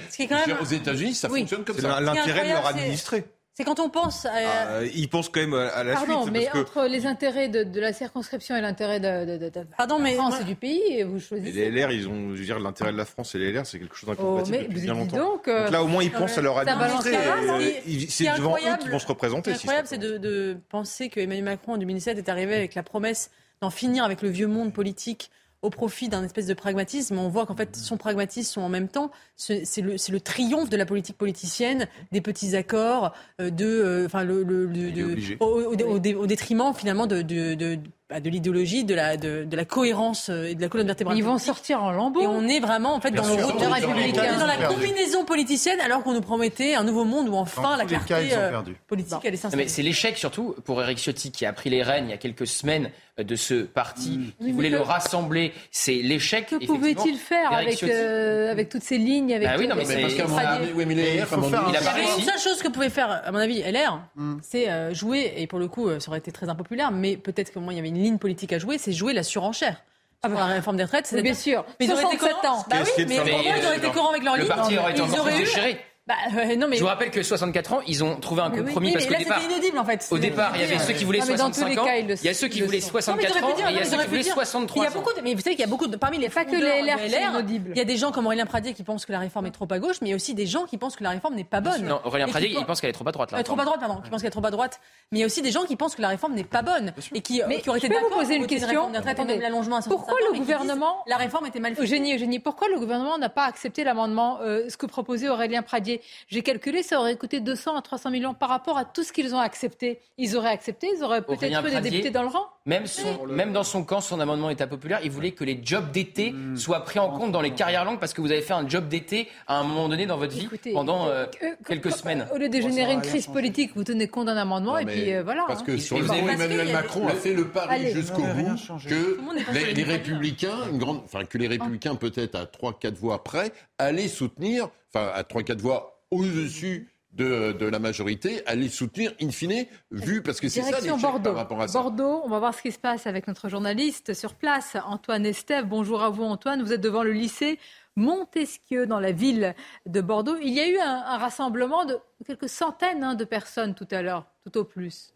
aux États-Unis ça fonctionne comme ça. C'est l'intérêt de leur administrer. C'est quand on pense. À... Ah, ils pensent quand même à la Pardon, mais entre les intérêts de, la circonscription et l'intérêt de, de, Pardon, mais France et du pays, vous choisissez. les LR, ils ont, je veux dire, l'intérêt de la France et les LR, c'est quelque chose d'incompatible oh, depuis bien longtemps. Donc, euh, donc, là, au moins, ils pensent à leur administrer. C'est devant eux qu'ils vont se représenter. Ce qui est incroyable, c'est de, penser que Emmanuel Macron en 2007 est arrivé avec la promesse d'en finir avec le vieux monde politique au profit d'un espèce de pragmatisme. On voit qu'en fait, son pragmatisme sont en même temps, c'est le, le, triomphe de la politique politicienne, des petits accords, euh, de, euh, enfin, le, le, au, détriment finalement de, de, bah, de l'idéologie, de la, de, la cohérence euh, et de la colonne vertébrale. Ils vont sortir en lambeaux. Et on est vraiment en fait dans le retour républicain, dans la combinaison politicienne, alors qu'on nous promettait un nouveau monde où enfin la clarté politique allait s'installer. C'est l'échec surtout pour Eric Ciotti qui a pris les rênes il y a quelques semaines de ce parti mmh. qui voulait le rabbler, c'est l'échec. Que pouvait-il faire avec, euh, avec toutes ces lignes avec bah oui, non, mais, parce oui, mais il, a Une seule chose que pouvait faire, à mon avis, LR, mmh. c'est euh, jouer, et pour le coup, ça aurait été très impopulaire, mais peut-être qu'au moins il y avait une ligne politique à jouer, c'est jouer la surenchère. Ah pour la réforme des retraites, c'est bien sûr. Mais ils auraient été cohérents. Bah oui, mais, ils auraient été cohérents avec leur ligne. Le parti aurait été encore plus déchiré. Bah, euh, non, mais... Je vous rappelle que 64 ans, ils ont trouvé un compromis parce qu'au départ, inaudible, en fait. au départ, il y avait ceux qui voulaient 65 ans, il y a ceux qui voulaient 64 ans, et il y a ceux qui voulaient 63 ans. Mais vous savez qu'il y a beaucoup de, parmi les pas que les LR, il y a des gens comme Aurélien Pradier qui pensent que la réforme est trop à gauche, mais il y a aussi des gens qui pensent que la réforme n'est pas bonne. Non, Aurélien Pradier, il pense qu'elle est trop à droite. Là, trop à droite, pardon. Qui pense qu'elle est trop à droite. Mais il y a aussi des gens qui pensent que la réforme n'est pas bonne et qui auraient été d'accord vous poser une question. Pourquoi le gouvernement la réforme était mal faite Eugénie, Eugénie, pourquoi le gouvernement n'a pas accepté l'amendement ce que proposait Aurélien Pradier J'ai calculé ça aurait coûté 200 à 300 millions par rapport à tout ce qu'ils ont accepté. Ils auraient accepté, ils auraient peut-être peu des députés dans le rang. Même, même dans son camp, son amendement État populaire, il voulait que les jobs d'été hmm. soient pris en compte dans les carrières longues parce que vous avez fait un job d'été à un moment donné dans votre vie pendant euh, euh, quelques semaines. Au lieu de générer une crise politique, vous tenez compte d'un amendement et puis euh, voilà. Parce que sur le Emmanuel Macron a fait le pari jusqu'au bout que les, républicains, une grande, enfin que les républicains peut-être à 3-4 voix près, allaient soutenir, enfin à 3-4 voix au-dessus de, la majorité à les soutenir in fine, vu parce que c'est ça Bordeaux. par rapport à ça. Bordeaux, on va voir ce qui se passe avec notre journaliste sur place, Antoine Estève. Bonjour à vous Antoine, vous êtes devant le lycée Montesquieu dans la ville de Bordeaux. Il y a eu un, rassemblement de quelques centaines hein, de personnes tout à l'heure, tout au plus.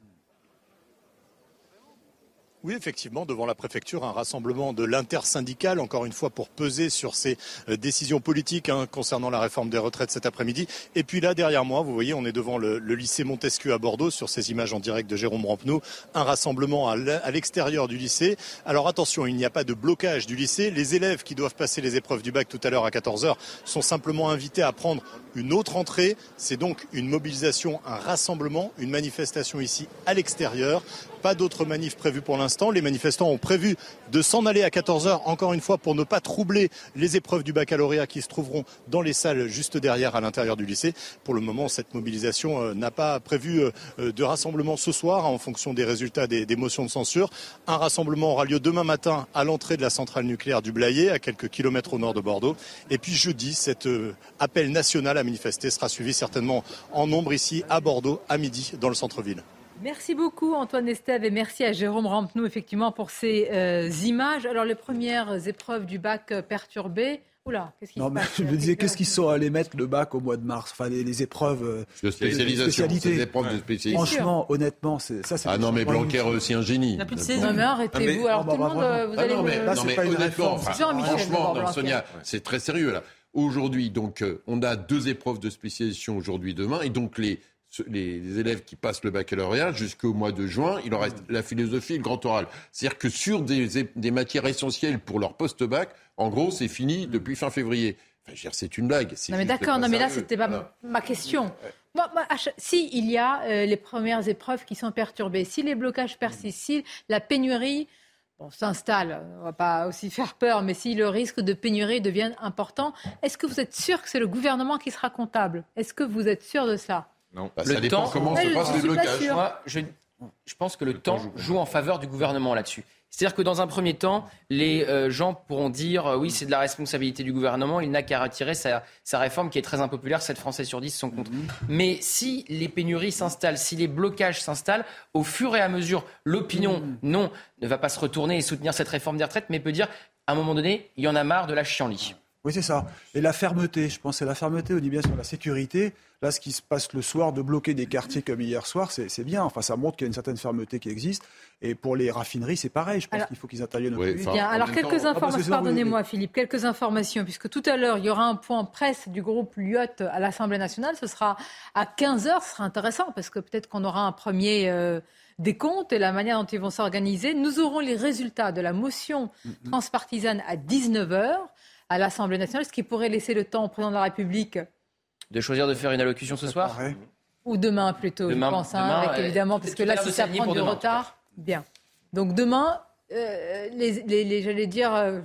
Oui, effectivement, devant la préfecture, un rassemblement de l'intersyndical, encore une fois, pour peser sur ces euh, décisions politiques hein, concernant la réforme des retraites cet après-midi. Et puis là, derrière moi, vous voyez, on est devant le, lycée Montesquieu à Bordeaux, sur ces images en direct de Jérôme Rampenou, un rassemblement à l'extérieur du lycée. Alors attention, il n'y a pas de blocage du lycée. Les élèves qui doivent passer les épreuves du bac tout à l'heure à 14h sont simplement invités à prendre une autre entrée. C'est donc une mobilisation, un rassemblement, une manifestation ici à l'extérieur. Pas d'autres manifs prévus pour l'instant. Les manifestants ont prévu de s'en aller à 14h, encore une fois, pour ne pas troubler les épreuves du baccalauréat qui se trouveront dans les salles juste derrière à l'intérieur du lycée. Pour le moment, cette mobilisation euh, n'a pas prévu euh, de rassemblement ce soir en fonction des résultats des, motions de censure. Un rassemblement aura lieu demain matin à l'entrée de la centrale nucléaire du Blayet, à quelques kilomètres au nord de Bordeaux. Et puis jeudi, cet euh, appel national à manifester sera suivi certainement en nombre ici à Bordeaux à midi dans le centre-ville. Merci beaucoup Antoine Estève et merci à Jérôme Rampenou effectivement pour ces euh, images. Alors les premières épreuves du bac euh, perturbées. Oula, qu'est-ce qui non, mais Je me disais, qu'est-ce qu'ils sont allés mettre le bac au mois de mars? Enfin, les, épreuves euh, de spécialisation, des épreuves de spécialisation. Franchement, honnêtement, c'est ça. Ah non, mais Blanquer aussi un génie. plus de Non mais arrêtez-vous. Alors tout le monde, vous allez. Non mais, non, mais honnêtement, franchement, Sonia, c'est très sérieux là. Aujourd'hui, donc, on a deux épreuves de spécialisation aujourd'hui, demain, et donc les les, élèves qui passent le baccalauréat jusqu'au mois de juin, il leur reste la philosophie et le grand oral. C'est-à-dire que sur des, matières essentielles pour leur post-bac, en gros, c'est fini depuis fin février. Enfin, c'est une blague. Non mais d'accord, non mais là c'était pas ma question. si il y a euh, les premières épreuves qui sont perturbées, si les blocages persistent, si la pénurie s'installe, on ne va pas aussi faire peur, mais si le risque de pénurie devient important, est-ce que vous êtes sûr que c'est le gouvernement qui sera comptable? Est-ce que vous êtes sûr de ça? Non, bah, ça dépend comment se passent les blocages. je, pense que le temps joue en faveur du gouvernement là-dessus. C'est-à-dire que dans un premier temps, les euh, gens pourront dire euh, oui, c'est de la responsabilité du gouvernement, il n'a qu'à retirer sa, réforme qui est très impopulaire, 7 Français sur 10 sont contre. Mhm. Mais si les pénuries s'installent, si les blocages s'installent, au fur et à mesure, l'opinion, mhm. non, ne va pas se retourner et soutenir cette réforme des retraites, mais peut dire à un moment donné, il y en a marre de la chienlit. Oui, c'est ça. Et la fermeté, je pense, c'est la fermeté, on dit bien sur la sécurité. Là, ce qui se passe le soir, de bloquer des quartiers comme hier soir, c'est bien. Enfin, ça montre qu'il y a une certaine fermeté qui existe. Et pour les raffineries, c'est pareil. Je pense qu'il faut qu'ils interviennent au plus Bien. Alors, quelques ah, informations, pardonnez-moi, Philippe, quelques informations, puisque tout à l'heure, il y aura un point presse du groupe Lyotte à l'Assemblée nationale. Ce sera à 15h. Ce sera intéressant, parce que peut-être qu'on aura un premier. Euh, décompte et la manière dont ils vont s'organiser. Nous aurons les résultats de la motion mm-hmm. transpartisane à 19h à l'Assemblée nationale, ce qui pourrait laisser le temps au président de la République de choisir de faire une allocution ce soir Ou demain plutôt, je pense, hein, évidemment, parce que là, si ça prend du retard, bien. Donc demain, euh, les, j'allais dire, euh,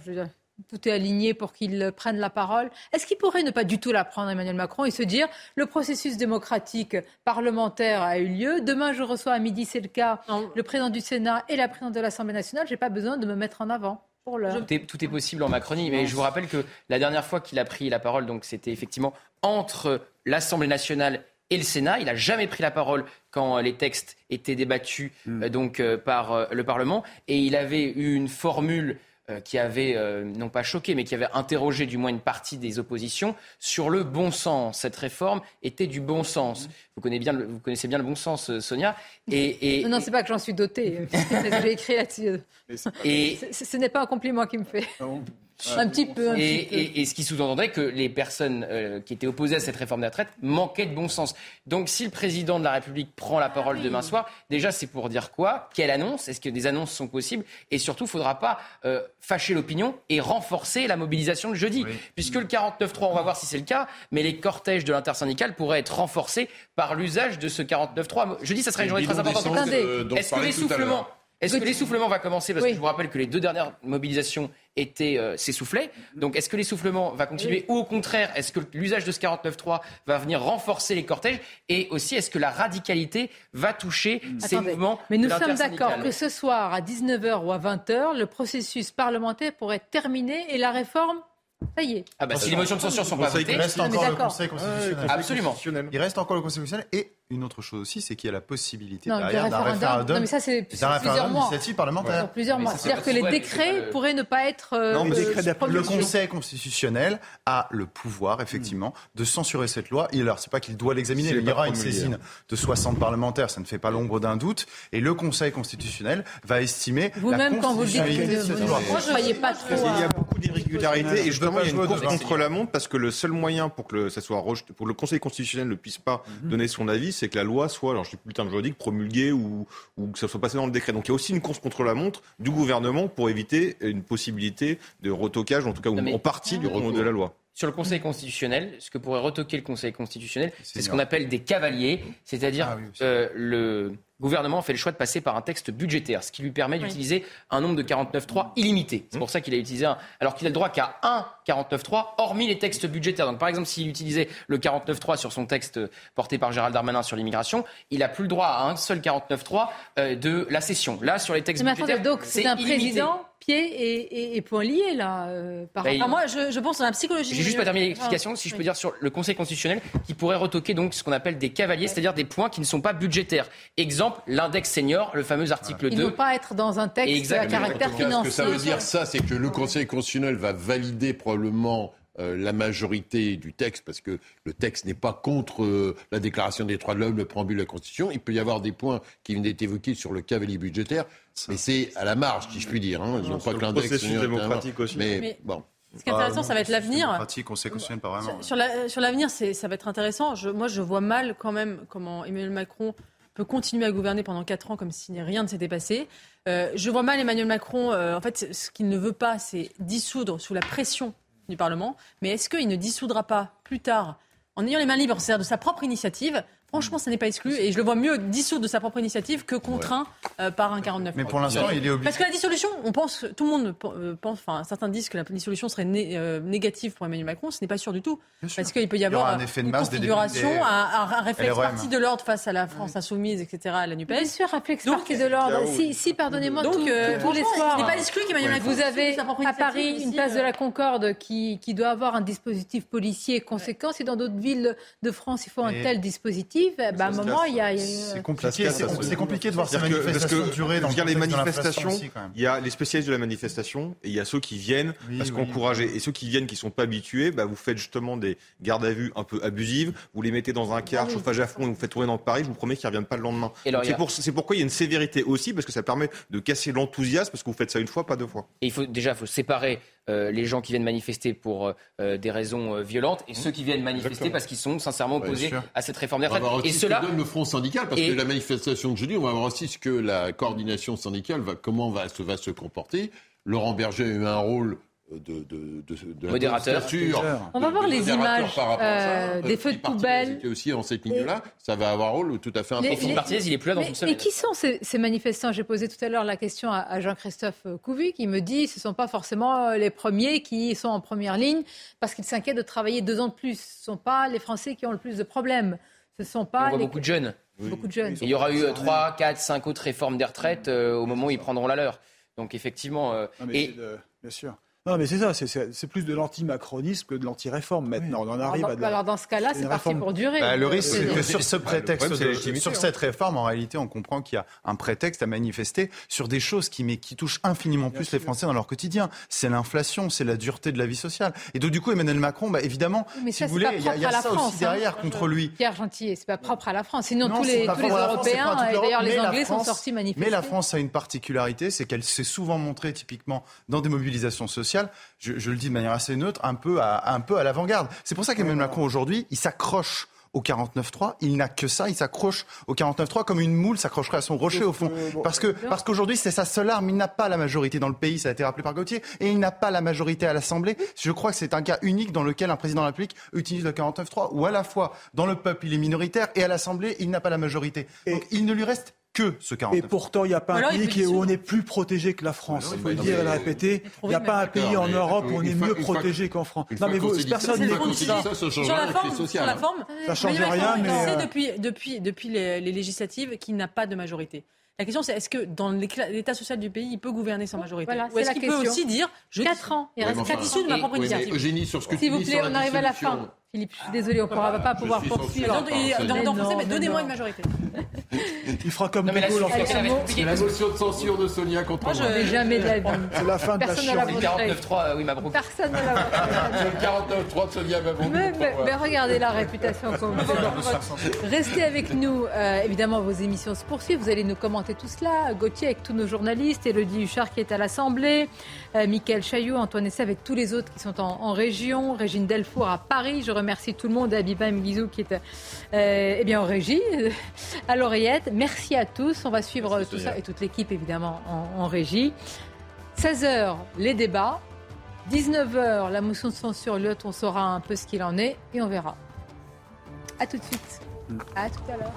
tout est aligné pour qu'il prenne la parole. Est-ce qu'il pourrait ne pas du tout la prendre, Emmanuel Macron, et se dire le processus démocratique parlementaire a eu lieu. Demain, je reçois à midi, c'est le cas, le président du Sénat et la présidente de l'Assemblée nationale. Je n'ai pas besoin de me mettre en avant. Pour tout, est, tout est possible en Macronie, mais je vous rappelle que la dernière fois qu'il a pris la parole, donc c'était effectivement entre l'Assemblée nationale et le Sénat. Il n'a jamais pris la parole quand les textes étaient débattus mm. euh, donc, euh, par euh, le Parlement. Et il avait eu une formule euh, qui avait, euh, non pas choqué, mais qui avait interrogé du moins une partie des oppositions sur le bon sens. Cette réforme était du bon sens. Vous connaissez bien, vous connaissez bien le bon sens, euh, Sonia. Et, Non, c'est pas que j'en suis dotée. J'ai écrit là-dessus. Et... Ce n'est pas un compliment qui me fait. Un petit peu. et, ce qui sous-entendrait que les personnes euh, qui étaient opposées à cette réforme des retraites manquaient de bon sens. Donc si le président de la République prend la parole demain soir, déjà c'est pour dire quoi? Quelle annonce? Est-ce que des annonces sont possibles? Et surtout, il ne faudra pas euh, fâcher l'opinion et renforcer la mobilisation le jeudi. Puisque le 49-3, on va voir si c'est le cas, mais les cortèges de l'intersyndicale pourraient être renforcés par l'usage de ce 49-3. Jeudi, ça serait une journée très importante. Est-ce que l'essoufflement... Est-ce que l'essoufflement va commencer? Parce que je vous rappelle que les deux dernières mobilisations étaient euh, s'essoufflaient. Donc est-ce que l'essoufflement va continuer ou au contraire, est-ce que l'usage de ce 49.3 va venir renforcer les cortèges Et aussi, est-ce que la radicalité va toucher ces mouvements Mais nous sommes d'accord que ce soir, à 19h ou à 20h, le processus parlementaire pourrait être terminé et la réforme ça y est. Ah bah, si les motions de censure sont pas votées, il reste encore le Conseil constitutionnel. Absolument. Il reste encore le Conseil constitutionnel et une autre chose aussi, c'est qu'il y a la possibilité derrière d'un référendum, non, mais ça, c'est plusieurs mois. d'initiative parlementaire. plusieurs mois. C'est-à-dire que les décrets pourraient ne pas être. Euh, non, mais le Conseil constitutionnel a le pouvoir, effectivement, de censurer cette loi. Et alors, c'est pas qu'il doit l'examiner, il y aura une saisine de 60 parlementaires, ça ne fait pas l'ombre d'un doute. Et le Conseil constitutionnel va estimer Vous-même, quand vous le dites, moi, je ne voyais pas trop. Il y a beaucoup d'irrégularités et justement, il y a une course contre la montre parce que le seul moyen pour que ça soit rejeté, pour que le Conseil constitutionnel ne puisse pas mhm. donner son avis, c'est que la loi soit, alors je ne sais plus le terme juridique, promulguée ou, ou que ça soit passé dans le décret. Donc il y a aussi une course contre la montre du gouvernement pour éviter une possibilité de retocage, en tout cas, en partie du de la loi. sur le Conseil constitutionnel, ce que pourrait retoquer le Conseil constitutionnel, c'est ce qu'on appelle des cavaliers, c'est-à-dire ah euh, le gouvernement fait le choix de passer par un texte budgétaire, ce qui lui permet d'utiliser un nombre de 49.3 illimité. C'est pour ça qu'il a utilisé un, alors qu'il a le droit qu'à un 49.3, hormis les textes budgétaires. Donc par exemple, s'il utilisait le 49.3 sur son texte porté par Gérald Darmanin sur l'immigration, il n'a plus le droit à un seul 49.3 euh, de la session. Là, sur les textes budgétaires, c'est un président pied et, point liés là. Euh, par ben, moi, je, pense à la psychologie. J'ai juste pas terminé l'explication, si je peux dire sur le Conseil constitutionnel, qui pourrait retoquer donc ce qu'on appelle des cavaliers, c'est-à-dire des points qui ne sont pas budgétaires. Exemple, l'index senior, le fameux article 2. Il ne peut pas être dans un texte à caractère financier. Ce que ça veut dire, ça, c'est que le Conseil constitutionnel va valider probablement euh, la majorité du texte, parce que le texte n'est pas contre euh, la déclaration des droits de l'homme, le préambule de la Constitution. Il peut y avoir des points qui viennent d'être évoqués sur le cavalier budgétaire, mais c'est à la marge, si je puis dire. Hein. Ils n'ont pas que l'index. démocratique aussi. Mais, bon. Ce qui est intéressant, ça va être l'avenir. Sur, sur l'avenir, ça va être intéressant. Je, moi, je vois mal quand même comment Emmanuel Macron peut continuer à gouverner pendant 4 ans comme si rien ne s'était passé. Euh, je vois mal Emmanuel Macron, en fait, ce qu'il ne veut pas, c'est dissoudre sous la pression du Parlement. Mais est-ce qu'il ne dissoudra pas plus tard, en ayant les mains libres, c'est-à-dire de sa propre initiative, Franchement, ça n'est pas exclu et je le vois mieux dissoudre de sa propre initiative que contraint euh, par un 49. Mais pour l'instant, il est obligé. Parce que la dissolution, on pense, tout le monde euh, pense, enfin, certains disent que la dissolution serait euh, négative pour Emmanuel Macron. Ce n'est pas sûr du tout. Parce qu'il peut y avoir un effet de une configuration, un, réflexe parti de l'ordre face à la France insoumise, etc., à la NUPES. Bien sûr, réflexe parti de l'ordre. Si, si pardonnez-moi, donc, tous les soirs. Ce n'est pas exclu qu'Emmanuel Macron. Vous avez à Paris une place de la Concorde qui, qui doit avoir un dispositif policier conséquent. Si dans d'autres villes de France, il faut un tel dispositif, bah, à un moment, c'est compliqué, c'est compliqué de voir ces manifestations durer dans les manifestations. Il y a les spécialistes de la manifestation et il y a ceux qui viennent parce qu'encourager. Et ceux qui viennent qui sont pas habitués, bah, vous faites justement des gardes à vue un peu abusives. Vous les mettez dans un car, chauffage à fond et vous faites tourner dans Paris. Je vous promets qu'ils reviennent pas le lendemain. C'est pourquoi il y a une sévérité aussi parce que ça permet de casser l'enthousiasme parce que vous faites ça une fois, pas deux fois. Et il faut déjà faut séparer euh, les gens qui viennent manifester pour euh, euh, des raisons violentes et ceux qui viennent manifester parce qu'ils sont sincèrement opposés à cette réforme des retraites. Et cela donne le front syndical parce que la manifestation que je dis, on va voir aussi ce que la coordination syndicale va comment va se va se comporter. Laurent Berger a eu un rôle de, de, de, modérateur. On va voir les images euh, des feux de poubelle. Qui aussi en cette ligne-là, ça va avoir un rôle tout à fait important. Les, il est plus là dans mais, une semaine. Mais qui sont ces, ces manifestants? J'ai posé tout à l'heure la question à, à Jean-Christophe Couvu qui me dit ce ne sont pas forcément les premiers qui sont en première ligne parce qu'ils s'inquiètent de travailler deux ans de plus. Ce ne sont pas les Français qui ont le plus de problèmes. Ce sont pas on voit les... beaucoup de jeunes. Beaucoup de jeunes. il y aura eu 3, 4, 5 autres réformes des retraites euh, au moment où ils prendront la leur. Donc effectivement. Euh, et... de... Bien sûr. Non, mais c'est ça, c'est plus de l'anti-macronisme que de l'anti-réforme maintenant. On en arrive alors, à. De alors dans ce cas-là, c'est parti pour durer. Bah, le risque, c'est que sur ce prétexte, de, sur cette réforme, en réalité, on comprend qu'il y a un prétexte à manifester sur des choses qui, mais, qui touchent infiniment plus les Français dans leur quotidien. C'est l'inflation, c'est la dureté de la vie sociale. Et donc, du coup, Emmanuel Macron, bah, évidemment, mais si ça, vous voulez, il y a, y a ça France, aussi derrière hein. contre lui. Pierre Gentillet, c'est pas propre à la France. Sinon, non, tous les, tous les Européens, et d'ailleurs les Anglais sont sortis manifester. Mais la France a une particularité, c'est qu'elle s'est souvent montrée typiquement dans des mobilisations sociales. Je, je le dis de manière assez neutre, un peu à, un peu à l'avant-garde. C'est pour ça qu'Emmanuel Macron aujourd'hui, il s'accroche au 49.3. Il n'a que ça. Il s'accroche au 49.3 comme une moule s'accrocherait à son rocher au fond. Parce que parce qu'aujourd'hui c'est sa seule arme. Il n'a pas la majorité dans le pays. Ça a été rappelé par Gauthier. Et il n'a pas la majorité à l'Assemblée. Je crois que c'est un cas unique dans lequel un président de la République utilise le 49.3 où à la fois dans le peuple il est minoritaire et à l'Assemblée il n'a pas la majorité. Donc il ne lui reste que ce 49. Et pourtant, il n'y a pas un pays qui, où on est plus protégé que la France. Il faut le dire et le répéter. Il n'y a pas un pays en Europe où on est mieux protégé qu'en France. Non, mais vous, personne n'écoute ça. Sur la forme, sur la forme, ça change rien. Mais on sait depuis, depuis, depuis les, les législatives qu'il n'a pas de majorité. La question, c'est est-ce que dans l'état social du pays, il peut gouverner sans majorité? Voilà, Ou est-ce qu'il peut aussi dire je 4 ans, il reste 4 issues de ma propre initiative Eugénie, sur ce que S'il vous plaît, on arrive à la fin. Philippe, je suis désolée, on ne pourra pas pouvoir poursuivre. Donnez-moi une majorité. Il fera comme non, mais Gaulle en C'est la motion de censure de Sonia contre moi. Moi, je n'ai jamais de la vie. C'est la fin de la chienne. 49.3, oui, Mabrouk. Personne ne l'a C'est le 49.3 de Sonia Mabrouk. Mais, mais, mais, regardez la réputation qu'on fait. Restez avec nous. Euh, évidemment, vos émissions se poursuivent. Vous allez nous commenter tout cela. Gauthier avec tous nos journalistes, Elodie Huchard qui est à l'Assemblée, euh, Mickaël Chaillot, Antoine Essay avec tous les autres qui sont en, en région, Régine Delfour à Paris. Je remercie tout le monde, Abiba Mguizou qui est euh, eh bien, en régie, à l'oreillette. Merci à tous. On va suivre Merci, tout ça et toute l'équipe évidemment en, en régie. 16h, les débats. 19h, la motion de censure, l'autre, on saura un peu ce qu'il en est et on verra. À tout de suite. À tout à l'heure.